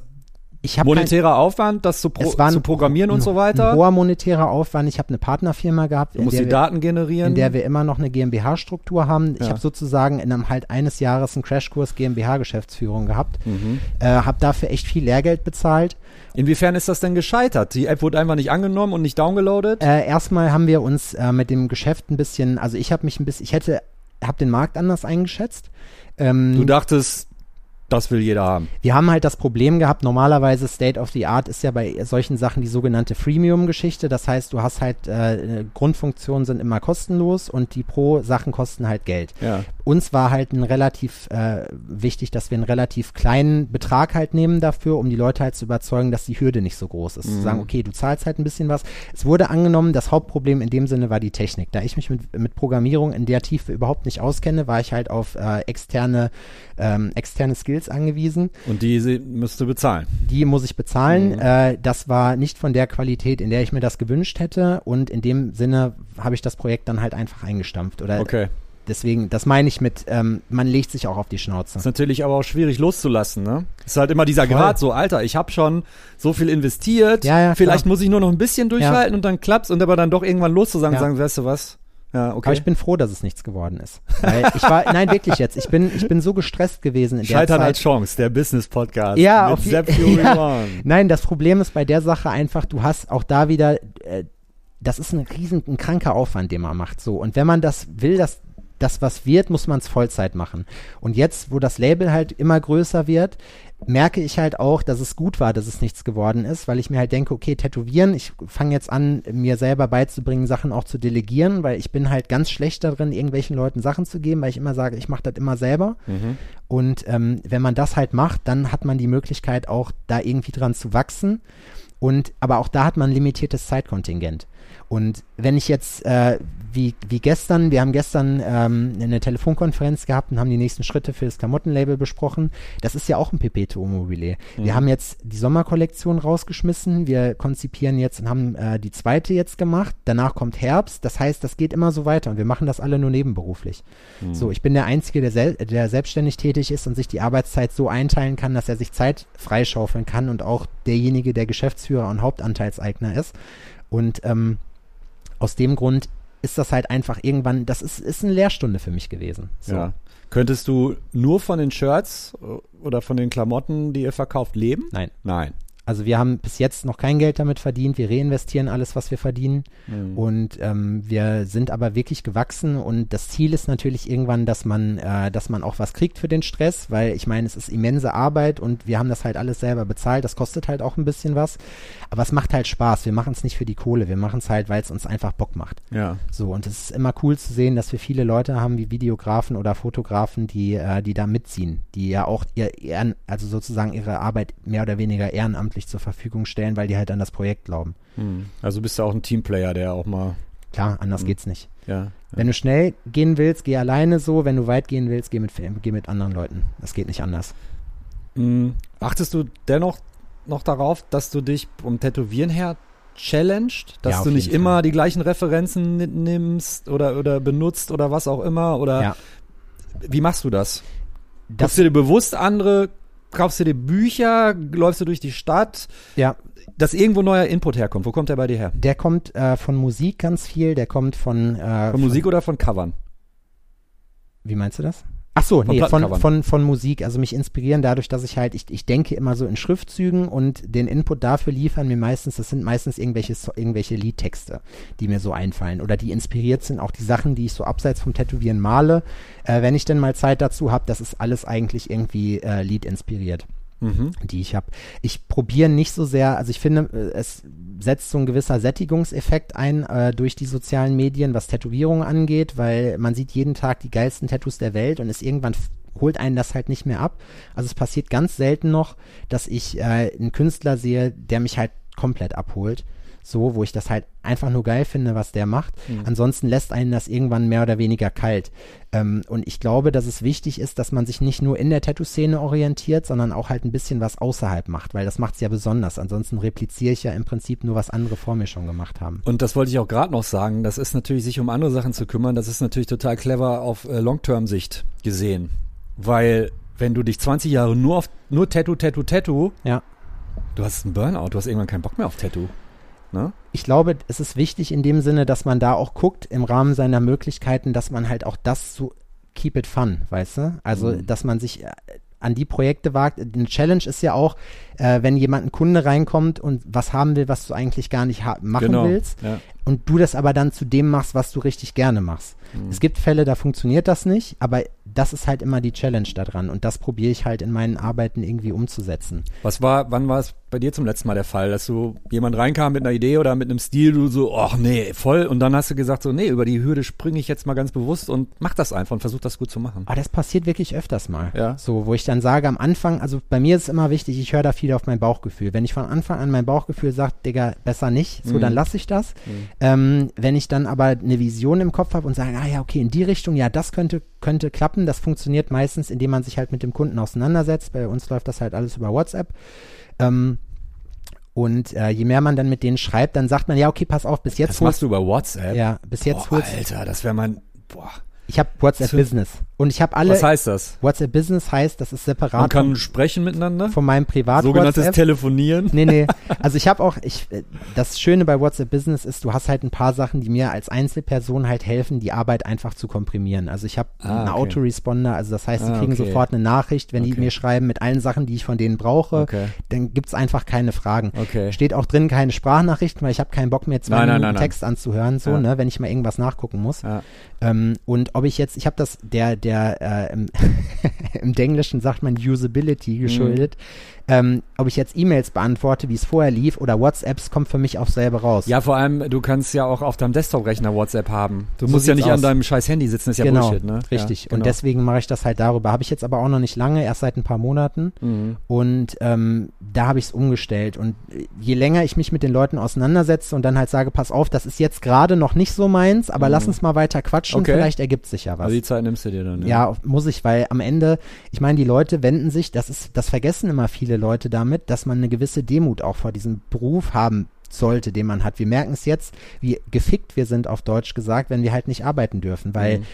ich habe kein, monetärer Aufwand, das zu, pro ein- zu programmieren und ein- so weiter? Ein hoher monetärer Aufwand. Ich habe eine Partnerfirma gehabt, du musst der die wir, Daten generieren. in der wir immer noch eine GmbH-Struktur haben. Ich Ja. habe sozusagen in einem halt eines Jahres einen Crashkurs GmbH-Geschäftsführung gehabt. mhm. Äh, habe dafür echt viel Lehrgeld bezahlt. Inwiefern ist das denn gescheitert? Die App wurde einfach nicht angenommen und nicht downgeloadet? Äh, erstmal haben wir uns äh, mit dem Geschäft ein bisschen, also ich habe mich ein bisschen, ich hätte, habe den Markt anders eingeschätzt. Ähm, du dachtest, das will jeder haben. Wir haben halt das Problem gehabt, normalerweise State of the Art ist ja bei solchen Sachen die sogenannte Freemium-Geschichte. Das heißt, du hast halt, äh, Grundfunktionen sind immer kostenlos und die Pro-Sachen kosten halt Geld. Ja. Uns war halt ein relativ äh, wichtig, dass wir einen relativ kleinen Betrag halt nehmen dafür, um die Leute halt zu überzeugen, dass die Hürde nicht so groß ist. Zu sagen, okay, du zahlst halt ein bisschen was. Es wurde angenommen, das Hauptproblem in dem Sinne war die Technik. Da ich mich mit, mit Programmierung in der Tiefe überhaupt nicht auskenne, war ich halt auf äh, externe, ähm, externe Skills angewiesen. Und die sie- müsst du bezahlen. Die muss ich bezahlen. Mhm. Äh, das war nicht von der Qualität, in der ich mir das gewünscht hätte. Und in dem Sinne habe ich das Projekt dann halt einfach eingestampft. Oder Okay. deswegen, das meine ich mit, ähm, man legt sich auch auf die Schnauze. Ist natürlich aber auch schwierig loszulassen, ne? Ist halt immer dieser Voll. Grad so, Alter, ich habe schon so viel investiert, Ja, ja, vielleicht klar. muss ich nur noch ein bisschen durchhalten und dann klappt's und aber dann doch irgendwann loszusagen Ja. und sagen, weißt du was? Ja, okay. Aber ich bin froh, dass es nichts geworden ist. Weil ich war, nein, wirklich jetzt. Ich bin, ich bin so gestresst gewesen in der Scheitern Zeit. als Chance, der Business Podcast Ja, mit auf Sepp Ja. Nein, das Problem ist bei der Sache einfach, du hast auch da wieder, äh, das ist ein riesen, ein kranker Aufwand, den man macht. So. Und wenn man das will, dass das was wird, muss man es Vollzeit machen. Und jetzt, wo das Label halt immer größer wird, merke ich halt auch, dass es gut war, dass es nichts geworden ist, weil ich mir halt denke, okay, tätowieren, ich fange jetzt an, mir selber beizubringen, Sachen auch zu delegieren, weil ich bin halt ganz schlecht darin, irgendwelchen Leuten Sachen zu geben, weil ich immer sage, ich mache das immer selber. Und ähm, wenn man das halt macht, dann hat man die Möglichkeit auch da irgendwie dran zu wachsen. Und aber auch da hat man ein limitiertes Zeitkontingent. Und wenn ich jetzt, äh, wie, wie gestern, wir haben gestern ähm, eine Telefonkonferenz gehabt und haben die nächsten Schritte für das Klamottenlabel besprochen. Das ist ja auch ein Perpetuum mobile. Wir haben jetzt die Sommerkollektion rausgeschmissen. Wir konzipieren jetzt und haben äh, die zweite jetzt gemacht. Danach kommt Herbst. Das heißt, das geht immer so weiter und wir machen das alle nur nebenberuflich. So, ich bin der Einzige, der, sel der selbstständig tätig ist und sich die Arbeitszeit so einteilen kann, dass er sich Zeit freischaufeln kann und auch derjenige, der Geschäftsführer und Hauptanteilseigner ist. Und ähm, aus dem Grund ist das halt einfach irgendwann, das ist, ist eine Lehrstunde für mich gewesen. So. Ja. Könntest du nur von den Shirts äh, oder von den Klamotten, die ihr verkauft, leben? Nein. Nein. Also wir haben bis jetzt noch kein Geld damit verdient. Wir reinvestieren alles, was wir verdienen. Und ähm, wir sind aber wirklich gewachsen. Und das Ziel ist natürlich irgendwann, dass man, äh, dass man auch was kriegt für den Stress, weil ich meine, es ist immense Arbeit und wir haben das halt alles selber bezahlt. Das kostet halt auch ein bisschen was. Aber es macht halt Spaß. Wir machen es nicht für die Kohle. Wir machen es halt, weil es uns einfach Bock macht. Ja. So, und es ist immer cool zu sehen, dass wir viele Leute haben, wie Videografen oder Fotografen, die, äh, die da mitziehen, die ja auch ihr also sozusagen ihre Arbeit mehr oder weniger ehrenamtlich zur Verfügung stellen, weil die halt an das Projekt glauben. Hm. Also bist du auch ein Teamplayer, der auch mal, Klar, anders geht's nicht. ja. Wenn du schnell gehen willst, geh alleine so. Wenn du weit gehen willst, geh mit, geh mit anderen Leuten. Das geht nicht anders. Hm. Achtest du dennoch noch darauf, dass du dich um Tätowieren her challenged, dass Ja, du nicht immer Fall. die gleichen Referenzen ni- nimmst oder, oder benutzt oder was auch immer? Oder Ja. wie machst du das? Das, Guckst du dir bewusst andere, kaufst du dir Bücher, läufst du durch die Stadt, ja, dass irgendwo neuer Input herkommt? Wo kommt der bei dir her? der kommt äh, von Musik ganz viel. Der kommt von, äh, Von Musik oder von Covern? Wie meinst du das? Ach so, Von nee, von, von, von Musik. Also mich inspirieren dadurch, dass ich halt, ich, ich denke immer so in Schriftzügen und den Input dafür liefern mir meistens, das sind meistens irgendwelche, irgendwelche Liedtexte, die mir so einfallen oder die inspiriert sind. Auch die Sachen, die ich so abseits vom Tätowieren male. Äh, wenn ich denn mal Zeit dazu habe, das ist alles eigentlich irgendwie äh, Lied inspiriert Mhm. die ich habe. Ich probiere nicht so sehr, also ich finde, äh, es setzt so ein gewisser Sättigungseffekt ein äh, durch die sozialen Medien, was Tätowierungen angeht, weil man sieht jeden Tag die geilsten Tattoos der Welt und es irgendwann holt einen das halt nicht mehr ab. Also es passiert ganz selten noch, dass ich äh, einen Künstler sehe, der mich halt komplett abholt. So, wo ich das halt einfach nur geil finde, was der macht. Ansonsten lässt einen das irgendwann mehr oder weniger kalt. Ähm, und ich glaube, dass es wichtig ist, dass man sich nicht nur in der Tattoo-Szene orientiert, sondern auch halt ein bisschen was außerhalb macht, weil das macht es ja besonders. Ansonsten repliziere ich ja im Prinzip nur, was andere vor mir schon gemacht haben. Und das wollte ich auch gerade noch sagen. Das ist natürlich, sich um andere Sachen zu kümmern, das ist natürlich total clever auf äh, Long-Term-Sicht gesehen. Weil, wenn du dich 20 Jahre nur auf, nur Tattoo, Tattoo, Tattoo, Ja. du hast einen Burnout, du hast irgendwann keinen Bock mehr auf Tattoo. Ne? ich glaube, es ist wichtig in dem Sinne, dass man da auch guckt im Rahmen seiner Möglichkeiten, dass man halt auch das so keep it fun, weißt du? Also, Mhm. dass man sich äh, an die Projekte wagt. Eine Challenge ist ja auch, äh, wenn jemand ein Kunde reinkommt und was haben will, was du eigentlich gar nicht machen Genau. willst. Ja. Und du das aber dann zu dem machst, was du richtig gerne machst. Mhm. Es gibt Fälle, da funktioniert das nicht, aber das ist halt immer die Challenge daran und das probiere ich halt in meinen Arbeiten irgendwie umzusetzen. Was war, wann war es bei dir zum letzten Mal der Fall, dass du jemand reinkam mit einer Idee oder mit einem Stil, du so, ach nee, voll und dann hast du gesagt so, nee, über die Hürde springe ich jetzt mal ganz bewusst und mach das einfach und versuch das gut zu machen. Aber das passiert wirklich öfters mal. Ja. So, wo ich dann sage am Anfang, also bei mir ist immer wichtig, ich höre da viel auf mein Bauchgefühl. Wenn ich von Anfang an mein Bauchgefühl sagt, Digga, besser nicht, so, Mhm. dann lasse ich das. Mhm. Ähm, wenn ich dann aber eine Vision im Kopf habe und sage, ah ja, okay, in die Richtung, ja, das könnte, könnte klappen, das funktioniert meistens, indem man sich halt mit dem Kunden auseinandersetzt. Bei uns läuft das halt alles über WhatsApp. Ähm, und äh, je mehr man dann mit denen schreibt, dann sagt man, ja, okay, pass auf, bis jetzt Das machst du über WhatsApp? Ja, bis jetzt Boah, Alter, das wäre mein, boah. Ich habe WhatsApp Business. Und ich habe alle. Was heißt das? WhatsApp Business heißt, das ist separat Man kann sprechen miteinander? von meinem Privat Sogenanntes WhatsApp. Telefonieren? Nee, nee. Also ich habe auch, ich, äh, das Schöne bei WhatsApp Business ist, du hast halt ein paar Sachen, die mir als Einzelperson halt helfen, die Arbeit einfach zu komprimieren. Also ich habe Ah, einen okay. Autoresponder, also das heißt, sie Ah, kriegen okay. sofort eine Nachricht, wenn die Okay. mir schreiben mit allen Sachen, die ich von denen brauche. Okay. Dann gibt's einfach keine Fragen. Okay. Steht auch drin keine Sprachnachrichten, weil ich habe keinen Bock mehr zwei nein, Minuten nein, nein. Text anzuhören, so, Ja. ne, wenn ich mal irgendwas nachgucken muss. Ja. Ähm, und ob ich jetzt, ich habe das, der, der, äh, im, im Englischen sagt man Usability geschuldet, ähm, ob ich jetzt E-Mails beantworte, wie es vorher lief, oder WhatsApps, kommt für mich auch selber raus. Ja, vor allem, du kannst ja auch auf deinem Desktop-Rechner WhatsApp haben. Du So musst ja nicht an aus. deinem scheiß Handy sitzen, ist ja genau, Bullshit, ne? richtig. Ja, Und genau. deswegen mache ich das halt darüber. Habe ich jetzt aber auch noch nicht lange, erst seit ein paar Monaten. Mhm. Und ähm, da habe ich es umgestellt. Und äh, je länger ich mich mit den Leuten auseinandersetze und dann halt sage, pass auf, das ist jetzt gerade noch nicht so meins, aber Mhm. lass uns mal weiter quatschen, Okay. vielleicht ergibt sich ja was. Also die Zeit nimmst du dir dann, Ja, muss ich, weil am Ende, ich meine, die Leute wenden sich, das ist, das vergessen immer viele Leute damit, dass man eine gewisse Demut auch vor diesem Beruf haben sollte, den man hat. Wir merken es jetzt, wie gefickt wir sind, auf Deutsch gesagt, wenn wir halt nicht arbeiten dürfen, weil Mhm.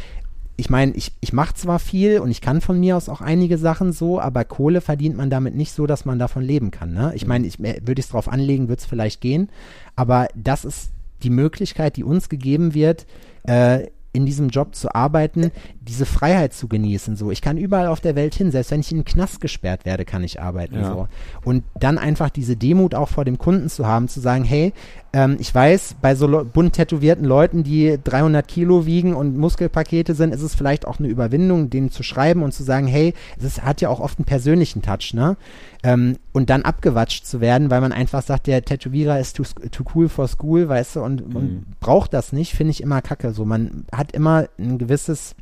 ich meine, ich, ich mache zwar viel und ich kann von mir aus auch einige Sachen so, aber Kohle verdient man damit nicht so, dass man davon leben kann. Ne? Ich meine, ich, würde ich es drauf anlegen, würde es vielleicht gehen, aber das ist die Möglichkeit, die uns gegeben wird, äh, in diesem Job zu arbeiten, diese Freiheit zu genießen. So, ich kann überall auf der Welt hin, selbst wenn ich in den Knast gesperrt werde, kann ich arbeiten. Ja. So. Und dann einfach diese Demut auch vor dem Kunden zu haben, zu sagen, hey, ähm, ich weiß, bei so le- bunt tätowierten Leuten, die 300 Kilo wiegen und Muskelpakete sind, ist es vielleicht auch eine Überwindung, denen zu schreiben und zu sagen, hey, es ist, hat ja auch oft einen persönlichen Touch, ne? Ähm, und dann abgewatscht zu werden, weil man einfach sagt, der Tätowierer ist too, too cool for school, weißt du, und, Mhm. und braucht das nicht, finde ich immer kacke. So, man hat immer ein gewisses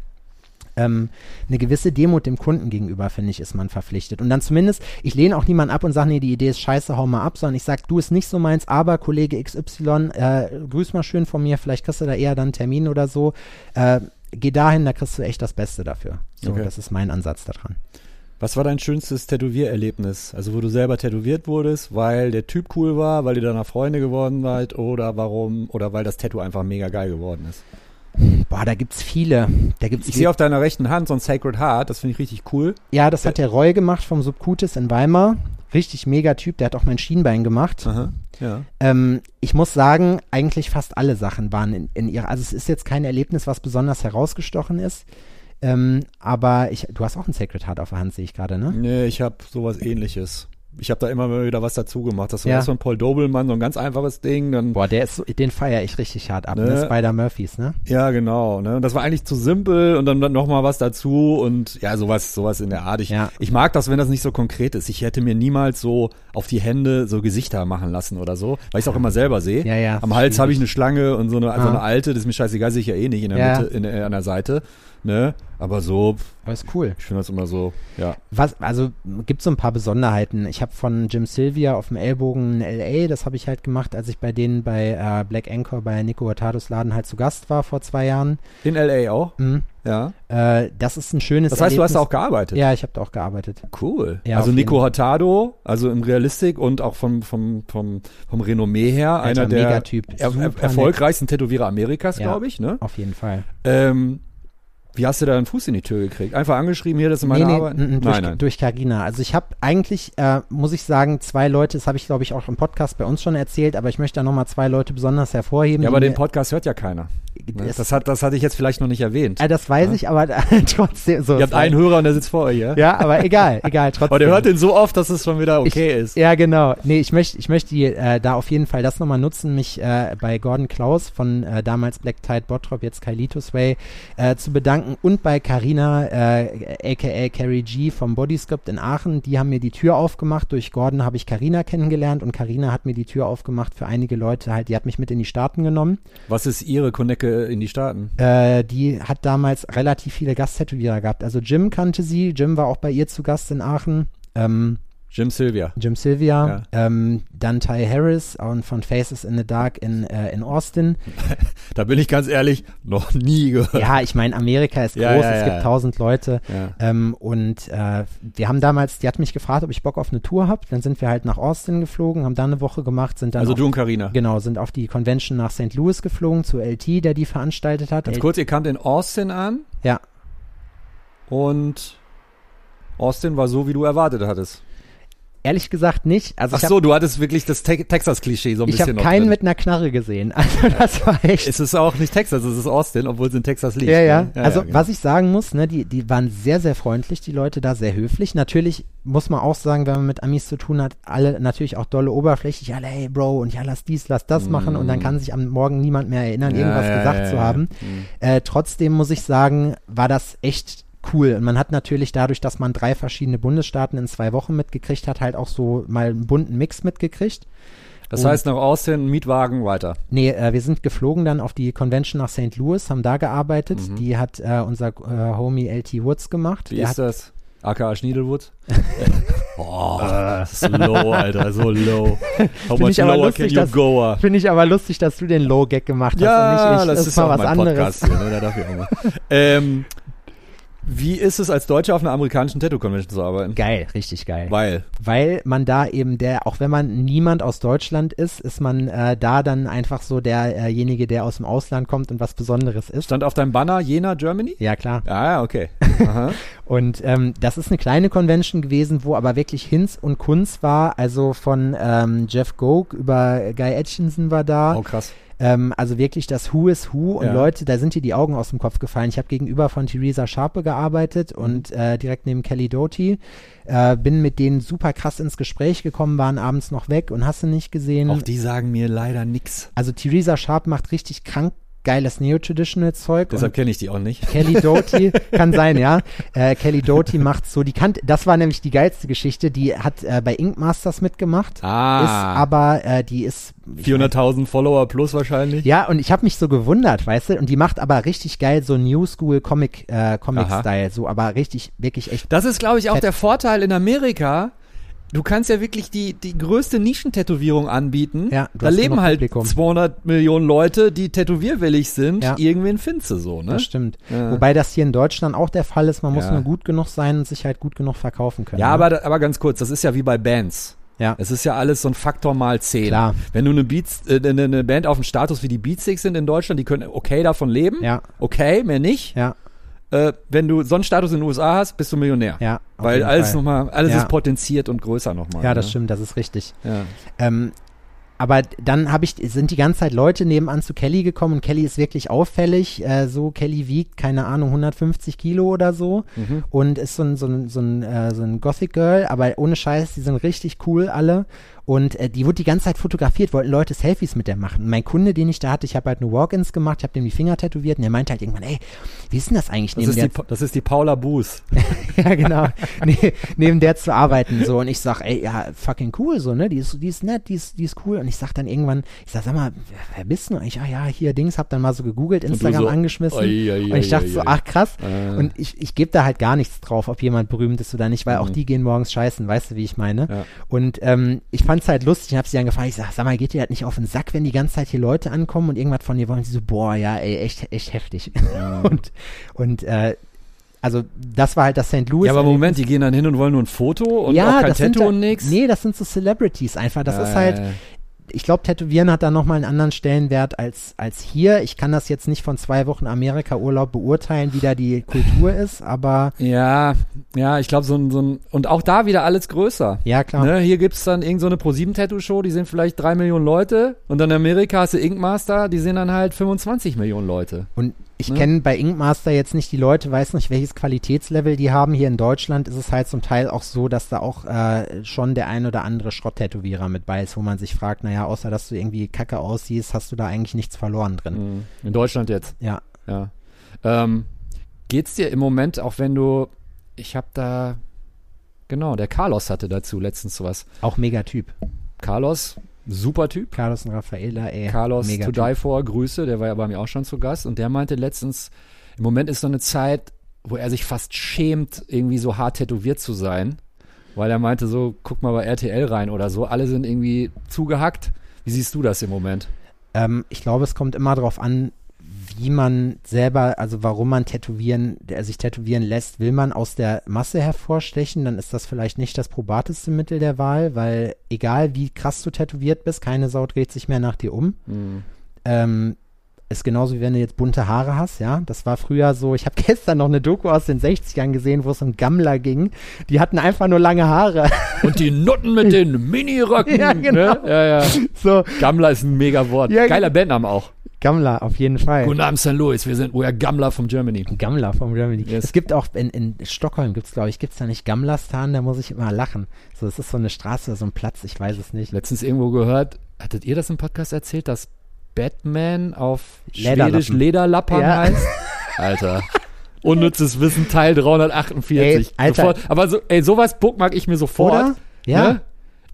ähm, eine gewisse Demut dem Kunden gegenüber, finde ich, ist man verpflichtet. Und dann zumindest, ich lehne auch niemanden ab und sage, nee, die Idee ist scheiße, hau mal ab, sondern ich sage, du ist nicht so meins, aber Kollege XY, äh, grüß mal schön von mir, vielleicht kriegst du da eher dann einen Termin oder so. Äh, geh dahin, da kriegst du echt das Beste dafür. So, Okay. das ist mein Ansatz daran. Was war dein schönstes Tätowiererlebnis? Also wo du selber tätowiert wurdest, weil der Typ cool war, weil ihr danach Freunde geworden seid oder warum oder weil das Tattoo einfach mega geil geworden ist? Boah, da gibt's viele. Da gibt's Ich sehe auf deiner rechten Hand so ein Sacred Heart, das finde ich richtig cool. Ja, das hat der Roy gemacht vom Subcutis in Weimar. Richtig mega Typ, der hat auch mein Schienbein gemacht. Aha. Ja. Ähm, ich muss sagen, eigentlich fast alle Sachen waren in, in ihrer, also es ist jetzt kein Erlebnis, was besonders herausgestochen ist. Ähm, aber ich, du hast auch ein Sacred Heart auf der Hand, sehe ich gerade, ne? Nee, ich habe sowas ähnliches. Ich habe da immer wieder was dazu gemacht. Das war Ja. erst ein Paul Dobelmann, so ein ganz einfaches Ding. Dann, Boah, der ist so, den feiere ich richtig hart ab, ne? Ne? Spider Murphys, ne? ja, genau. Ne? Und das war eigentlich zu simpel und dann, dann noch mal was dazu und ja, sowas, sowas in der Art. Ich, Ja. ich mag das, wenn das nicht so konkret ist. Ich hätte mir niemals so auf die Hände so Gesichter machen lassen oder so, weil ich es auch immer selber sehe. Ja, ja, Am Hals habe ich eine Schlange und so eine, so Ah. eine alte, das ist mir scheißegal, sehe ich ja eh nicht in der. Mitte, in, der- an der Seite. Ne? Aber so, Aber ist cool. ich finde das immer so, ja. Was, also gibt so ein paar Besonderheiten. Ich habe von Jim Sylvia auf dem Ellbogen in LA, das habe ich halt gemacht, als ich bei denen bei äh, Black Anchor bei Nico Hurtados Laden halt zu Gast war vor zwei Jahren. In L.A. auch, Mhm. ja. Äh, das ist ein schönes Das heißt, du hast Erlebnis. da auch gearbeitet? Ja, ich habe da auch gearbeitet. Cool. Ja, also Nico Hurtado, also in Realistik und auch vom, vom, vom, vom Renommee her, Alter, einer der Megatyp. er, er, nett. erfolgreichsten Tätowierer Amerikas, Ja. glaube ich. Ne? Auf jeden Fall. Ähm, wie hast du da einen Fuß in die Tür gekriegt? Einfach angeschrieben, hier, das ist meine nee, nee, Arbeit? n- n- durch, nein, nein. durch Carina. Also ich habe eigentlich, äh, muss ich sagen, zwei Leute, das habe ich glaube ich auch im Podcast bei uns schon erzählt, aber ich möchte da nochmal zwei Leute besonders hervorheben. ja, aber den Podcast hört ja keiner. Ne? Das, hat, das hatte ich jetzt vielleicht noch nicht erwähnt. Äh, das weiß ja? ich, aber trotzdem so. Ihr habt einen Hörer und der sitzt vor euch, ja? Ja, aber egal, egal, trotzdem. Aber der hört den so oft, dass es schon wieder okay ich, ist. Ja, genau. Nee, ich möchte ich möchte äh, da auf jeden Fall das nochmal nutzen, mich äh, bei Gordon Klaus von äh, damals Black Tide Bottrop, jetzt Kailitos Way, äh, zu bedanken und bei Carina, aka äh, Carrie G vom Bodyscript in Aachen. Die haben mir die Tür aufgemacht. Durch Gordon habe ich Carina kennengelernt und Carina hat mir die Tür aufgemacht für einige Leute halt. Die hat mich mit in die Staaten genommen. Was ist ihre Konecke in die Staaten? Äh, die hat damals relativ viele Gasttätowierer gehabt. Also Jim kannte sie. Jim war auch bei ihr zu Gast in Aachen. Ähm, Jim Sylvia. Jim Sylvia. Ja. Ähm, dann Ty Harris und von Faces in the Dark in, äh, in Austin. da bin ich ganz ehrlich, noch nie gehört. Ja, ich meine, Amerika ist groß, ja, ja, es gibt tausend Leute. Ähm, und äh, wir haben damals, die hat mich gefragt, ob ich Bock auf eine Tour habe. Dann sind wir halt nach Austin geflogen, haben da eine Woche gemacht, sind dann. Also auf, du und Carina. Genau, sind auf die Convention nach St. Louis geflogen, zu LT, der die veranstaltet hat. Ganz L kurz, ihr kamt in Austin an. Ja. Und Austin war so, wie du erwartet hattest. Ehrlich gesagt nicht. Also Ach so, hab, du hattest wirklich das Te Texas-Klischee so ein ich bisschen Ich habe keinen drin. mit einer Knarre gesehen. Also das war echt. Es ist auch nicht Texas, es ist Austin, obwohl es in Texas liegt. Ja, ja. Ne? ja also ja, genau. was ich sagen muss, ne, die, die waren sehr, sehr freundlich, die Leute da, sehr höflich. Natürlich muss man auch sagen, wenn man mit Amis zu tun hat, alle natürlich auch dolle oberflächlich, alle, hey Bro, und ja, lass dies, lass das mm. machen und dann mm. kann sich am Morgen niemand mehr erinnern, irgendwas ja, gesagt zu haben. Mm. Äh, trotzdem muss ich sagen, war das echt cool. Und man hat natürlich dadurch, dass man drei verschiedene Bundesstaaten in zwei Wochen mitgekriegt hat, halt auch so mal einen bunten Mix mitgekriegt. Das heißt nach Austin, Mietwagen weiter? Nee, äh, wir sind geflogen dann auf die Convention nach St. Louis, haben da gearbeitet. Mhm. Die hat äh, unser äh, Homie LT Woods gemacht. Wie Der ist das? AKA Schniedelwood? oh, so low, Alter, so low. How much lower lustig, can you go? Finde ich aber lustig, dass du den Low-Gag gemacht hast ja, und nicht ich. Das, das ist mal was mein anderes. Podcast hier, ne? da darf ich auch mal. ähm, wie ist es als Deutscher auf einer amerikanischen Tattoo-Convention zu arbeiten? Geil, richtig geil. Weil? Weil man da eben der, auch wenn man niemand aus Deutschland ist, ist man äh, da dann einfach so derjenige, der aus dem Ausland kommt und was Besonderes ist. Stand auf deinem Banner Jena, Germany? Ja, klar. Ah, okay. und ähm, das ist eine kleine Convention gewesen, wo aber wirklich Hinz und Kunz war. Also von ähm, Jeff Gogue über Guy Atchinson war da. Oh, krass. Ähm, also wirklich das Who is Who und ja. Leute, da sind dir die Augen aus dem Kopf gefallen. Ich habe gegenüber von Theresa Sharpe gearbeitet mhm. und äh, direkt neben Kelly Doty. Äh, bin mit denen super krass ins Gespräch gekommen, waren abends noch weg und hast du nicht gesehen. Auch die sagen mir leider nix. Also Theresa Sharp macht richtig krank geiles Neo-Traditional-Zeug. Deshalb kenne ich die auch nicht. Kelly Doty, kann sein, ja. Äh, Kelly Doty macht so, die kann, das war nämlich die geilste Geschichte, die hat äh, bei Ink Masters mitgemacht. Ah. Ist aber, äh, die ist 400.000 Follower plus wahrscheinlich. Ja, und ich habe mich so gewundert, weißt du, und die macht aber richtig geil so New School Comic äh, Comic Style, so aber richtig wirklich echt. Das ist glaube ich auch der Vorteil in Amerika, Du kannst ja wirklich die, die größte Nischentätowierung anbieten. Ja, da leben halt Publikum. 200 Millionen Leute, die tätowierwillig sind. Ja. Irgendwen findest du so, ne? Das stimmt. Ja. Wobei das hier in Deutschland auch der Fall ist. Man muss nur gut genug sein und sich halt gut genug verkaufen können. Ja, ne? aber, aber ganz kurz, das ist ja wie bei Bands. Ja. Es ist ja alles so ein Faktor mal 10. Klar. Wenn du eine, Beats, äh, eine, eine Band auf dem Status wie die Beatsticks sind in Deutschland, die können okay davon leben. Ja. Okay, mehr nicht. Ja äh, wenn du so einen Status in den USA hast, bist du Millionär. Ja. Weil alles nochmal, alles ja. ist potenziert und größer nochmal. Ja, das ne? stimmt, das ist richtig. Ja. Ähm, aber dann habe ich, sind die ganze Zeit Leute nebenan zu Kelly gekommen und Kelly ist wirklich auffällig. Äh, so, Kelly wiegt, keine Ahnung, 150 Kilo oder so mhm. und ist so ein, so ein, so ein, äh, so ein Gothic Girl, aber ohne Scheiß, die sind richtig cool alle. Und äh, die wurde die ganze Zeit fotografiert, wollten Leute Selfies mit der machen. mein Kunde, den ich da hatte, ich habe halt nur Walk-ins gemacht, ich habe dem die Finger tätowiert und der meinte halt irgendwann, ey, wie ist denn das eigentlich das neben der... Die, das ist die Paula Boos. ja, genau. nee, neben der zu arbeiten so und ich sag, ey, ja, fucking cool so, ne? Die ist, die ist nett, die ist, die ist cool und ich sag dann irgendwann, ich sag, sag mal, wer bist du eigentlich? Ah ja, hier Dings, hab dann mal so gegoogelt, Instagram so, angeschmissen oi, oi, und ich dachte oi, so, ach krass äh. und ich, ich gebe da halt gar nichts drauf, ob jemand berühmt ist oder nicht, weil mhm. auch die gehen morgens scheißen, weißt du, wie ich meine? Ja. Und ähm, ich fand's halt lustig, ich hab sie dann gefragt, ich sag, sag mal, geht dir das nicht auf den Sack, wenn die ganze Zeit hier Leute ankommen und irgendwas von dir wollen? Sie so, boah, ja, ey, echt, echt heftig. Mhm. und und äh, also das war halt das St. Louis. Ja, aber Moment, die gehen dann hin und wollen nur ein Foto und ja, auch kein Tattoo da, und nix? Nee, das sind so Celebrities einfach. Das ja, ist halt, ich glaube, Tätowieren hat da nochmal einen anderen Stellenwert als, als hier. Ich kann das jetzt nicht von zwei Wochen Amerika-Urlaub beurteilen, wie da die Kultur ist, aber. Ja, ja, ich glaube, so ein, so ein, und auch da wieder alles größer. Ja, klar. Ne, hier gibt's dann irgend so eine Pro-7-Tattoo-Show, die sind vielleicht drei Millionen Leute und dann in Amerika hast du Inkmaster, die sind dann halt 25 Millionen Leute. Und ich Ne? kenne bei Inkmaster jetzt nicht die Leute, weiß nicht, welches Qualitätslevel die haben. Hier in Deutschland ist es halt zum Teil auch so, dass da auch äh, schon der ein oder andere Schrott-Tätowierer mit bei ist, wo man sich fragt, naja, außer dass du irgendwie kacke aussiehst, hast du da eigentlich nichts verloren drin. Mhm. In Deutschland jetzt. Ja. Ja. Ähm, geht's dir im Moment, auch wenn du, ich habe da, genau, der Carlos hatte dazu letztens sowas. Auch mega Typ. Carlos, super Typ. Carlos und Raffaella, ey. Carlos mega to Typ. die for, Grüße, der war ja bei mir auch schon zu Gast und der meinte letztens, im Moment ist so eine Zeit, wo er sich fast schämt, irgendwie so hart tätowiert zu sein, weil er meinte so, guck mal bei RTL rein oder so, alle sind irgendwie zugehackt. Wie siehst du das im Moment? Ähm, ich glaube, es kommt immer darauf an, wie man selber, also warum man tätowieren, der sich tätowieren lässt. Will man aus der Masse hervorstechen, dann ist das vielleicht nicht das probateste Mittel der Wahl, weil egal wie krass du tätowiert bist, keine Sau dreht sich mehr nach dir um. Ähm, ist genauso wie wenn du jetzt bunte Haare hast, ja. Das war früher so, ich habe gestern noch eine Doku aus den 60ern gesehen, wo es um Gammler ging. Die hatten einfach nur lange Haare. Und die Nutten mit den Miniröcken. Ja, genau. Ne? Ja, ja. so, Gammler ist ein mega Wort. Ja, Geiler Bandname auch. Gammler, auf jeden Fall. Guten Abend, St. Louis. Wir sind, we are Gammler from Germany. Gammler vom Germany. Yes. Es gibt auch in, in Stockholm gibt's glaube ich, gibt's da nicht Gammlerstan, da muss ich immer lachen. So, es ist so eine Straße, so ein Platz, ich weiß es nicht. Letztens irgendwo gehört, hattet ihr das im Podcast erzählt, dass Batman auf Lederlappen. Schwedisch Lederlappern Ja. heißt? Alter. Unnützes Wissen, Teil 348. Ey, Alter. Sofort. Aber so, ey, sowas bookmark ich mir sofort. Oder? Ja. Ne?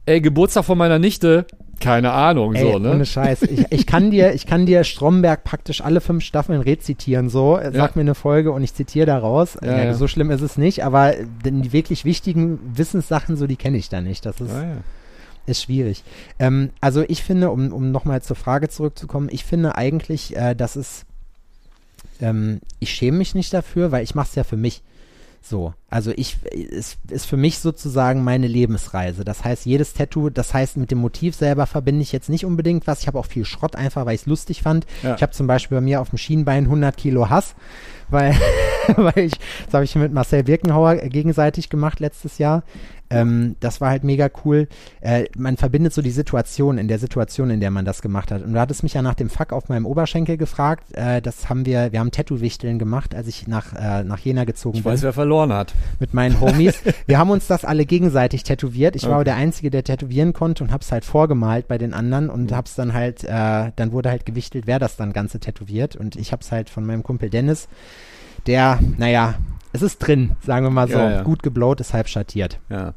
Ey, Geburtstag von meiner Nichte, keine Ahnung, Ey, so, ne? ohne Scheiß. Ich, ich kann dir, ich kann dir Stromberg praktisch alle fünf Staffeln rezitieren, so. Sag Ja. mir eine Folge und ich zitiere daraus. Ja, Ja. So schlimm ist es nicht, aber die wirklich wichtigen Wissenssachen, so, die kenne ich da nicht. Das ist, Ah, ist schwierig. Ähm, also ich finde, um, um nochmal zur Frage zurückzukommen, ich finde eigentlich, äh, dass es, ähm, ich schäme mich nicht dafür, weil ich mache es ja für mich. So, also ich, es ist für mich sozusagen meine Lebensreise. Das heißt, jedes Tattoo, das heißt, mit dem Motiv selber verbinde ich jetzt nicht unbedingt was. Ich habe auch viel Schrott einfach, weil ich es lustig fand. Ja. Ich habe zum Beispiel bei mir auf dem Schienbein 100 Kilo Hass, weil, weil ich, das habe ich mit Marcel Birkenhauer gegenseitig gemacht letztes Jahr. Ähm, das war halt mega cool. Äh, man verbindet so die Situation in der Situation, in der man das gemacht hat. Und du hattest mich ja nach dem Fuck auf meinem Oberschenkel gefragt. Äh, das haben wir, wir haben Tattoo-Wichteln gemacht, als ich nach, äh, nach Jena gezogen Ich bin weiß, wer verloren hat. mit meinen Homies. Wir haben uns das alle gegenseitig tätowiert. Ich war Okay. der Einzige, der tätowieren konnte und hab's halt vorgemalt bei den anderen Mhm. und hab's dann halt, äh, dann wurde halt gewichtelt, wer das dann Ganze tätowiert. Und ich hab's halt von meinem Kumpel Dennis, der, naja, es ist drin, sagen wir mal so. Ja, ja. Gut geblowt, ist halb schattiert. Ja.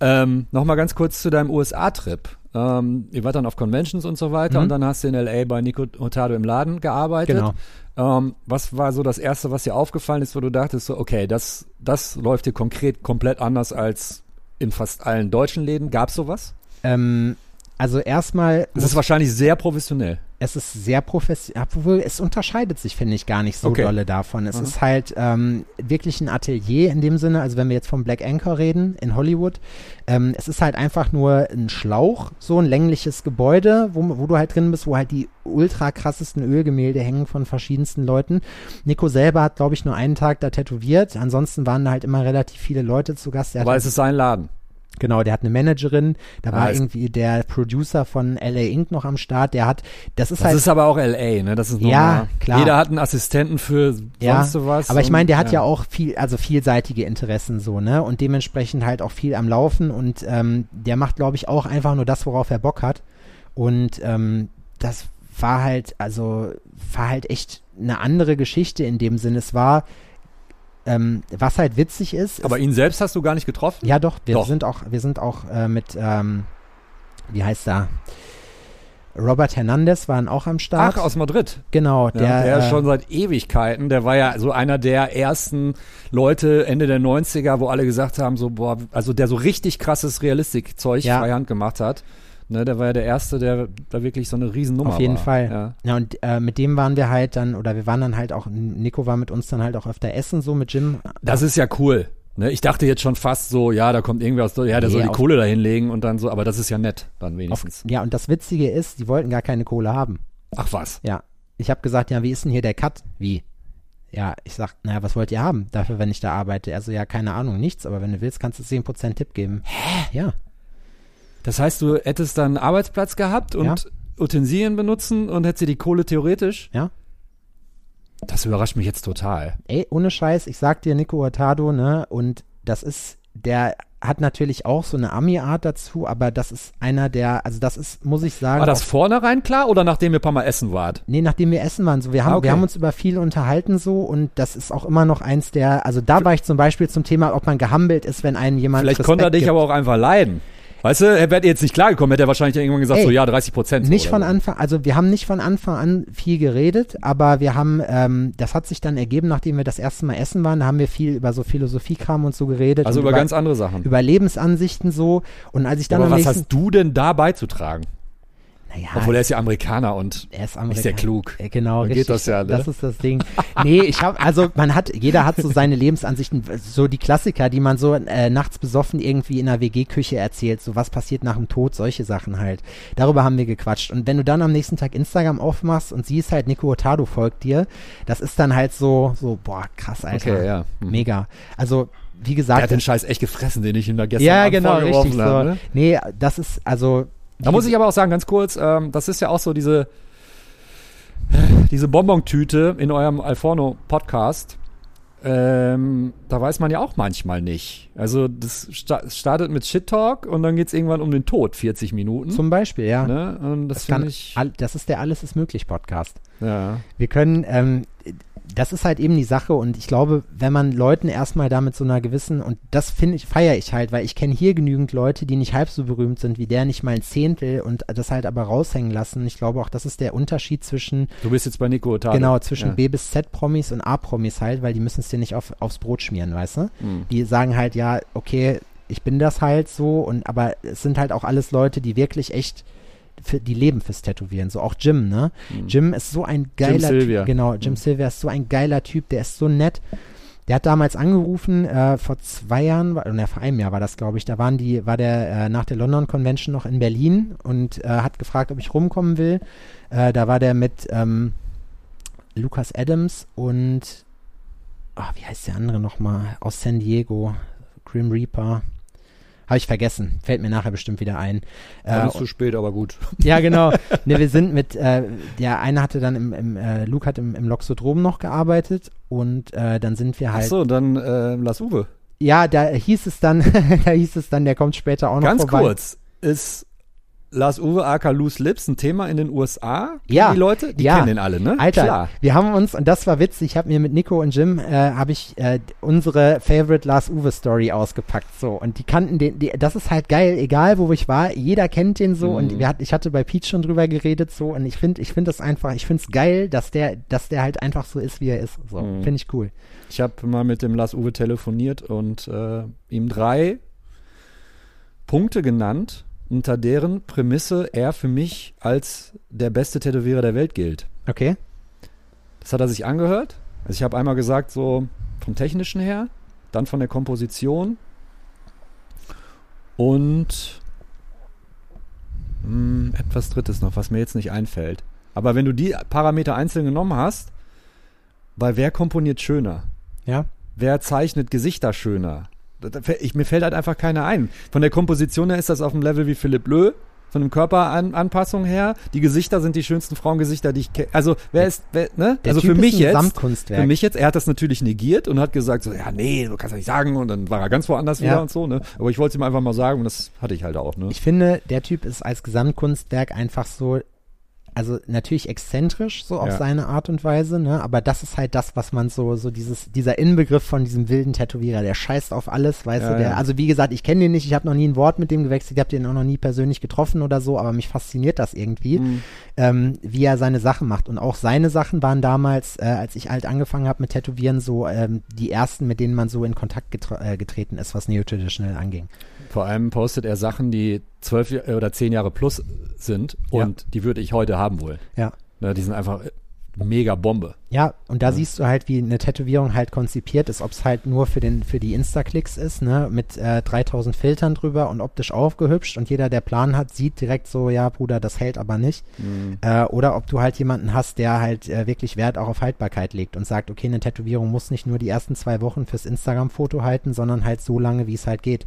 Ähm, Nochmal ganz kurz zu deinem USA-Trip. Ähm, ihr wart dann auf Conventions und so weiter Mhm. und dann hast du in L.A. bei Nico Hurtado im Laden gearbeitet. Genau. Ähm, was war so das Erste, was dir aufgefallen ist, wo du dachtest, so, okay, das, das läuft hier konkret komplett anders als in fast allen deutschen Läden? Gab es sowas? Ähm, also erstmal, Es ist wahrscheinlich sehr professionell. Es ist sehr professionell, obwohl es unterscheidet sich, finde ich, gar nicht so Okay. dolle davon. Es Mhm. ist halt ähm, wirklich ein Atelier in dem Sinne, also wenn wir jetzt vom Black Anchor reden in Hollywood, ähm, es ist halt einfach nur ein Schlauch, so ein längliches Gebäude, wo, wo du halt drin bist, wo halt die ultra krassesten Ölgemälde hängen von verschiedensten Leuten. Nico selber hat, glaube ich, nur einen Tag da tätowiert, ansonsten waren da halt immer relativ viele Leute zu Gast. Hat Aber es ist sein Laden. Genau, der hat eine Managerin, da Ah, war irgendwie der Producer von LA Inc. noch am Start, der hat, das ist Das halt, ist aber auch L.A., ne? Das ist Ja, normal. klar. Jeder hat einen Assistenten für ja, sonst was. aber ich meine, der und- hat ja. auch viel, also vielseitige Interessen so, ne, und dementsprechend halt auch viel am Laufen und ähm, der macht, glaube ich, auch einfach nur das, worauf er Bock hat und ähm, das war halt, also war halt echt eine andere Geschichte in dem Sinne, es war, ähm, was halt witzig ist, Aber ihn selbst hast du gar nicht getroffen? Ja, doch, wir Doch. sind auch, wir sind auch äh, mit, ähm, wie heißt er? Robert Hernandez waren auch am Start. Ach, aus Madrid. genau, Ja, der, der, ist äh, schon seit Ewigkeiten. Der war ja so einer der ersten Leute Ende der 90er, wo alle gesagt haben, so, boah, also der so richtig krasses Realistikzeug Ja. freihand gemacht hat. Ne, der war ja der Erste, der da wirklich so eine Riesennummer war. Auf jeden Fall. Ja. ja, und äh, mit dem waren wir halt dann, oder wir waren dann halt auch, Nico war mit uns dann halt auch öfter essen, so mit Jim. Das ist ja cool. Ne, ich dachte jetzt schon fast so, ja, da kommt irgendwer aus, ja, der Nee, soll die auf- Kohle da hinlegen und dann so, aber das ist ja nett, dann Auf, wenigstens. ja, und das Witzige ist, die wollten gar keine Kohle haben. Ach was. Ja. Ich habe gesagt, ja, wie ist denn hier der Cut? Wie? Ja, ich sag, naja, was wollt ihr haben dafür, wenn ich da arbeite? Also ja, keine Ahnung, nichts, aber wenn du willst, kannst du 10% Tipp geben. Hä? Ja. Das heißt, du hättest dann einen Arbeitsplatz gehabt und Ja. Utensilien benutzen und hättest dir die Kohle theoretisch? Ja. Das überrascht mich jetzt total. Ey, ohne Scheiß, ich sag dir, Nico Hurtado, ne, und das ist, der hat natürlich auch so eine Ami-Art dazu, aber das ist einer der, also das ist, muss ich sagen, War das vornherein klar oder nachdem ihr ein paar Mal essen wart? Nee, nachdem wir essen waren, so wir haben, Ah, okay. wir haben uns über viel unterhalten so und das ist auch immer noch eins der, also da war ich zum Beispiel zum Thema, ob man gehambelt ist, wenn einem jemand Vielleicht Respekt konnte er dich gibt. aber auch einfach leiden. Weißt du, er wäre jetzt nicht klargekommen, hätte er wahrscheinlich irgendwann gesagt, Ey, so ja, 30 Prozent. Nicht von Anfang, also wir haben nicht von Anfang an viel geredet, aber wir haben, ähm, das hat sich dann ergeben, nachdem wir das erste Mal essen waren, da haben wir viel über so Philosophiekram und so geredet. Also und über ganz andere Sachen. über Lebensansichten so und als ich dann aber was nächsten, hast du denn da beizutragen? Naja, Obwohl er ist ja Amerikaner und er ist ist Amerikaner. ja klug. Äh, Genau, Dann geht richtig. das ja, ne? Das ist das Ding. Nee, ich habe, also man hat, jeder hat so seine Lebensansichten, so die Klassiker, die man so äh, nachts besoffen irgendwie in der WG-Küche erzählt, so was passiert nach dem Tod, solche Sachen halt. Darüber haben wir gequatscht. Und wenn du dann am nächsten Tag Instagram aufmachst und siehst halt, Nico Hurtado folgt dir, das ist dann halt so, so, boah, krass, Alter. Okay, ja. Mhm. Mega. Also, wie gesagt, hat den Scheiß echt gefressen, den ich ihm da gestern ja, genau, richtig so. ne? Nee, das ist, also, Da muss ich aber auch sagen, ganz kurz, ähm, das ist ja auch so diese, diese Bonbon-Tüte in eurem Alforno-Podcast. Ähm, da weiß man ja auch manchmal nicht. Also das sta startet mit Shit-Talk und dann geht's irgendwann um den Tod, 40 Minuten. zum Beispiel, ja. ne? Und das, Das, kann, ich, all, das ist der Alles ist möglich Podcast. ja. Wir können, ähm, das ist halt eben die Sache und ich glaube, wenn man Leuten erstmal da mit so einer gewissen, und das finde ich, feiere ich halt, weil ich kenne hier genügend Leute, die nicht halb so berühmt sind wie der, nicht mal ein Zehntel und das halt aber raushängen lassen. Ich glaube auch, das ist der Unterschied zwischen, Du bist jetzt bei Nico Otada. genau, zwischen ja. B bis Z Promis und A Promis halt, weil die müssen es dir nicht auf, aufs Brot schmieren, weißt du? Mhm. Die sagen halt, ja, okay, ich bin das halt so und aber es sind halt auch alles Leute, die wirklich echt für, die leben fürs Tätowieren, so auch Jim, ne? Mhm. Jim ist so ein geiler Sylvia. Typ. Genau, Jim Mhm. Sylvia ist so ein geiler Typ, der ist so nett. Der hat damals angerufen, äh, vor zwei Jahren, oder vor einem Jahr war das, glaube ich, da waren die, war der äh, nach der London Convention noch in Berlin und äh, hat gefragt, ob ich rumkommen will. Äh, da war der mit ähm, Lucas Adams und ah, wie heißt der andere nochmal? Aus San Diego, Grim Reaper. Habe ich vergessen. Fällt mir nachher bestimmt wieder ein. Äh, zu spät, aber gut. ja, genau. Ne, wir sind mit, äh, der eine hatte dann im, im äh, Luke hat im, im Loxodrom noch gearbeitet und äh, dann sind wir halt. so, dann äh, lass Uwe. Ja, da hieß es dann, da hieß es dann, der kommt später auch noch Ganz vorbei. kurz, ist Lars Uwe aka Loose Lips ein Thema in den USA? Ja. Die Leute, die Ja. kennen den alle, ne? Alter, Klar. wir haben uns, und das war witzig, ich habe mir mit Nico und Jim, äh, habe ich äh, unsere Favorite Lars Uwe Story ausgepackt, so. Und die kannten den, die, das ist halt geil, egal wo ich war, jeder kennt den so. Mhm. Und wir ich hatte bei Pete schon drüber geredet, so. Und ich finde, ich finde das einfach, ich finde es geil, dass der, dass der halt einfach so ist, wie er ist. So, Mhm. finde ich cool. Ich habe mal mit dem Lars Uwe telefoniert und äh, ihm drei Punkte genannt, unter deren Prämisse er für mich als der beste Tätowierer der Welt gilt. Okay. Das hat er sich angehört. Also ich habe einmal gesagt, so vom Technischen her, dann von der Komposition und mh, etwas Drittes noch, was mir jetzt nicht einfällt. Aber wenn du die Parameter einzeln genommen hast, weil wer komponiert schöner? Ja. Wer zeichnet Gesichter schöner? Ich, mir fällt halt einfach keiner ein. Von der Komposition her ist das auf dem Level wie Philipp Löh. Von dem Körperanpassung her. Die Gesichter sind die schönsten Frauengesichter, die ich kenne. Also, wer ist, wer, ne? Der Also typ für mich jetzt. Für mich jetzt, er hat das natürlich negiert und hat gesagt, so, ja, nee, du kannst ja nicht sagen. Und dann war er ganz woanders Ja. wieder und so, ne? Aber ich wollte es ihm einfach mal sagen und das hatte ich halt auch, ne? Ich finde, der Typ ist als Gesamtkunstwerk einfach so, also natürlich exzentrisch, so auf Ja. seine Art und Weise, ne? Aber das ist halt das, was man so, so dieses, dieser Inbegriff von diesem wilden Tätowierer, der scheißt auf alles, weißt Ja, du, der, ja. also wie gesagt, ich kenne den nicht, ich habe noch nie ein Wort mit dem gewechselt, ich habe den auch noch nie persönlich getroffen oder so, aber mich fasziniert das irgendwie, Mhm. ähm, wie er seine Sachen macht. Und auch seine Sachen waren damals, äh, als ich halt angefangen habe mit Tätowieren, so ähm, die ersten, mit denen man so in Kontakt getre äh, getreten ist, was Neo-Traditional anging. Vor allem postet er Sachen, die zwölf Ja- oder zehn Jahre plus sind Ja. und die würde ich heute haben wollen. Ja. Ne, die sind einfach mega Bombe. Ja, und da siehst du halt, wie eine Tätowierung halt konzipiert ist, ob es halt nur für, den, für die Insta-Klicks ist, ne, mit äh, 3000 Filtern drüber und optisch aufgehübscht und jeder, der Plan hat, sieht direkt so, ja, Bruder, das hält aber nicht. Äh, oder ob du halt jemanden hast, der halt äh, wirklich Wert auch auf Haltbarkeit legt und sagt, okay, eine Tätowierung muss nicht nur die ersten zwei Wochen fürs Instagram-Foto halten, sondern halt so lange, wie es halt geht.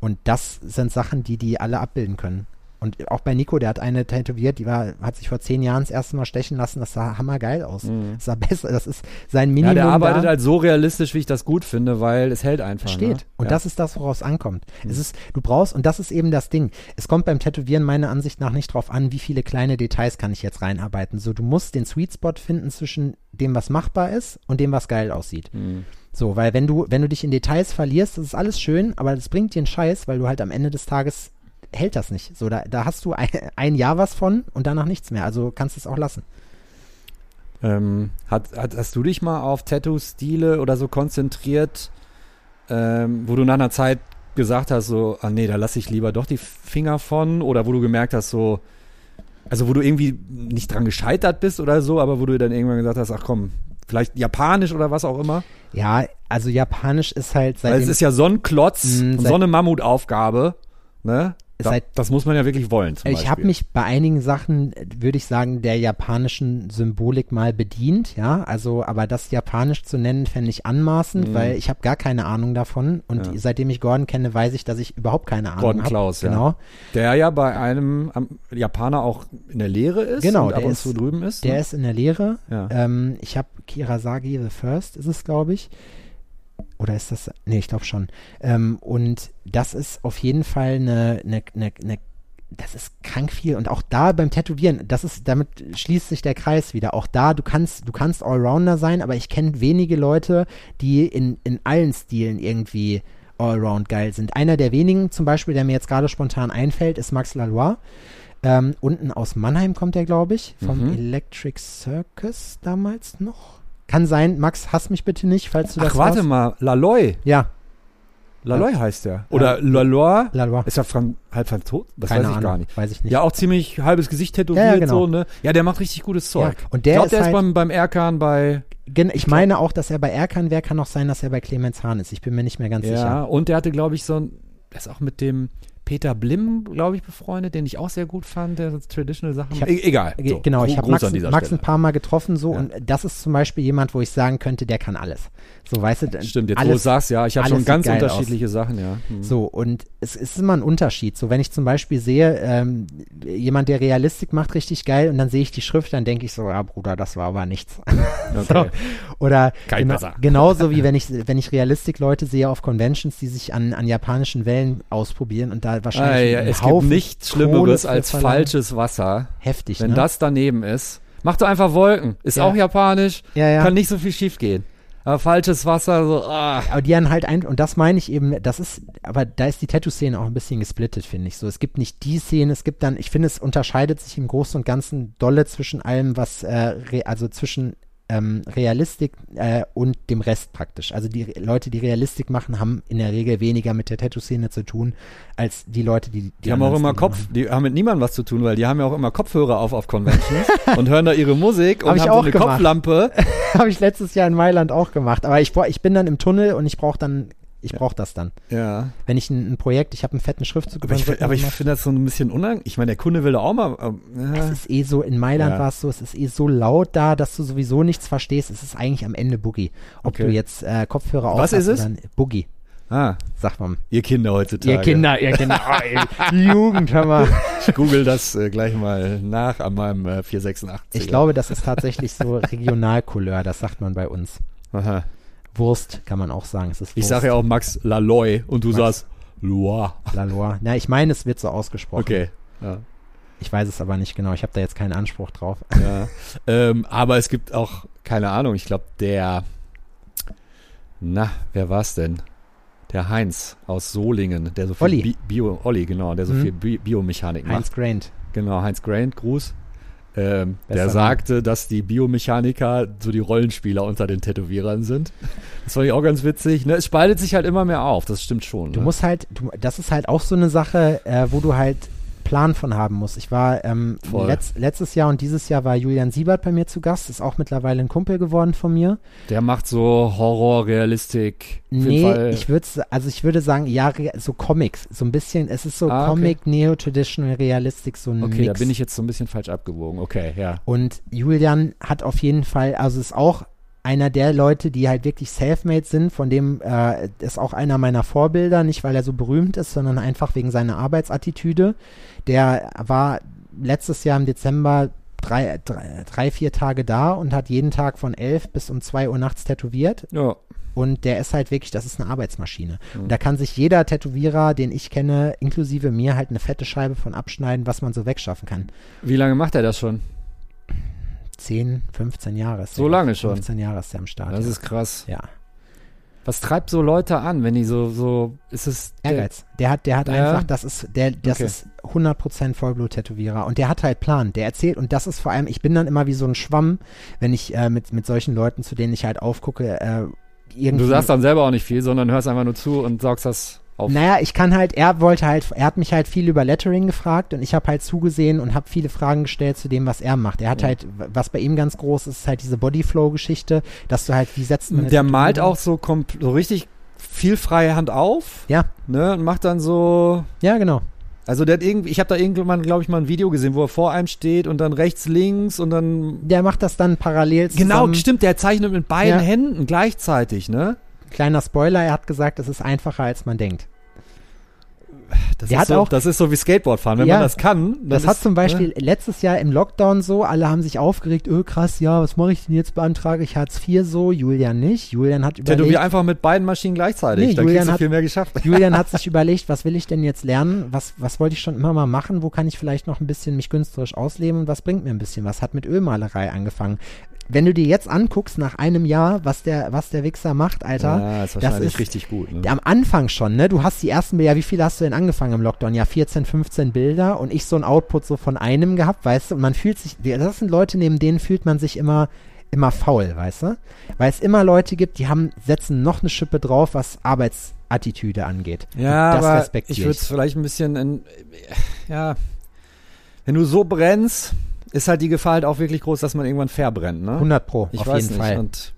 Und das sind Sachen, die die alle abbilden können. Und auch bei Nico, der hat eine tätowiert, die war, hat sich vor zehn Jahren das erste Mal stechen lassen, das sah hammergeil aus. Das sah besser, das ist sein Ja, Minimum. der arbeitet da. halt so realistisch, wie ich das gut finde, weil es hält einfach. steht. Ne? Und ja. das ist das, woraus es ankommt. Es ist, du brauchst, und das ist eben das Ding. Es kommt beim Tätowieren meiner Ansicht nach nicht drauf an, wie viele kleine Details kann ich jetzt reinarbeiten. So, du musst den Sweet Spot finden zwischen dem, was machbar ist und dem, was geil aussieht. Mhm. So, weil wenn du, wenn du dich in Details verlierst, das ist alles schön, aber das bringt dir einen Scheiß, weil du halt am Ende des Tages hält das nicht. So, da, da hast du ein, ein Jahr was von und danach nichts mehr. Also kannst es auch lassen. Ähm, hat, hat, hast du dich mal auf Tattoo-Stile oder so konzentriert, ähm, wo du nach einer Zeit gesagt hast, so, ah nee, da lasse ich lieber doch die Finger von oder wo du gemerkt hast, so, also wo du irgendwie nicht dran gescheitert bist oder so, aber wo du dann irgendwann gesagt hast, ach komm, vielleicht Japanisch oder was auch immer. Ja, also Japanisch ist halt Weil seitdem, es ist ja so ein Klotz Mm, und seit- so eine Mammutaufgabe, ne? Da, Seit- das muss man ja wirklich wollen. Ich habe mich bei einigen Sachen, würde ich sagen, der japanischen Symbolik mal bedient, ja. Also, aber das Japanisch zu nennen, fände ich anmaßend, Mhm. weil ich habe gar keine Ahnung davon. Und Ja. seitdem ich Gordon kenne, weiß ich, dass ich überhaupt keine Ahnung Gordon habe. Klaus, ja. Genau. Der ja bei einem Japaner auch in der Lehre ist Genau, und ab der und ist- zu drüben ist. Der ne? ist in der Lehre. Ja. Ähm, ich habe Kirasagi the First, ist es, glaube ich. Oder ist das? Nee, ich glaube schon. Ähm, und das ist auf jeden Fall eine, eine, eine, eine das ist krank viel und auch da beim Tätowieren, das ist, damit schließt sich der Kreis wieder. Auch da, du kannst, du kannst Allrounder sein, aber ich kenne wenige Leute, die in, in allen Stilen irgendwie Allround geil sind. Einer der wenigen, zum Beispiel, der mir jetzt gerade spontan einfällt, ist Max Lalois. Ähm, unten aus Mannheim kommt er, glaube ich, vom Mhm. Electric Circus damals noch. Kann sein, Max, hass mich bitte nicht, falls du das Ach, warte warst. mal, Laloy. Ja, Laloy heißt der. Oder Laloy. Lalois. Ist er Fran halb Franzose? Das Keine weiß ich Ahnung, gar nicht. weiß ich nicht. Ja, auch ziemlich halbes Gesicht tätowiert, Ja, ja, genau. so, ne? Ja, der macht richtig gutes Zeug. Ja, und der ich glaube, ist der ist halt- beim, beim Erkan bei, Gen ich meine auch, dass er bei Erkan wäre, kann auch sein, dass er bei Clemens Hahn ist. Ich bin mir nicht mehr ganz ja, sicher. und der hatte, glaube ich, so ein, der ist auch mit dem Peter Blim, glaube ich, befreundet, den ich auch sehr gut fand, der so Traditional Sachen. Hab- egal. So, genau, ich habe Max, Max ein paar Mal getroffen so Ja. und das ist zum Beispiel jemand, wo ich sagen könnte, der kann alles. So, weißt du, Stimmt, jetzt wo du alles, sagst, ja, ich habe alles schon ganz unterschiedliche Sachen, ja. Hm. So, und es ist immer ein Unterschied. So, wenn ich zum Beispiel sehe, ähm, jemand, der Realistik macht, richtig geil, und dann sehe ich die Schrift, dann denke ich so, ja, Bruder, das war aber nichts. Okay. so, oder Kein gena besser. genauso wie wenn ich, wenn ich Realistik-Leute sehe auf Conventions, die sich an, an japanischen Wellen ausprobieren und da wahrscheinlich Ah, ja, es Haufen gibt nichts Schlimmeres als falsches Wasser. Heftig, Wenn ne? das daneben ist, mach doch einfach Wolken. Ist Ja. auch japanisch, ja, ja. kann nicht so viel schief gehen. Aber falsches Wasser, so, ah. Aber die haben halt ein, und das meine ich eben, das ist, aber da ist die Tattoo-Szene auch ein bisschen gesplittet, finde ich so. Es gibt nicht die Szene, es gibt dann, ich finde, es unterscheidet sich im Großen und Ganzen dolle zwischen allem, was, äh, also zwischen ähm, Realistik äh, und dem Rest praktisch. Also die Leute, die Realistik machen, haben in der Regel weniger mit der Tattoo-Szene zu tun, als die Leute, die Die haben auch immer Stile Kopf, machen. die haben mit niemandem was zu tun, weil die haben ja auch immer Kopfhörer auf auf Conventions und hören da ihre Musik und Hab ich haben auch so eine gemacht. Kopflampe. Habe ich letztes Jahr in Mailand auch gemacht. Aber ich, ich bin dann im Tunnel und ich brauche dann, ich brauche das dann. Ja. Wenn ich ein, ein Projekt, ich habe einen fetten Schriftzug Aber ich, aber ich finde das so ein bisschen unangenehm. Ich meine, der Kunde will da auch mal. ähm, Es ist eh so, in Mailand Ja. war es so, es ist eh so laut da, dass du sowieso nichts verstehst. Es ist eigentlich am Ende Boogie. Ob Okay. du jetzt äh, Kopfhörer auf Was ist es? Boogie, Ah, sagt man. ihr Kinder heutzutage. Ihr Kinder, ihr Kinder, oh, ey, die Jugend, hör mal. Ich google das äh, gleich mal nach an meinem äh, 486. Ich glaube, das ist tatsächlich so Regionalcouleur, das sagt man bei uns. Aha. Wurst kann man auch sagen. Es ist Wurst. Ich sage ja auch Max Laloy und du Max. sagst Loire. Lalois. Na, ich meine, es wird so ausgesprochen. Okay. Ja. Ich weiß es aber nicht genau. Ich habe da jetzt keinen Anspruch drauf. ja. ähm, aber es gibt auch, keine Ahnung, ich glaube, der, na, wer war's denn? Der Heinz aus Solingen, der so viel Olli. Bi Bio, Olli, genau, der so Mhm. viel Bi Biomechanik macht. Heinz Graint. Genau, Heinz Grant, Gruß. Ähm, der sagte, dass die Biomechaniker so die Rollenspieler unter den Tätowierern sind. Das fand ich auch ganz witzig. Ne? Es spaltet sich halt immer mehr auf, das stimmt schon. Du ne? musst halt, du, das ist halt auch so eine Sache, äh, wo du halt Plan von haben muss. Ich war ähm, letz, letztes Jahr und dieses Jahr war Julian Siebert bei mir zu Gast, ist auch mittlerweile ein Kumpel geworden von mir. Der macht so Horror, Realistik. Nee, ich würde also ich würde sagen, ja, so Comics, so ein bisschen, es ist so Ah, okay. Comic, Neo-Traditional Realistik, so ein okay, Mix. da bin ich jetzt so ein bisschen falsch abgewogen. Okay, ja. Und Julian hat auf jeden Fall, also ist auch einer der Leute, die halt wirklich self-made sind, von dem äh, ist auch einer meiner Vorbilder, nicht weil er so berühmt ist, sondern einfach wegen seiner Arbeitsattitüde. Der war letztes Jahr im Dezember drei, drei, drei, vier Tage da und hat jeden Tag von elf bis um zwei Uhr nachts tätowiert. Ja. Und der ist halt wirklich, das ist eine Arbeitsmaschine. Mhm. Und da kann sich jeder Tätowierer, den ich kenne, inklusive mir, halt eine fette Scheibe von abschneiden, was man so wegschaffen kann. Wie lange macht er das schon? 10, 15 Jahre ist So lange schon? 15 Jahre ist der am Start. Das ist krass. ja. Was treibt so Leute an, wenn die so, so, ist es. der- Ehrgeiz. Der hat, der hat Ja? einfach, das ist, der, das Okay. ist 100% Vollblut-Tätowierer. Und der hat halt Plan. Der erzählt, und das ist vor allem, ich bin dann immer wie so ein Schwamm, wenn ich äh, mit, mit solchen Leuten, zu denen ich halt aufgucke, äh, irgendwie. Du sagst dann selber auch nicht viel, sondern hörst einfach nur zu und saugst das auf. Naja, ich kann halt, er wollte halt, er hat mich halt viel über Lettering gefragt und ich habe halt zugesehen und habe viele Fragen gestellt zu dem, was er macht. Er hat Ja. halt, was bei ihm ganz groß ist, ist halt diese Bodyflow-Geschichte, dass du halt, wie setzt man Der malt auch so, so richtig viel freie Hand auf. Ja. Ne, und macht dann so. Ja, genau. Also der hat irgendwie, ich habe da irgendwann, glaube ich, mal ein Video gesehen, wo er vor einem steht und dann rechts, links und dann. Der macht das dann parallel zusammen. Genau, stimmt, der zeichnet mit beiden Ja. Händen gleichzeitig, ne? Kleiner Spoiler, er hat gesagt, es ist einfacher, als man denkt. Das Der ist hat so, auch- das ist so wie Skateboard fahren. Wenn Ja. man das kann, Das ist, hat zum Beispiel Ne? letztes Jahr im Lockdown so, alle haben sich aufgeregt, öh krass, ja, was mache ich denn jetzt, beantrage ich Hartz IV so, Julian nicht. Julian hat Tätowier überlegt, einfach mit beiden Maschinen gleichzeitig. Nee, dann Julian hat- viel mehr geschafft. Julian hat sich überlegt, was will ich denn jetzt lernen, was, was wollte ich schon immer mal machen, wo kann ich vielleicht noch ein bisschen mich künstlerisch ausleben und was bringt mir ein bisschen was, hat mit Ölmalerei angefangen. Wenn du dir jetzt anguckst, nach einem Jahr, was der, was der Wichser macht, Alter, Ja, ist das ist- richtig gut. Ne? am Anfang schon, ne? Du hast die ersten Bilder, wie viele hast du denn angefangen im Lockdown? Ja, 14, 15 Bilder und ich so ein Output so von einem gehabt, weißt du? Und man fühlt sich, das sind Leute, neben denen fühlt man sich immer, immer faul, weißt du? Weil es immer Leute gibt, die haben, setzen noch eine Schippe drauf, was Arbeitsattitüde angeht. Ja, Und das aber ich würde es vielleicht ein bisschen, in, ja, wenn du so brennst, ist halt die Gefahr halt auch wirklich groß, dass man irgendwann verbrennt, ne? 100 Pro, Ich auf jeden nicht. Fall. Und,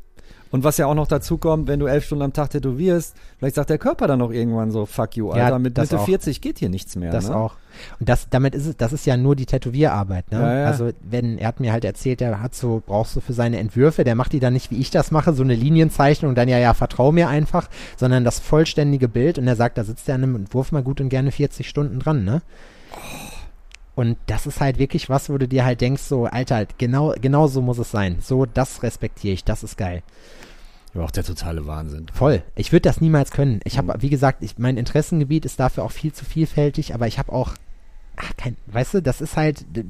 und was ja auch noch dazu kommt, wenn du elf Stunden am Tag tätowierst, vielleicht sagt der Körper dann auch irgendwann so, fuck you, Ja, Alter, mit das Mitte auch. 40 geht hier nichts mehr. Das ne? auch. Und das, damit ist es, das ist ja nur die Tätowierarbeit, ne? Ja, ja. Also, wenn, er hat mir halt erzählt, er hat so, brauchst du für seine Entwürfe, der macht die dann nicht, wie ich das mache, so eine Linienzeichnung, dann ja, ja, vertrau mir einfach, sondern das vollständige Bild und er sagt, da sitzt er an einem Entwurf mal gut und gerne 40 Stunden dran, ne? Und das ist halt wirklich was, wo du dir halt denkst, so, Alter, genau, genau so muss es sein. So, das respektiere ich, das ist geil. Aber auch der totale Wahnsinn. Voll. Ich würde das niemals können. Ich habe, Mhm. wie gesagt, ich, mein Interessengebiet ist dafür auch viel zu vielfältig, aber ich habe auch, ach, kein, weißt du, das ist halt, du,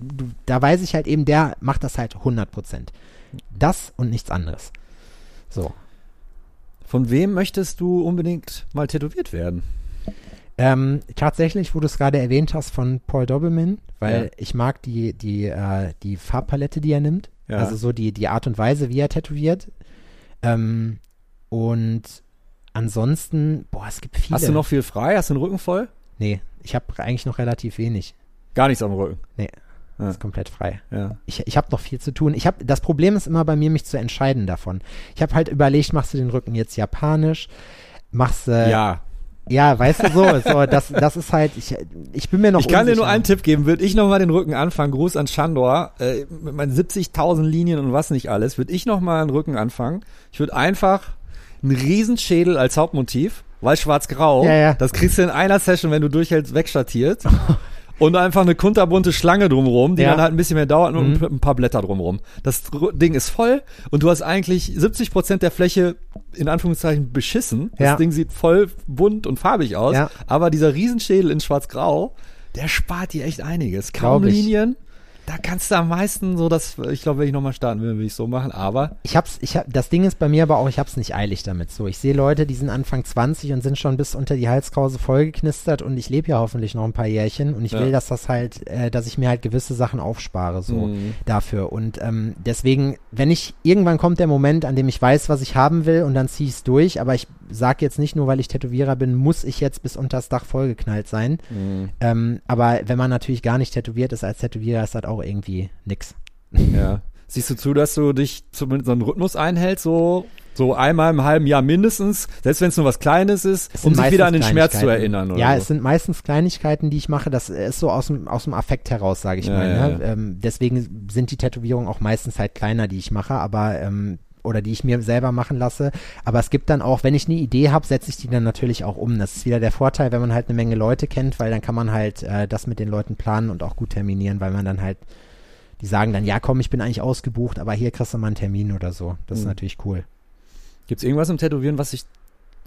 da weiß ich halt eben, der macht das halt 100 Prozent. Das und nichts anderes. So. Von wem möchtest du unbedingt mal tätowiert werden? Ähm, tatsächlich, wo du es gerade erwähnt hast, von Paul Dobbelman, weil Ja. ich mag die, die, äh, die Farbpalette, die er nimmt. Ja. Also so die, die Art und Weise, wie er tätowiert. Ähm, und ansonsten, boah, es gibt viele. Hast du noch viel frei? Hast du den Rücken voll? Nee, ich habe eigentlich noch relativ wenig. Gar nichts am Rücken. Ja. Das ist komplett frei. Ja. Ich, ich habe noch viel zu tun. Ich hab, das Problem ist immer bei mir, mich zu entscheiden davon. Ich habe halt überlegt, machst du den Rücken jetzt japanisch? Machst du, ja. Ja. weißt du so, so das, das ist halt, ich, ich bin mir noch Ich kann dir unsicher. nur einen Tipp geben. Würde ich nochmal den Rücken anfangen, Gruß an Chandor, äh, mit meinen 70.000 Linien und was nicht alles, würde ich nochmal einen Rücken anfangen. Ich würde einfach einen Riesenschädel als Hauptmotiv, weil schwarz-grau, Ja, ja. das kriegst du in einer Session, wenn du durchhältst, wegschattiert. Und einfach eine kunterbunte Schlange drumrum, die Ja. dann halt ein bisschen mehr dauert und Mhm. ein paar Blätter drumrum. Das Ding ist voll und du hast eigentlich 70 Prozent der Fläche in Anführungszeichen beschissen. Das Ja. Ding sieht voll bunt und farbig aus. Ja. Aber dieser Riesenschädel in schwarz-grau, der spart dir echt einiges. Kaum. Linien. Da kannst du am meisten so das, ich glaube, wenn ich nochmal starten will, würde ich so machen, aber Ich hab's, ich hab, das Ding ist bei mir aber auch, ich hab's nicht eilig damit. So, ich sehe Leute, die sind Anfang 20 und sind schon bis unter die Halskrause vollgeknistert und ich lebe ja hoffentlich noch ein paar Jährchen und ich Ja. will, dass das halt, äh, dass ich mir halt gewisse Sachen aufspare, so Mhm. dafür. Und ähm, deswegen, wenn ich, irgendwann kommt der Moment, an dem ich weiß, was ich haben will und dann ziehe ich es durch, aber ich sage jetzt nicht nur, weil ich Tätowierer bin, muss ich jetzt bis unter das Dach vollgeknallt sein. Mhm. Ähm, aber wenn man natürlich gar nicht tätowiert ist als Tätowierer, ist das auch irgendwie nix. Ja. Siehst du zu, dass du dich zumindest so einen Rhythmus einhältst, so, so einmal im halben Jahr mindestens, selbst wenn es nur was Kleines ist, um sich wieder an den Schmerz zu erinnern, oder? Ja, so. es sind meistens Kleinigkeiten, die ich mache. Das ist so aus dem, aus dem Affekt heraus, sage ich Ja, mal. ja, ne? ja. Ähm, deswegen sind die Tätowierungen auch meistens halt kleiner, die ich mache, aber ähm, oder die ich mir selber machen lasse. Aber es gibt dann auch, wenn ich eine Idee habe, setze ich die dann natürlich auch um. Das ist wieder der Vorteil, wenn man halt eine Menge Leute kennt, weil dann kann man halt äh, das mit den Leuten planen und auch gut terminieren, weil man dann halt, die sagen dann, ja komm, ich bin eigentlich ausgebucht, aber hier kriegst du mal einen Termin oder so. Das ist Mhm. natürlich cool. Gibt's irgendwas im Tätowieren, was sich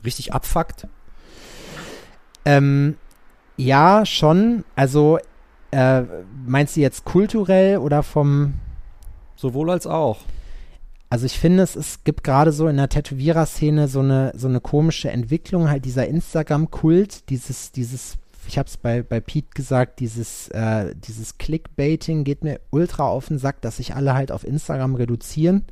richtig abfuckt? Ähm, ja, schon. Also, äh, meinst du jetzt kulturell oder vom. Sowohl als auch. Also ich finde, es, es gibt gerade so in der Tätowierer-Szene so eine, so eine komische Entwicklung, halt dieser Instagram-Kult, dieses, dieses, ich habe es bei, bei Pete gesagt, dieses, äh, dieses Clickbaiting geht mir ultra auf den Sack, dass sich alle halt auf Instagram reduzieren.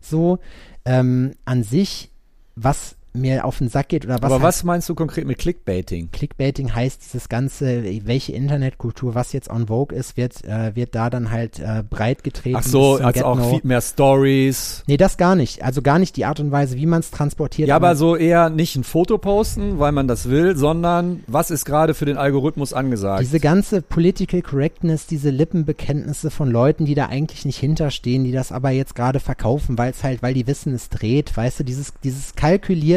So, ähm, an sich, was mir auf den Sack geht oder was Aber was meinst du konkret mit Clickbaiting? Clickbaiting heißt dieses ganze, welche Internetkultur, was jetzt on Vogue ist, wird, äh, wird da dann halt äh, breit getreten. Ach so, also auch Get-No. viel mehr Stories. Nee, das gar nicht. Also gar nicht die Art und Weise, wie man es transportiert. Ja, aber so eher nicht ein Foto posten, weil man das will, sondern was ist gerade für den Algorithmus angesagt? Diese ganze Political Correctness, diese Lippenbekenntnisse von Leuten, die da eigentlich nicht hinterstehen, die das aber jetzt gerade verkaufen, weil es halt, weil die wissen, es dreht, weißt du, dieses, dieses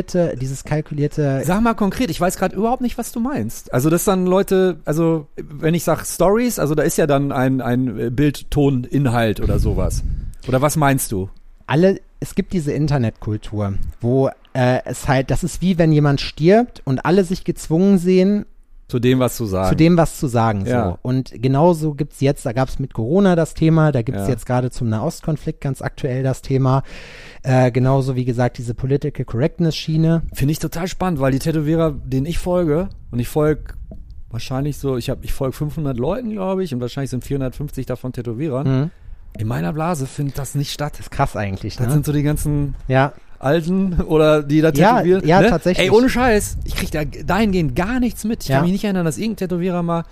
kalkulierte, dieses kalkulierte, Sag mal konkret, ich weiß gerade überhaupt nicht, was du meinst. Also das dann Leute, also wenn ich sag Stories, also da ist ja dann ein, ein äh, Bild-Ton-Inhalt oder sowas. Oder was meinst du? alle, es gibt diese Internetkultur, wo äh, es halt, das ist wie wenn jemand stirbt und alle sich gezwungen sehen, Zu dem, was zu sagen. zu dem was zu sagen. Ja. So. Und genauso gibt's jetzt, da gab's mit Corona das Thema, da gibt's Ja. jetzt gerade zum Nahostkonflikt ganz aktuell das Thema. Äh, genauso wie gesagt, diese Political Correctness-Schiene. Finde ich total spannend, weil die Tätowierer, denen ich folge, und ich folge wahrscheinlich so, ich habe, ich folge 500 Leuten, glaube ich, und wahrscheinlich sind 450 davon Tätowierer. Mhm. In meiner Blase findet das nicht statt. Das ist krass eigentlich, Das ne? sind so die ganzen Ja, Alten oder die da Ja, tätowieren. ja, ne? tatsächlich. Ey, ohne Scheiß, ich krieg da dahingehend gar nichts mit. Ich Ja. kann mich nicht erinnern, dass irgendein Tätowierer mal.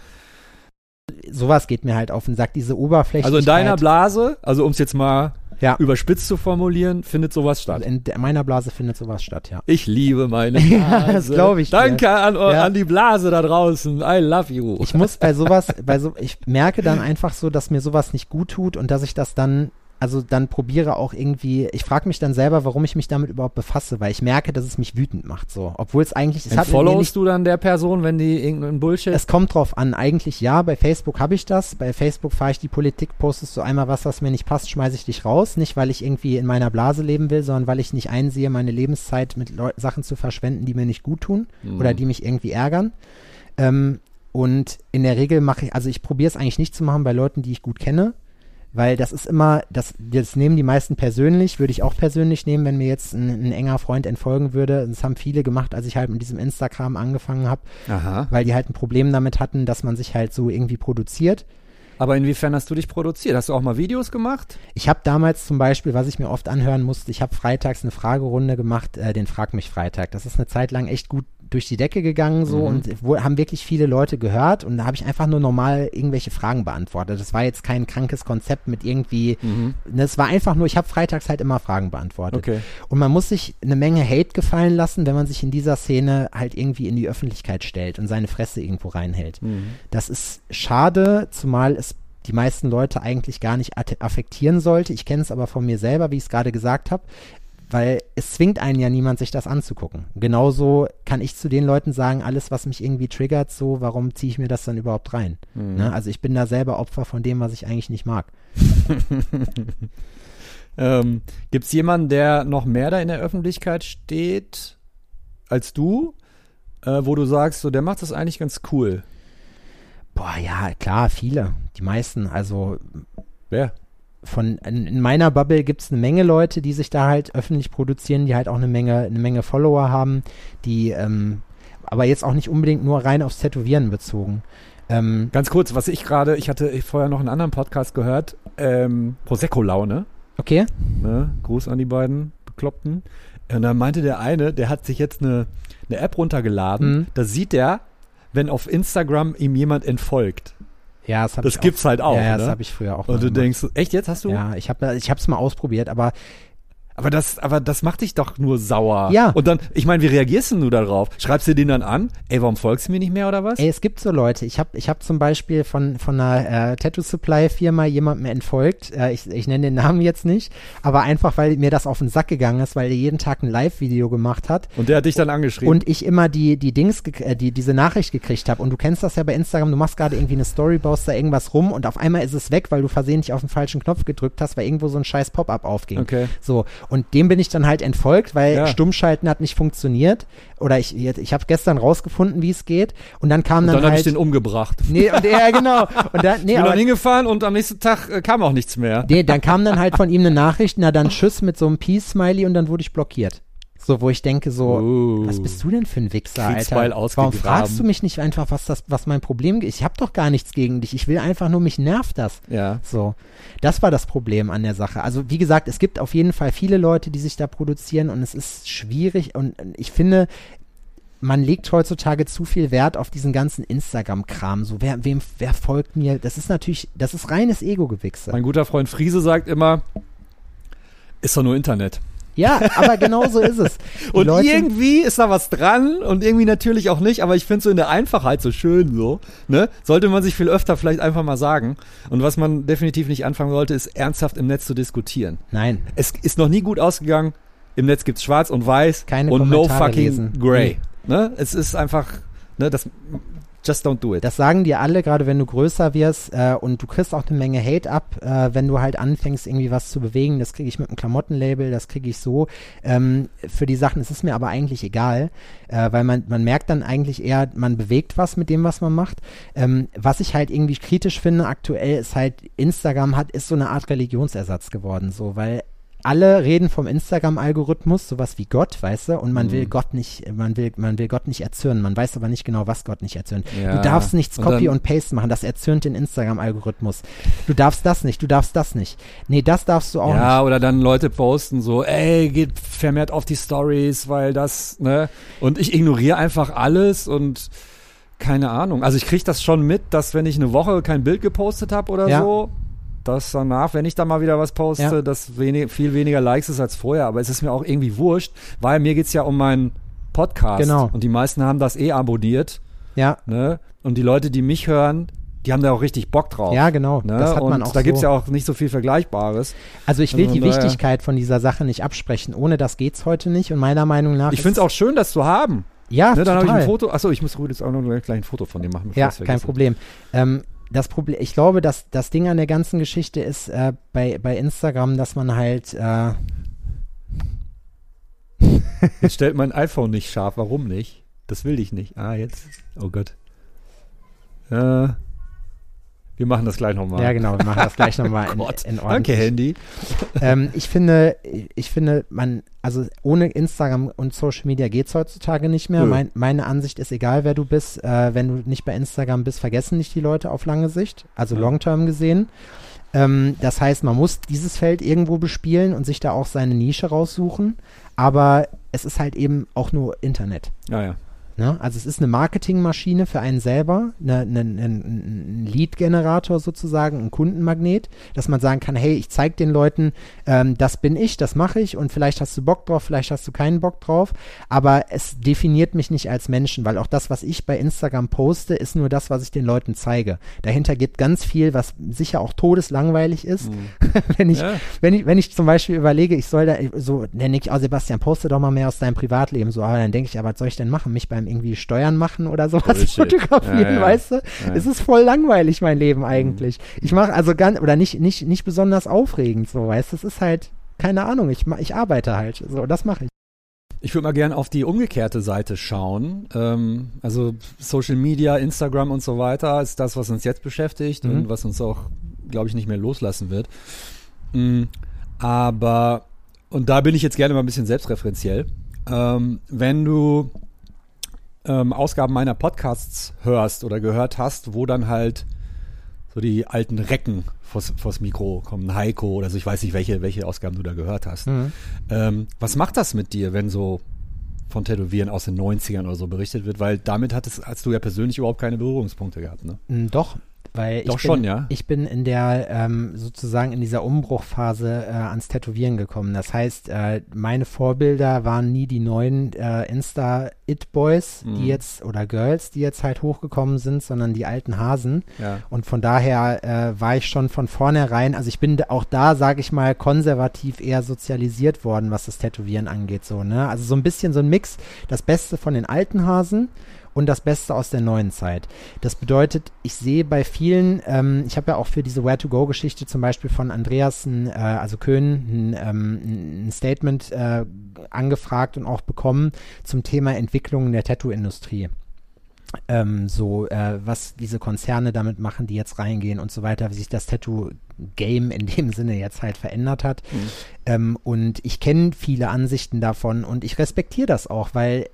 sowas geht mir halt auf den Sack, diese Oberflächlichkeit. Also in deiner Blase, also um es jetzt mal Ja. überspitzt zu formulieren, findet sowas statt. In de- meiner Blase findet sowas statt, ja. Ich liebe meine Blase. Ja, das glaub ich dir. Danke an, Ja. an die Blase da draußen. I love you. Ich muss bei sowas, bei so, ich merke dann einfach so, dass mir sowas nicht gut tut und dass ich das dann, also dann probiere auch irgendwie, ich frage mich dann selber, warum ich mich damit überhaupt befasse, weil ich merke, dass es mich wütend macht, so. Obwohl es eigentlich, es hat Followst nicht, du dann der Person, wenn die irgendeinen Bullshit es kommt drauf an, eigentlich ja, bei Facebook habe ich das, bei Facebook fahre ich die Politik, postest du einmal was, was mir nicht passt, schmeiße ich dich raus, nicht weil ich irgendwie in meiner Blase leben will, sondern weil ich nicht einsehe, meine Lebenszeit mit Leu Sachen zu verschwenden, die mir nicht gut tun Mhm. oder die mich irgendwie ärgern. Ähm, und in der Regel mache ich, also ich probiere es eigentlich nicht zu machen bei Leuten, die ich gut kenne, weil das ist immer, das, das nehmen die meisten persönlich, würde ich auch persönlich nehmen, wenn mir jetzt ein, ein enger Freund entfolgen würde. Das haben viele gemacht, als ich halt mit diesem Instagram angefangen habe, Aha. weil die halt ein Problem damit hatten, dass man sich halt so irgendwie produziert. Aber inwiefern hast du dich produziert? Hast du auch mal Videos gemacht? Ich habe damals zum Beispiel, was ich mir oft anhören musste, ich habe freitags eine Fragerunde gemacht, äh, den Frag mich Freitag. Das ist eine Zeit lang echt gut durch die Decke gegangen so Mhm. und wo, haben wirklich viele Leute gehört und da habe ich einfach nur normal irgendwelche Fragen beantwortet. Das war jetzt kein krankes Konzept mit irgendwie, Mhm. ne, es war einfach nur, ich habe freitags halt immer Fragen beantwortet. Okay. Und man muss sich eine Menge Hate gefallen lassen, wenn man sich in dieser Szene halt irgendwie in die Öffentlichkeit stellt und seine Fresse irgendwo reinhält. Mhm. Das ist schade, zumal es die meisten Leute eigentlich gar nicht affektieren sollte. Ich kenne es aber von mir selber, wie ich es gerade gesagt habe, weil es zwingt einen ja niemand, sich das anzugucken. Genauso kann ich zu den Leuten sagen, alles, was mich irgendwie triggert, so, warum ziehe ich mir das dann überhaupt rein? Mhm. Ne? Also ich bin da selber Opfer von dem, was ich eigentlich nicht mag. Ähm, Gibt es jemanden, der noch mehr da in der Öffentlichkeit steht als du, äh, wo du sagst, so der macht das eigentlich ganz cool? Boah, ja, klar, viele. Die meisten. Also Wer? von in, in meiner Bubble gibt es eine Menge Leute, die sich da halt öffentlich produzieren, die halt auch eine Menge, eine Menge Follower haben, die ähm, aber jetzt auch nicht unbedingt nur rein aufs Tätowieren bezogen. Ähm, Ganz kurz, was ich gerade, ich hatte vorher noch einen anderen Podcast gehört, ähm, Prosecco-Laune. okay. Ne? Gruß an die beiden Bekloppten. Und dann meinte der eine, der hat sich jetzt eine, eine App runtergeladen. Mhm. Da sieht er, wenn auf Instagram ihm jemand entfolgt. Ja, das, Das gibt's auch. halt auch, Ja, ja das ne? habe ich früher auch Und du gemacht. denkst, echt jetzt hast du? Ja, ich habe ich hab's mal ausprobiert, aber Aber das, aber das macht dich doch nur sauer. Ja. Und dann, ich meine, wie reagierst denn du darauf? Schreibst du den dann an? Ey, warum folgst du mir nicht mehr oder was? Ey, es gibt so Leute. Ich habe ich hab zum Beispiel von, von einer äh, Tattoo-Supply-Firma jemandem entfolgt. Äh, ich, ich nenne den Namen jetzt nicht, aber einfach, weil mir das auf den Sack gegangen ist, weil der jeden Tag ein Live-Video gemacht hat Und der hat dich dann angeschrieben. und ich immer die, die Dings, äh, die, diese Nachricht gekriegt habe. Und du kennst das ja bei Instagram, du machst gerade irgendwie eine Story, baust da irgendwas rum und auf einmal ist es weg, weil du versehentlich auf den falschen Knopf gedrückt hast, weil irgendwo so ein scheiß Pop-up aufging. Okay. So, und dem bin ich dann halt entfolgt, weil Ja. Stummschalten hat nicht funktioniert. Oder ich, ich habe gestern rausgefunden, wie es geht. Und dann kam und dann, dann habe halt. ich den umgebracht. nee, und, ja, genau. Und dann, nee, Ich bin aber, dann hingefahren und am nächsten Tag äh, kam auch nichts mehr. nee, dann kam dann halt von ihm eine Nachricht, na dann Tschüss mit so einem Peace-Smiley und dann wurde ich blockiert. So, wo ich denke, so, Oh. was bist du denn für ein Wichser, Alter? Warum fragst du mich nicht einfach, was das, was mein Problem ist? Ich habe doch gar nichts gegen dich. Ich will einfach nur, mich nervt das. Ja. So, das war das Problem an der Sache. Also wie gesagt, es gibt auf jeden Fall viele Leute, die sich da produzieren und es ist schwierig und ich finde, man legt heutzutage zu viel Wert auf diesen ganzen Instagram-Kram. So, wer, wem, wer folgt mir? Das ist natürlich, das ist reines Ego-Gewichse. Mein guter Freund Friese sagt immer, ist doch nur Internet. Ja, aber genau so ist es. Die Und Leute, irgendwie ist da was dran und irgendwie natürlich auch nicht, aber ich finde so in der Einfachheit so schön so, ne? Sollte man sich viel öfter vielleicht einfach mal sagen. Und was man definitiv nicht anfangen sollte, ist ernsthaft im Netz zu diskutieren. Nein, Es ist noch nie gut ausgegangen. Im Netz gibt's schwarz und weiß Keine und no Kommentare fucking lesen. gray. Ne? Es ist einfach, ne, das just don't do it. Das sagen dir alle, gerade wenn du größer wirst äh, und du kriegst auch eine Menge Hate ab, äh, wenn du halt anfängst, irgendwie was zu bewegen. Das kriege ich mit einem Klamottenlabel, das kriege ich so. Ähm, für die Sachen, es ist mir aber eigentlich egal, äh, weil man, man merkt dann eigentlich eher, man bewegt was mit dem, was man macht. Ähm, was ich halt irgendwie kritisch finde aktuell, ist halt, Instagram hat, ist so eine Art Religionsersatz geworden, so, weil alle reden vom Instagram-Algorithmus, sowas wie Gott, weißt du, und man Mhm. will Gott nicht, man will, man will Gott nicht erzürnen, man weiß aber nicht genau, was Gott nicht erzürnt. Ja. Du darfst nichts Und Copy und Paste machen, das erzürnt den Instagram-Algorithmus. Du darfst das nicht, du darfst das nicht. Nee, das darfst du auch ja, nicht. oder dann Leute posten so, ey, geht vermehrt auf die Stories, weil das, ne? Und ich ignoriere einfach alles und keine Ahnung. Also ich kriege das schon mit, dass wenn ich eine Woche kein Bild gepostet habe oder Ja. so, dass danach, wenn ich da mal wieder was poste, Ja. das wenig, viel weniger Likes ist als vorher. Aber es ist mir auch irgendwie wurscht, weil mir geht's ja um meinen Podcast. Genau. Und die meisten haben das eh abonniert, Ja, ne? Und die Leute, die mich hören, die haben da auch richtig Bock drauf. ja, genau. Ne? Das hat und man auch da so. ja auch nicht so viel Vergleichbares. Also ich will Also die daher- Wichtigkeit von dieser Sache nicht absprechen. Ohne das geht's heute nicht. Und meiner Meinung nach. Ich finde es auch schön, das zu haben. Ja, Ne, dann habe ich ein. Foto. Achso, ich muss Rüd jetzt auch noch gleich ein Foto von dir machen. Ja, kein. Problem. Ähm, das Problem, ich glaube, dass das Ding an der ganzen Geschichte ist äh, bei, bei Instagram, dass man halt, äh, Jetzt stellt mein iPhone nicht scharf. Warum nicht? Das will ich nicht. Ah, jetzt. Oh Gott. Äh, wir machen das gleich nochmal. ja genau, wir machen das gleich nochmal in, Gott. in Danke, ordentlich. Handy. ähm, ich finde, ich finde, man, also ohne Instagram und Social Media geht's heutzutage nicht mehr. Mein, meine Ansicht ist, egal wer du bist, äh, wenn du nicht bei Instagram bist, vergessen nicht die Leute auf lange Sicht, also Ja. long-term gesehen. Ähm, das heißt, man muss dieses Feld irgendwo bespielen und sich da auch seine Nische raussuchen. Aber es ist halt eben auch nur Internet. Ja, ja. Ne? Also es ist eine Marketingmaschine für einen selber, eine, eine, ein- ein Lead-Generator sozusagen, ein Kundenmagnet, dass man sagen kann, hey, ich zeige den Leuten, ähm, das bin ich, das mache ich und vielleicht hast du Bock drauf, vielleicht hast du keinen Bock drauf, aber es definiert mich nicht als Menschen, weil auch das, was ich bei Instagram poste, ist nur das, was ich den Leuten zeige. Dahinter gibt ganz viel, was sicher auch todeslangweilig ist. wenn ich Ja. wenn ich, wenn ich zum Beispiel überlege, ich soll da so, denke ich, oh Sebastian, poste doch mal mehr aus deinem Privatleben. So, aber dann denke ich, ja, was soll ich denn machen? Mich beim irgendwie Steuern machen oder sowas Bullshit. fotografieren, Ja, ja. weißt du? Ja. Es ist voll langweilig, mein Leben eigentlich. Ich mache also ganz, oder nicht, nicht, nicht besonders aufregend, so, weißt du? Es ist halt, keine Ahnung, ich, ich arbeite halt. So, das mache ich. Ich würde mal gerne auf die umgekehrte Seite schauen. Ähm, also Social Media, Instagram und so weiter ist das, was uns jetzt beschäftigt Mhm. und was uns auch, glaube ich, nicht mehr loslassen wird. Mm, aber, und da bin ich jetzt gerne mal ein bisschen selbstreferenziell. Ähm, wenn du ähm, Ausgaben meiner Podcasts hörst oder gehört hast, wo dann halt so die alten Recken vors, vors Mikro kommen, Heiko oder so, ich weiß nicht, welche, welche Ausgaben du da gehört hast. Mhm. Ähm, was macht das mit dir, wenn so von Tätowieren aus den 90ern oder so berichtet wird? Weil damit hattest, hast du ja persönlich überhaupt keine Berührungspunkte gehabt, ne? Mm, Doch, weil Doch ich bin, schon, ja? Ich bin in der ähm, sozusagen in dieser Umbruchphase äh, ans Tätowieren gekommen. Das heißt, äh, meine Vorbilder waren nie die neuen äh, Insta-It-Boys, Mhm. die jetzt oder Girls, die jetzt halt hochgekommen sind, sondern die alten Hasen. Ja. Und von daher äh, war ich schon von vornherein, also ich bin auch da, sage ich mal, konservativ eher sozialisiert worden, was das Tätowieren angeht. So, ne? Also so ein bisschen so ein Mix, das Beste von den alten Hasen und das Beste aus der neuen Zeit. Das bedeutet, ich sehe bei vielen, ähm, ich habe ja auch für diese Where-to-Go-Geschichte zum Beispiel von Andreas, ein, äh, also Köhn, ein, ähm, ein Statement äh, angefragt und auch bekommen zum Thema Entwicklung der Tattoo-Industrie ähm, so, äh, was diese Konzerne damit machen, die jetzt reingehen und so weiter, wie sich das Tattoo-Game in dem Sinne jetzt halt verändert hat. Ähm, und ich kenne viele Ansichten davon und ich respektiere das auch, weil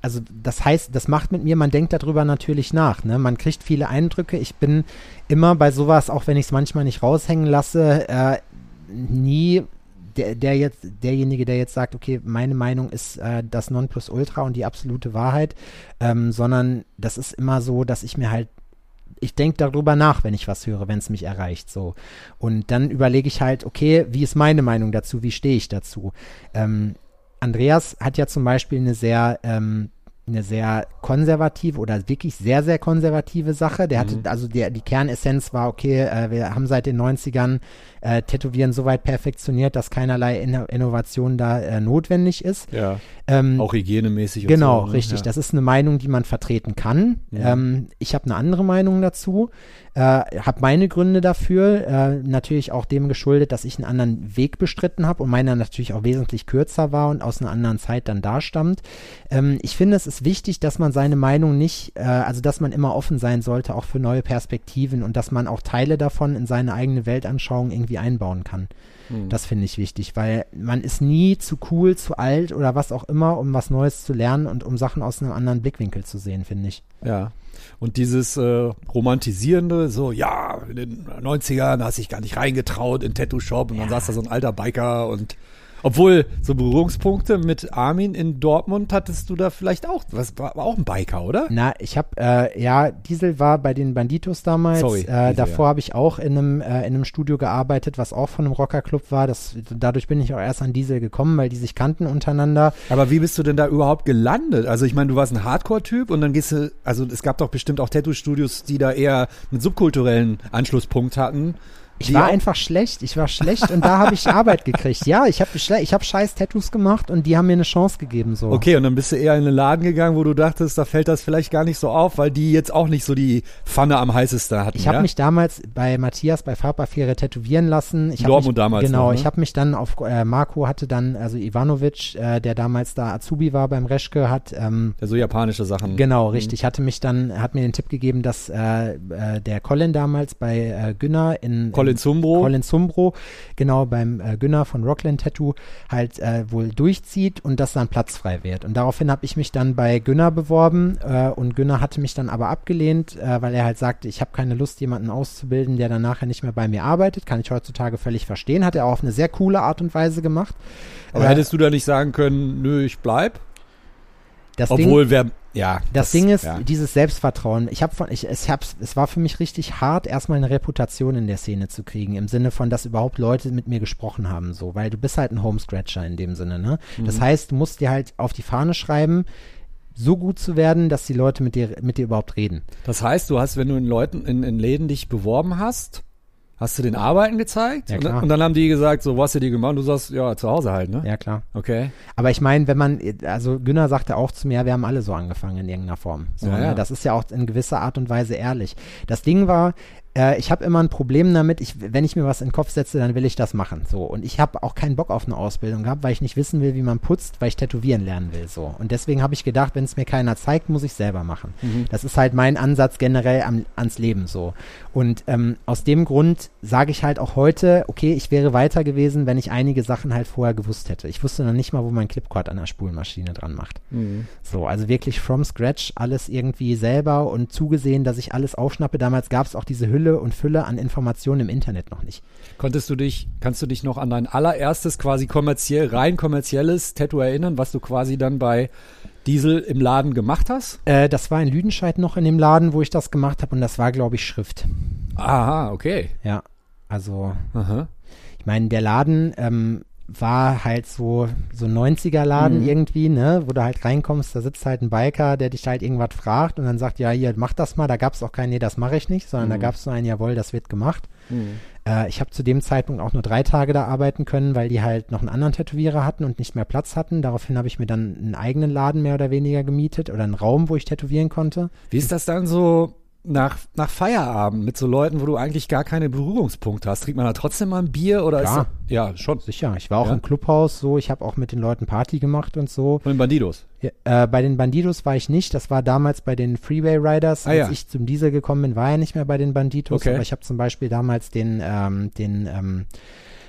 also das heißt, das macht mit mir, man denkt darüber natürlich nach. Ne? Man kriegt viele Eindrücke. Ich bin immer bei sowas, auch wenn ich es manchmal nicht raushängen lasse, äh, nie der, der jetzt, derjenige, der jetzt sagt, okay, meine Meinung ist äh, das Nonplusultra und die absolute Wahrheit, ähm, sondern das ist immer so, dass ich mir halt ich denke darüber nach, wenn ich was höre, wenn es mich erreicht, so. Und dann überlege ich halt, okay, wie ist meine Meinung dazu, wie stehe ich dazu? Ähm, Andreas hat ja zum Beispiel eine sehr, ähm, eine sehr konservative oder wirklich sehr, sehr konservative Sache. Der hatte, also der, die Kernessenz war, okay, äh, wir haben seit den 90ern äh, Tätowieren so weit perfektioniert, dass keinerlei Inno Innovation da äh, notwendig ist. Ja. Ähm, Auch hygienemäßig. und Genau, so, ne? richtig. Ja. Das ist eine Meinung, die man vertreten kann. Ja. Ähm, ich habe eine andere Meinung dazu, äh, habe meine Gründe dafür, äh, natürlich auch dem geschuldet, dass ich einen anderen Weg bestritten habe und meiner natürlich auch wesentlich kürzer war und aus einer anderen Zeit dann dastammt. Ähm, ich finde, es ist wichtig, dass man seine Meinung nicht, äh, also dass man immer offen sein sollte, auch für neue Perspektiven und dass man auch Teile davon in seine eigene Weltanschauung irgendwie einbauen kann. Hm. Das finde ich wichtig, weil man ist nie zu cool, zu alt oder was auch immer, um was Neues zu lernen und um Sachen aus einem anderen Blickwinkel zu sehen, finde ich. Ja. Und dieses äh, romantisierende, so, ja, in den 90ern hast dich gar nicht reingetraut in Tattoo-Shop und dann saß da so ein alter Biker und obwohl so Berührungspunkte mit Armin in Dortmund hattest du da vielleicht auch, was war, auch ein Biker, oder? Na, ich habe, äh, ja, Diesel war bei den Banditos damals. Sorry, äh, davor ja. habe ich auch in einem, äh, in einem Studio gearbeitet, was auch von einem Rockerclub war. Das, dadurch bin ich auch erst an Diesel gekommen, weil die sich kannten untereinander. Aber wie bist du denn da überhaupt gelandet? Also ich meine, du warst ein Hardcore-Typ und dann gehst du, also es gab doch bestimmt auch Tattoo-Studios, die da eher einen subkulturellen Anschlusspunkt hatten. Ich war einfach schlecht. Ich war schlecht und da habe ich Arbeit gekriegt. Ja, ich habe ich hab scheiß Tattoos gemacht und die haben mir eine Chance gegeben. So. Okay, und dann bist du eher in einen Laden gegangen, wo du dachtest, da fällt das vielleicht gar nicht so auf, weil die jetzt auch nicht so die Pfanne am heißesten hatten. Ich habe ja? mich damals bei Matthias bei Farbaffäre tätowieren lassen. Ich Dortmund mich, damals Genau, noch, ne? ich habe mich dann auf äh, Marco hatte dann, also Ivanovic, äh, der damals da Azubi war beim Reschke, hat ähm, Der so japanische Sachen. Genau, richtig. Hatte mich dann, hat mir den Tipp gegeben, dass äh, äh, der Colin damals bei äh, Günner in Colin in, Zumbro. Colin Zumbro, genau beim äh, Günner von Rockland Tattoo halt äh, wohl durchzieht und dass dann Platz frei wird. Und daraufhin habe ich mich dann bei Günner beworben äh, und Günner hatte mich dann aber abgelehnt, äh, weil er halt sagte, ich habe keine Lust, jemanden auszubilden, der dann nachher nicht mehr bei mir arbeitet. Kann ich heutzutage völlig verstehen. Hat er auch auf eine sehr coole Art und Weise gemacht. Aber Äh, hättest du da nicht sagen können, nö, ich bleib? das Ding, Obwohl, wer, ja. Das, Ding ist, ja. dieses Selbstvertrauen. Ich habe von, ich, es, hab's, es war für mich richtig hart, erstmal eine Reputation in der Szene zu kriegen, im Sinne von, dass überhaupt Leute mit mir gesprochen haben, so, weil du bist halt ein Homescratcher in dem Sinne, ne? Mhm. Das heißt, du musst dir halt auf die Fahne schreiben, so gut zu werden, dass die Leute mit dir, mit dir überhaupt reden. Das heißt, du hast, wenn du in Leuten, in, in Läden dich beworben hast, hast du den Arbeiten gezeigt Ja, und, klar. dann, und dann haben die gesagt, so, was hast du dir gemacht? Und du sagst, ja, zu Hause halt, ne? Ja, klar. Okay. Aber ich meine, wenn man, also Günner sagte auch zu mir, wir haben alle so angefangen in irgendeiner Form. So, Ja, ja. Ne? Das ist ja auch in gewisser Art und Weise ehrlich. Das Ding war, äh, ich habe immer ein Problem damit, ich, wenn ich mir was in den Kopf setze, dann will ich das machen. So. Und ich habe auch keinen Bock auf eine Ausbildung gehabt, weil ich nicht wissen will, wie man putzt, weil ich tätowieren lernen will. So. Und deswegen habe ich gedacht, wenn es mir keiner zeigt, muss ich selber machen. Das ist halt mein Ansatz generell am, ans Leben so. Und ähm, aus dem Grund sage ich halt auch heute, okay, ich wäre weiter gewesen, wenn ich einige Sachen halt vorher gewusst hätte. Ich wusste noch nicht mal, wo mein Clipcord an der Spulmaschine dran macht. Mhm. So, also wirklich from scratch alles irgendwie selber und zugesehen, dass ich alles aufschnappe. Damals gab es auch diese Hülle und Fülle an Informationen im Internet noch nicht. Konntest du dich, kannst du dich noch an dein allererstes quasi kommerziell, rein kommerzielles Tattoo erinnern, was du quasi dann bei Diesel im Laden gemacht hast? Äh, das war in Lüdenscheid noch in dem Laden, wo ich das gemacht habe und das war, glaube ich, Schrift. Aha, okay. Ja, also Aha. ich meine, der Laden ähm, war halt so so 90er Laden Mhm. irgendwie, ne, wo du halt reinkommst, da sitzt halt ein Biker, der dich halt irgendwas fragt und dann sagt, ja, hier, mach das mal. Da gab es auch kein, nee, das mache ich nicht, sondern da Mhm. gab es nur ein, jawohl, das wird gemacht. Mhm. Äh, ich habe zu dem Zeitpunkt auch nur drei Tage da arbeiten können, weil die halt noch einen anderen Tätowierer hatten und nicht mehr Platz hatten. Daraufhin habe ich mir dann einen eigenen Laden mehr oder weniger gemietet oder einen Raum, wo ich tätowieren konnte. Wie ist das dann so nach, nach Feierabend mit so Leuten, wo du eigentlich gar keine Berührungspunkte hast? Trinkt man da trotzdem mal ein Bier oder Klar. ist ja, schon. Sicher, ich war auch Ja? im Clubhaus so, ich habe auch mit den Leuten Party gemacht und so. Von den Bandidos. Ja, äh, bei den Bandidos war ich nicht, das war damals bei den Freeway Riders. Ah, Als ja. ich zum Diesel gekommen bin, war er nicht mehr bei den Bandidos. Okay. Aber ich habe zum Beispiel damals den, ähm, den, ähm,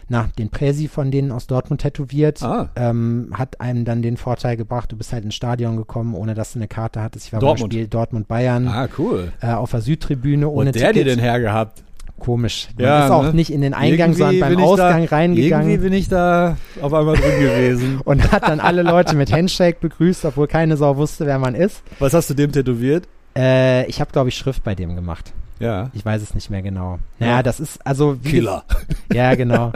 na, den Präsi von denen aus Dortmund tätowiert. Ah. Ähm, hat einem dann den Vorteil gebracht, du bist halt ins Stadion gekommen, ohne dass du eine Karte hattest. Ich war Dortmund. beim Spiel Dortmund-Bayern Ah, cool. äh, auf der Südtribüne ohne Und der dir den hergehabt? Komisch. Man Ja, ist auch ne? nicht in den Eingang, sondern Irgendwie beim bin ich Ausgang da, reingegangen. Irgendwie bin ich da auf einmal drin gewesen. und hat dann alle Leute mit Handshake begrüßt, obwohl keine Sau wusste, wer man ist. Was hast du dem tätowiert? Äh, ich habe, glaube ich, Schrift bei dem gemacht. Ja. Ich weiß es nicht mehr genau. Naja, Ja. das ist, also. Killer. Ja, genau.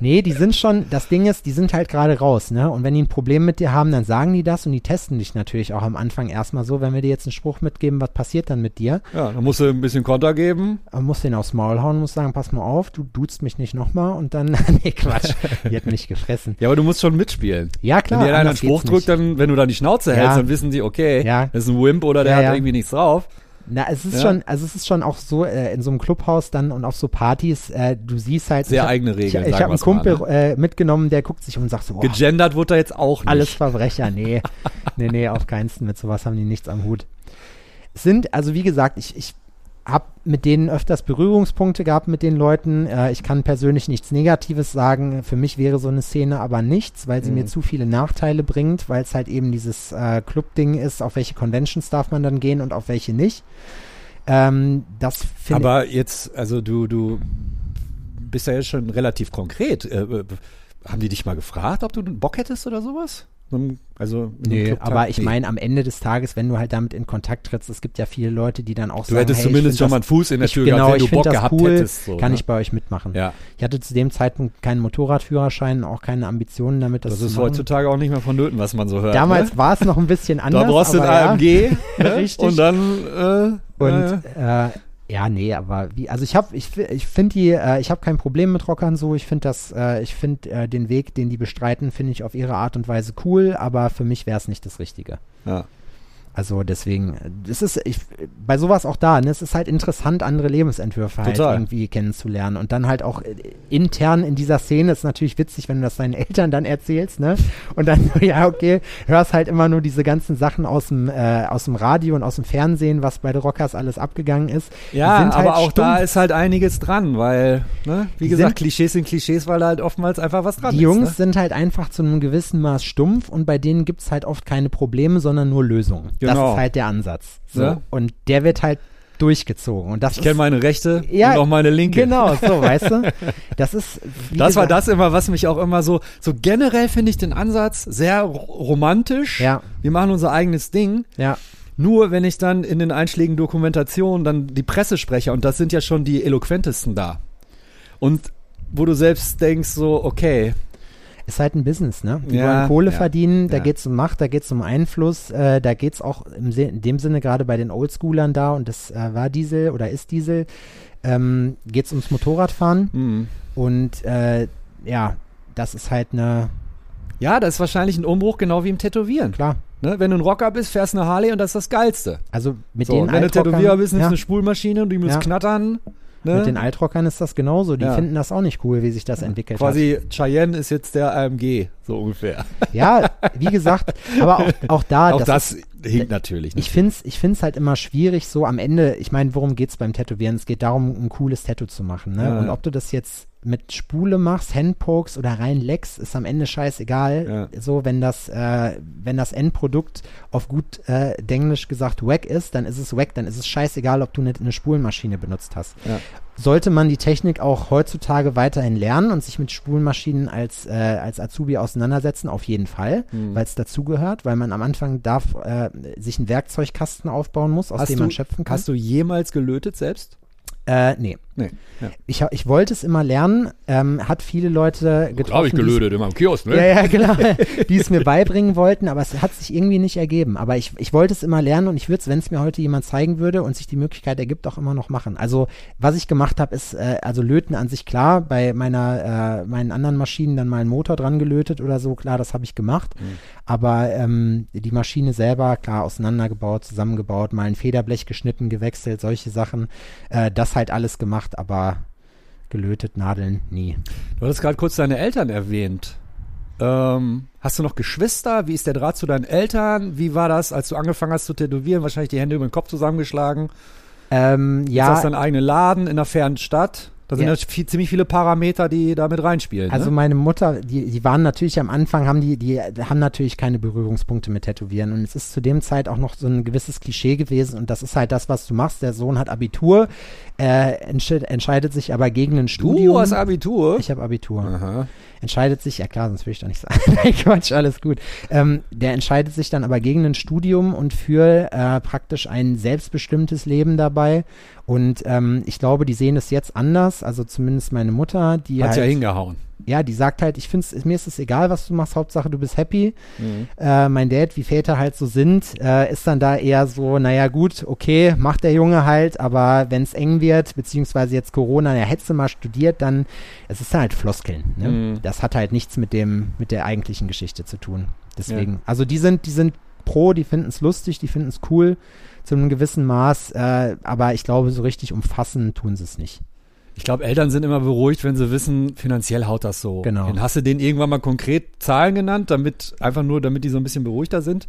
nee, die sind schon, das Ding ist, die sind halt gerade raus, ne? Und wenn die ein Problem mit dir haben, dann sagen die das und die testen dich natürlich auch am Anfang erstmal so, wenn wir dir jetzt einen Spruch mitgeben, was passiert dann mit dir? Ja, dann musst du ein bisschen Konter geben. Man muss den aufs Maul hauen, muss sagen, pass mal auf, du duzt mich nicht nochmal und dann, nee, Quatsch, die hat mich gefressen. Ja, aber du musst schon mitspielen. Ja, klar. wenn dir einer einen Spruch drückt, dann, wenn du da die Schnauze Ja. hältst, dann wissen die, okay, Ja. das ist ein Wimp oder der Ja, hat irgendwie nichts drauf. Na, es ist Ja. schon, also es ist schon auch so, äh, in so einem Clubhaus dann und auf so Partys, äh, du siehst halt. Sehr ich hab, eigene Ich, Regeln, ich sagen habe einen wir's mal, Kumpel ne? äh, mitgenommen, der guckt sich um und sagt so, boah, Gegendert wurde da jetzt auch nicht. alles Verbrecher. Nee, nee, nee, auf keinen Mit sowas haben die nichts am Hut. Es sind, also wie gesagt, ich, ich habe mit denen öfters Berührungspunkte gehabt mit den Leuten. Äh, ich kann persönlich nichts Negatives sagen. Für mich wäre so eine Szene aber nichts, weil sie Mhm. mir zu viele Nachteile bringt, weil es halt eben dieses äh, Club-Ding ist, auf welche Conventions darf man dann gehen und auf welche nicht. Ähm, das finde Aber jetzt, also du, du bist ja jetzt schon relativ konkret. Äh, äh, haben die dich mal gefragt, ob du Bock hättest oder sowas? Also Clubtag? aber ich Nee. meine, am Ende des Tages, wenn du halt damit in Kontakt trittst, es gibt ja viele Leute, die dann auch du sagen, hättest hey, ich zumindest schon das, mal einen Fuß in der ich, Tür genau, gehabt, wenn ich du Bock das gehabt cool, hättest. So, kann ne? ich bei euch mitmachen. Ja, Ich hatte zu dem Zeitpunkt keinen Motorradführerschein, auch keine Ambitionen damit, das, das zu ist machen. heutzutage auch nicht mehr vonnöten, was man so hört. Damals ne? war es noch ein bisschen anders. Da brauchst du ein aber ja. AMG ne? Richtig. und dann äh, Und äh, ja, nee, aber wie, also ich habe, ich, ich finde die, äh, ich habe kein Problem mit Rockern so. Ich finde das, äh, ich finde äh, den Weg, den die bestreiten, finde ich auf ihre Art und Weise cool, aber für mich wäre es nicht das Richtige. ja. Also deswegen, das ist ich, bei sowas auch da, ne? Es ist halt interessant, andere Lebensentwürfe halt Total. irgendwie kennenzulernen. Und dann halt auch äh, intern in dieser Szene ist natürlich witzig, wenn du das deinen Eltern dann erzählst, ne? Und dann, ja, okay, hörst halt immer nur diese ganzen Sachen aus dem, äh, aus dem Radio und aus dem Fernsehen, was bei den Rockers alles abgegangen ist. Die Ja, sind aber halt auch da stumpf. ist halt einiges dran, weil, ne, wie Die gesagt, sind- Klischees sind Klischees, weil da halt oftmals einfach was dran Die Jungs ist. Ne? sind halt einfach zu einem gewissen Maß stumpf und bei denen gibt's halt oft keine Probleme, sondern nur Lösungen. Das Genau. ist halt der Ansatz. So. Ja. Und der wird halt durchgezogen. Und das Ich kenne meine rechte Ja, und auch meine linke. Genau, so, weißt du? Das ist. Das war gesagt, das immer, was mich auch immer so, so generell finde ich den Ansatz sehr ro- romantisch. Ja. Wir machen unser eigenes Ding. Ja, Nur wenn ich dann in den einschlägigen Dokumentationen dann die Presse spreche und das sind ja schon die eloquentesten da. Und wo du selbst denkst so, okay, ist halt ein Business, ne? Die Ja, wollen Kohle ja, verdienen, da ja. geht's um Macht, da geht's um Einfluss, äh, da geht's auch im Se in dem Sinne gerade bei den Oldschoolern da und das äh, war Diesel oder ist Diesel, ähm, geht's ums Motorradfahren hm. und äh, ja, das ist halt eine, ja, das ist wahrscheinlich ein Umbruch, genau wie im Tätowieren. klar, Ne? Wenn du ein Rocker bist, fährst eine Harley und das ist das Geilste. also mit So, den wenn du Tätowierer bist, nimmst du ja, eine Spulmaschine und die muss Ja. knattern. Ne? Mit den Altrockern ist das genauso. Die Ja. finden das auch nicht cool, wie sich das entwickelt Quasi Cheyenne ist jetzt der AMG, so ungefähr. hat. Ja, wie gesagt, aber auch, auch da, Auch das, das, hinkt natürlich. Ich finde es ich find's halt immer schwierig, so am Ende, ich meine, worum geht's beim Tätowieren? Es geht darum, ein cooles Tattoo zu machen. Ne? Ja, Und ob du das jetzt mit Spule machst, Handpokes oder rein Lecks, ist am Ende scheißegal. So, wenn das, äh, wenn das Endprodukt auf gut äh, Denglisch gesagt wack ist, dann ist es wack, dann ist es scheißegal, ob du eine, eine Spulenmaschine benutzt hast. Ja. Sollte man die Technik auch heutzutage weiterhin lernen und sich mit Spulenmaschinen als, äh, als Azubi auseinandersetzen, auf jeden Fall, Hm. weil es dazugehört, weil man am Anfang darf, äh, sich einen Werkzeugkasten aufbauen muss, aus Hast dem du, man schöpfen kann. Hast du jemals gelötet selbst? Äh, nee. Nee. Ja. Ich, ich wollte es immer lernen, ähm, hat viele Leute getroffen. die es- immer im Kiosk, ne? Ja, ja, genau. die es mir beibringen wollten, aber es hat sich irgendwie nicht ergeben. Aber ich, ich wollte es immer lernen und ich würde es, wenn es mir heute jemand zeigen würde und sich die Möglichkeit ergibt, auch immer noch machen. Also was ich gemacht habe, ist, äh, also Löten an sich klar, bei meiner, äh, meinen anderen Maschinen dann mal einen Motor dran gelötet oder so, klar, das habe ich gemacht. Aber ähm, die Maschine selber, klar, auseinandergebaut, zusammengebaut, mal ein Federblech geschnitten, gewechselt, solche Sachen. Äh, das halt alles gemacht, aber gelötet, Nadeln, nie. Du hattest gerade kurz deine Eltern erwähnt. Ähm, hast du noch Geschwister? Wie ist der Draht zu deinen Eltern? Wie war das, als du angefangen hast zu tätowieren? Wahrscheinlich die Hände über den Kopf zusammengeschlagen. Ähm, ja, hast du deinen eigenen Laden in einer fernen Stadt. Da sind Ja. viel, ziemlich viele Parameter, die da mit reinspielen. Also ne? meine Mutter, die, die waren natürlich am Anfang, haben die, die haben natürlich keine Berührungspunkte mit Tätowieren. Und es ist zu dem Zeit auch noch so ein gewisses Klischee gewesen. Und das ist halt das, was du machst. Der Sohn hat Abitur, äh, entsche entscheidet sich aber gegen ein Studium. Du hast Abitur? ich habe Abitur. Aha. Entscheidet sich, ja klar, sonst will ich doch nicht sagen. Nein, Quatsch, alles gut. Ähm, der entscheidet sich dann aber gegen ein Studium und für äh, praktisch ein selbstbestimmtes Leben dabei. Und ähm, ich glaube, die sehen es jetzt anders. Also zumindest meine Mutter, die Hat's halt, ja hingehauen. ja, die sagt halt, ich finde mir ist es egal, was du machst, Hauptsache du bist happy. Mhm. Äh, mein Dad, wie Väter halt so sind, äh, ist dann da eher so, naja gut, okay, macht der Junge halt, aber wenn es eng wird, beziehungsweise jetzt Corona, ja, hättest du mal studiert, dann, es ist halt Floskeln. Ne? Mhm. Das hat halt nichts mit dem, mit der eigentlichen Geschichte zu tun. Deswegen, also die sind, die sind pro, die finden es lustig, die finden es cool zu einem gewissen Maß, äh, aber ich glaube, so richtig umfassen tun sie es nicht. Ich glaube, Eltern sind immer beruhigt, wenn sie wissen, finanziell haut das so. Genau. hin. Hast du denen irgendwann mal konkret Zahlen genannt, damit einfach nur, damit die so ein bisschen beruhigter sind?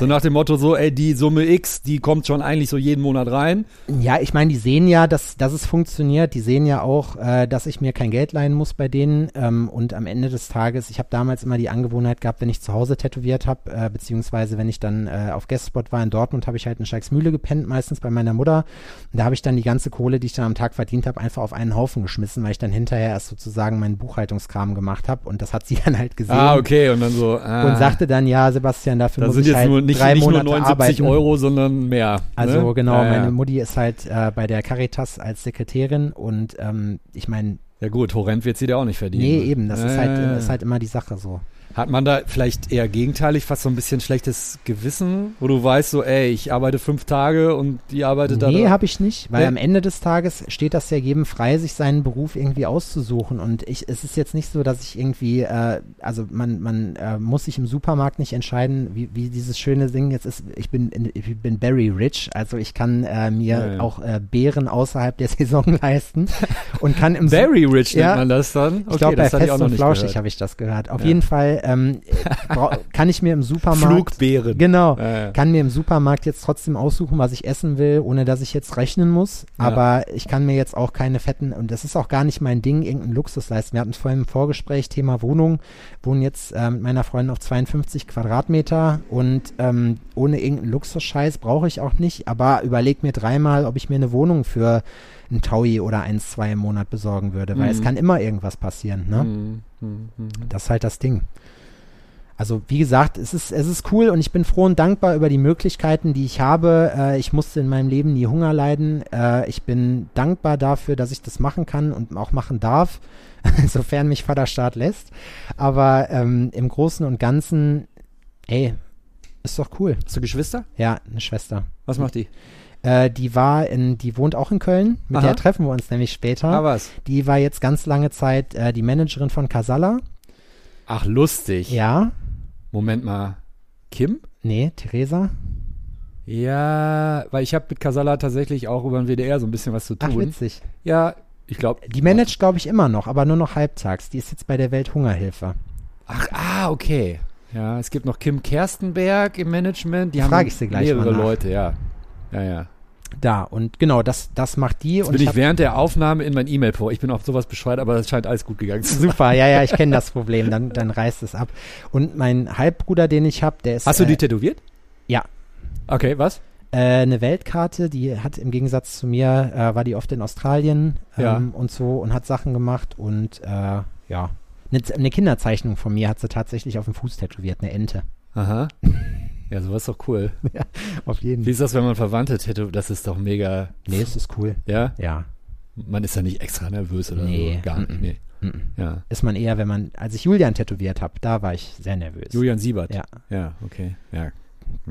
So nach dem Motto so, ey, die Summe X, die kommt schon eigentlich so jeden Monat rein. Ja, ich meine, die sehen ja, dass, dass es funktioniert. Die sehen ja auch, äh, dass ich mir kein Geld leihen muss bei denen. Ähm, und am Ende des Tages, ich habe damals immer die Angewohnheit gehabt, wenn ich zu Hause tätowiert habe, äh, beziehungsweise wenn ich dann äh, auf Guestspot war in Dortmund, habe ich halt in Scheiksmühle gepennt, meistens bei meiner Mutter. Und da habe ich dann die ganze Kohle, die ich dann am Tag verdient habe, einfach auf einen Haufen geschmissen, weil ich dann hinterher erst sozusagen meinen Buchhaltungskram gemacht habe. Und das hat sie dann halt gesehen. Ah, okay. Und dann so, ah, Und sagte dann, ja, Sebastian, dafür da muss sind ich jetzt halt nur nicht, drei nicht nur Monate 79 arbeiten. Euro, sondern mehr. Also ne? genau, ja, ja. meine Mutti ist halt äh, bei der Caritas als Sekretärin und ähm, ich meine, Ja gut, horrend wird sie da auch nicht verdienen. nee, eben, das Ja, ist, halt, ist halt immer die Sache so. Hat man da vielleicht eher gegenteilig fast so ein bisschen schlechtes Gewissen, wo du weißt so, ey, ich arbeite fünf Tage und die arbeitet da. Nee, habe ich nicht, weil Nee? am Ende des Tages steht das ja jedem frei, sich seinen Beruf irgendwie auszusuchen. Und ich, es ist jetzt nicht so, dass ich irgendwie, äh, also man, man äh, muss sich im Supermarkt nicht entscheiden, wie, wie dieses schöne Ding jetzt ist. Ich bin, in, ich bin very rich, also ich kann äh, mir Ja, ja. auch äh, Beeren außerhalb der Saison leisten und kann im Very rich nennt Ja. man das dann. Ich glaube, bei Fest auch noch und nicht Flauschig habe ich das gehört. Auf Ja. jeden Fall ähm, kann ich mir im Supermarkt Flugbeeren. genau Ja, ja. kann mir im Supermarkt jetzt trotzdem aussuchen, was ich essen will, ohne dass ich jetzt rechnen muss. Ja. Aber ich kann mir jetzt auch keine fetten und das ist auch gar nicht mein Ding, irgendeinen Luxus leisten. Wir hatten vorhin im Vorgespräch Thema Wohnung, wohnen jetzt ähm, mit meiner Freundin auf 52 Quadratmeter und ähm, ohne irgendeinen Luxusscheiß brauche ich auch nicht. Aber überleg mir dreimal, ob ich mir eine Wohnung für ein Taui oder eins, zwei im Monat besorgen würde, weil Mhm. es kann immer irgendwas passieren. Ne? Mhm, mhm, mhm. Das ist halt das Ding. Also wie gesagt, es ist, es ist cool und ich bin froh und dankbar über die Möglichkeiten, die ich habe. Äh, ich musste in meinem Leben nie Hunger leiden. Äh, ich bin dankbar dafür, dass ich das machen kann und auch machen darf, sofern mich Vaterstaat lässt. Aber ähm, im Großen und Ganzen, ey, ist doch cool. Hast du Geschwister? Ja, eine Schwester. Was macht die? Äh, die war in, die wohnt auch in Köln. Mit Aha. der treffen wir uns nämlich später. Ah, was? die war jetzt ganz lange Zeit äh, die Managerin von Casalla. Ach, lustig. Ja, Moment mal. Kim? nee, Theresa. Ja, weil ich habe mit Casala tatsächlich auch über den WDR so ein bisschen was zu Ach, tun. witzig. ja, ich glaube. Die managt, glaube ich, immer noch, aber nur noch halbtags. Die ist jetzt bei der Welthungerhilfe. Ach, ah, okay. Ja, es gibt noch Kim Kerstenberg im Management. Die Frag haben ich sie gleich mehrere mal nach. Leute, ja. Ja, ja. Da, und genau, das, das macht die. Jetzt und bin ich während der Aufnahme in mein E-Mail vor. Ich bin auf sowas bescheuert, aber das scheint alles gut gegangen zu sein. Super, ja, ja, ich kenne das Problem, dann, dann reißt es ab. Und mein Halbbruder, den ich habe, der ist Hast du äh, die tätowiert? ja. Okay, was? äh, eine Weltkarte, die hat im Gegensatz zu mir, äh, war die oft in Australien ähm, Ja. und so und hat Sachen gemacht und äh, ja, eine, eine Kinderzeichnung von mir hat sie tatsächlich auf dem Fuß tätowiert, eine Ente. Aha. Ja, sowas ist doch cool. Auf jeden Wie ist das, wenn man Verwandte tätowiert? Das ist doch mega. Nee, es ist cool. Ja? Ja. Man ist ja nicht extra nervös oder Nee. so. Gar nicht. Nee. Ja. Ist man eher, wenn man, als ich Julian tätowiert habe, da war ich sehr nervös. Julian Siebert. Ja. Ja, okay. Ja.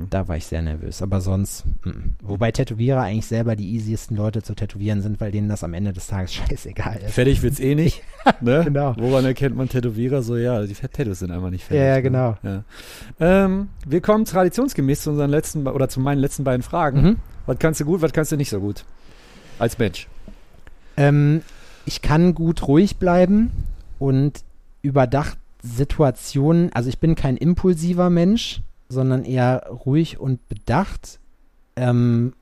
Da war ich sehr nervös, aber sonst, mm. wobei Tätowierer eigentlich selber die easiesten Leute zu tätowieren sind, weil denen das am Ende des Tages scheißegal ist. Fertig wird's eh nicht. ne? Genau. Woran erkennt man Tätowierer? So, ja, die Tattoos sind einfach nicht fertig. Ja, ne? genau. Ja. Ähm, wir kommen traditionsgemäß zu unseren letzten, oder zu meinen letzten beiden Fragen. Mhm. Was kannst du gut, was kannst du nicht so gut? Als Mensch. Ähm, ich kann gut ruhig bleiben und überdacht Situationen, also ich bin kein impulsiver Mensch, sondern eher ruhig und bedacht. Ähm,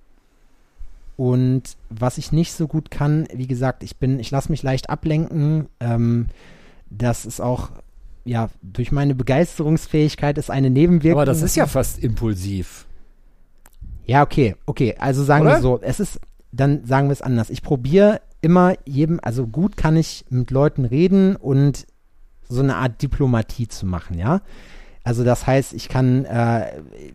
und was ich nicht so gut kann, wie gesagt, ich bin, ich lasse mich leicht ablenken. Ähm, das ist auch, ja, durch meine Begeisterungsfähigkeit ist eine Nebenwirkung. Aber das ist ja fast impulsiv. Ja, okay, okay. Also sagen Oder? wir so, es ist, dann sagen wir es anders. Ich probiere immer jedem, also gut kann ich mit Leuten reden und so eine Art Diplomatie zu machen, ja. Also das heißt, ich kann, äh,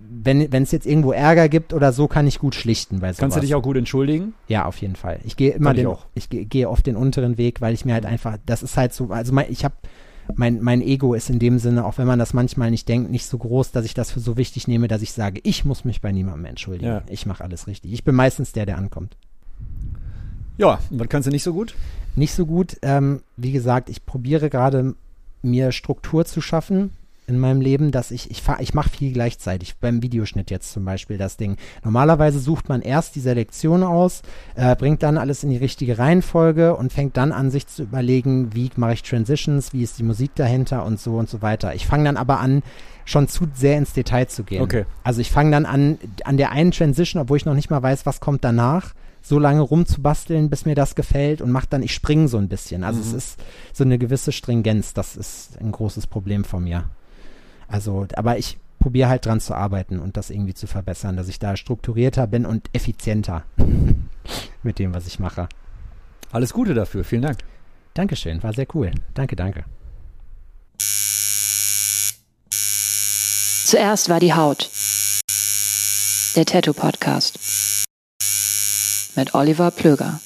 wenn es jetzt irgendwo Ärger gibt oder so, kann ich gut schlichten bei sowas. Kannst du dich auch gut entschuldigen? Ja, auf jeden Fall. Ich gehe immer Kann ich den, auch. ich gehe oft den unteren Weg, weil ich mir halt einfach, das ist halt so, also mein, ich habe mein, mein Ego ist in dem Sinne, auch wenn man das manchmal nicht denkt, nicht so groß, dass ich das für so wichtig nehme, dass ich sage, ich muss mich bei niemandem entschuldigen. Ja. Ich mache alles richtig. Ich bin meistens der, der ankommt. Ja, und was kannst du nicht so gut? Nicht so gut. Ähm, wie gesagt, ich probiere gerade mir Struktur zu schaffen in meinem Leben, dass ich, ich, fahr- ich mache viel gleichzeitig. Beim Videoschnitt jetzt zum Beispiel das Ding. Normalerweise sucht man erst die Selektion aus, äh, bringt dann alles in die richtige Reihenfolge und fängt dann an, sich zu überlegen, wie mache ich Transitions, wie ist die Musik dahinter und so und so weiter. Ich fange dann aber an, schon zu sehr ins Detail zu gehen. Okay. Also ich fange dann an, an der einen Transition, obwohl ich noch nicht mal weiß, was kommt danach, so lange rumzubasteln, bis mir das gefällt und mach dann, ich springe so ein bisschen. Also es ist so eine gewisse Stringenz, das ist ein großes Problem von mir. Also, aber ich probiere halt dran zu arbeiten und das irgendwie zu verbessern, dass ich da strukturierter bin und effizienter mit dem, was ich mache. Alles Gute dafür. Vielen Dank. Dankeschön, war sehr cool. Danke, danke. Zuerst war die Haut. Der Tattoo Podcast. Mit Oliver Plöger.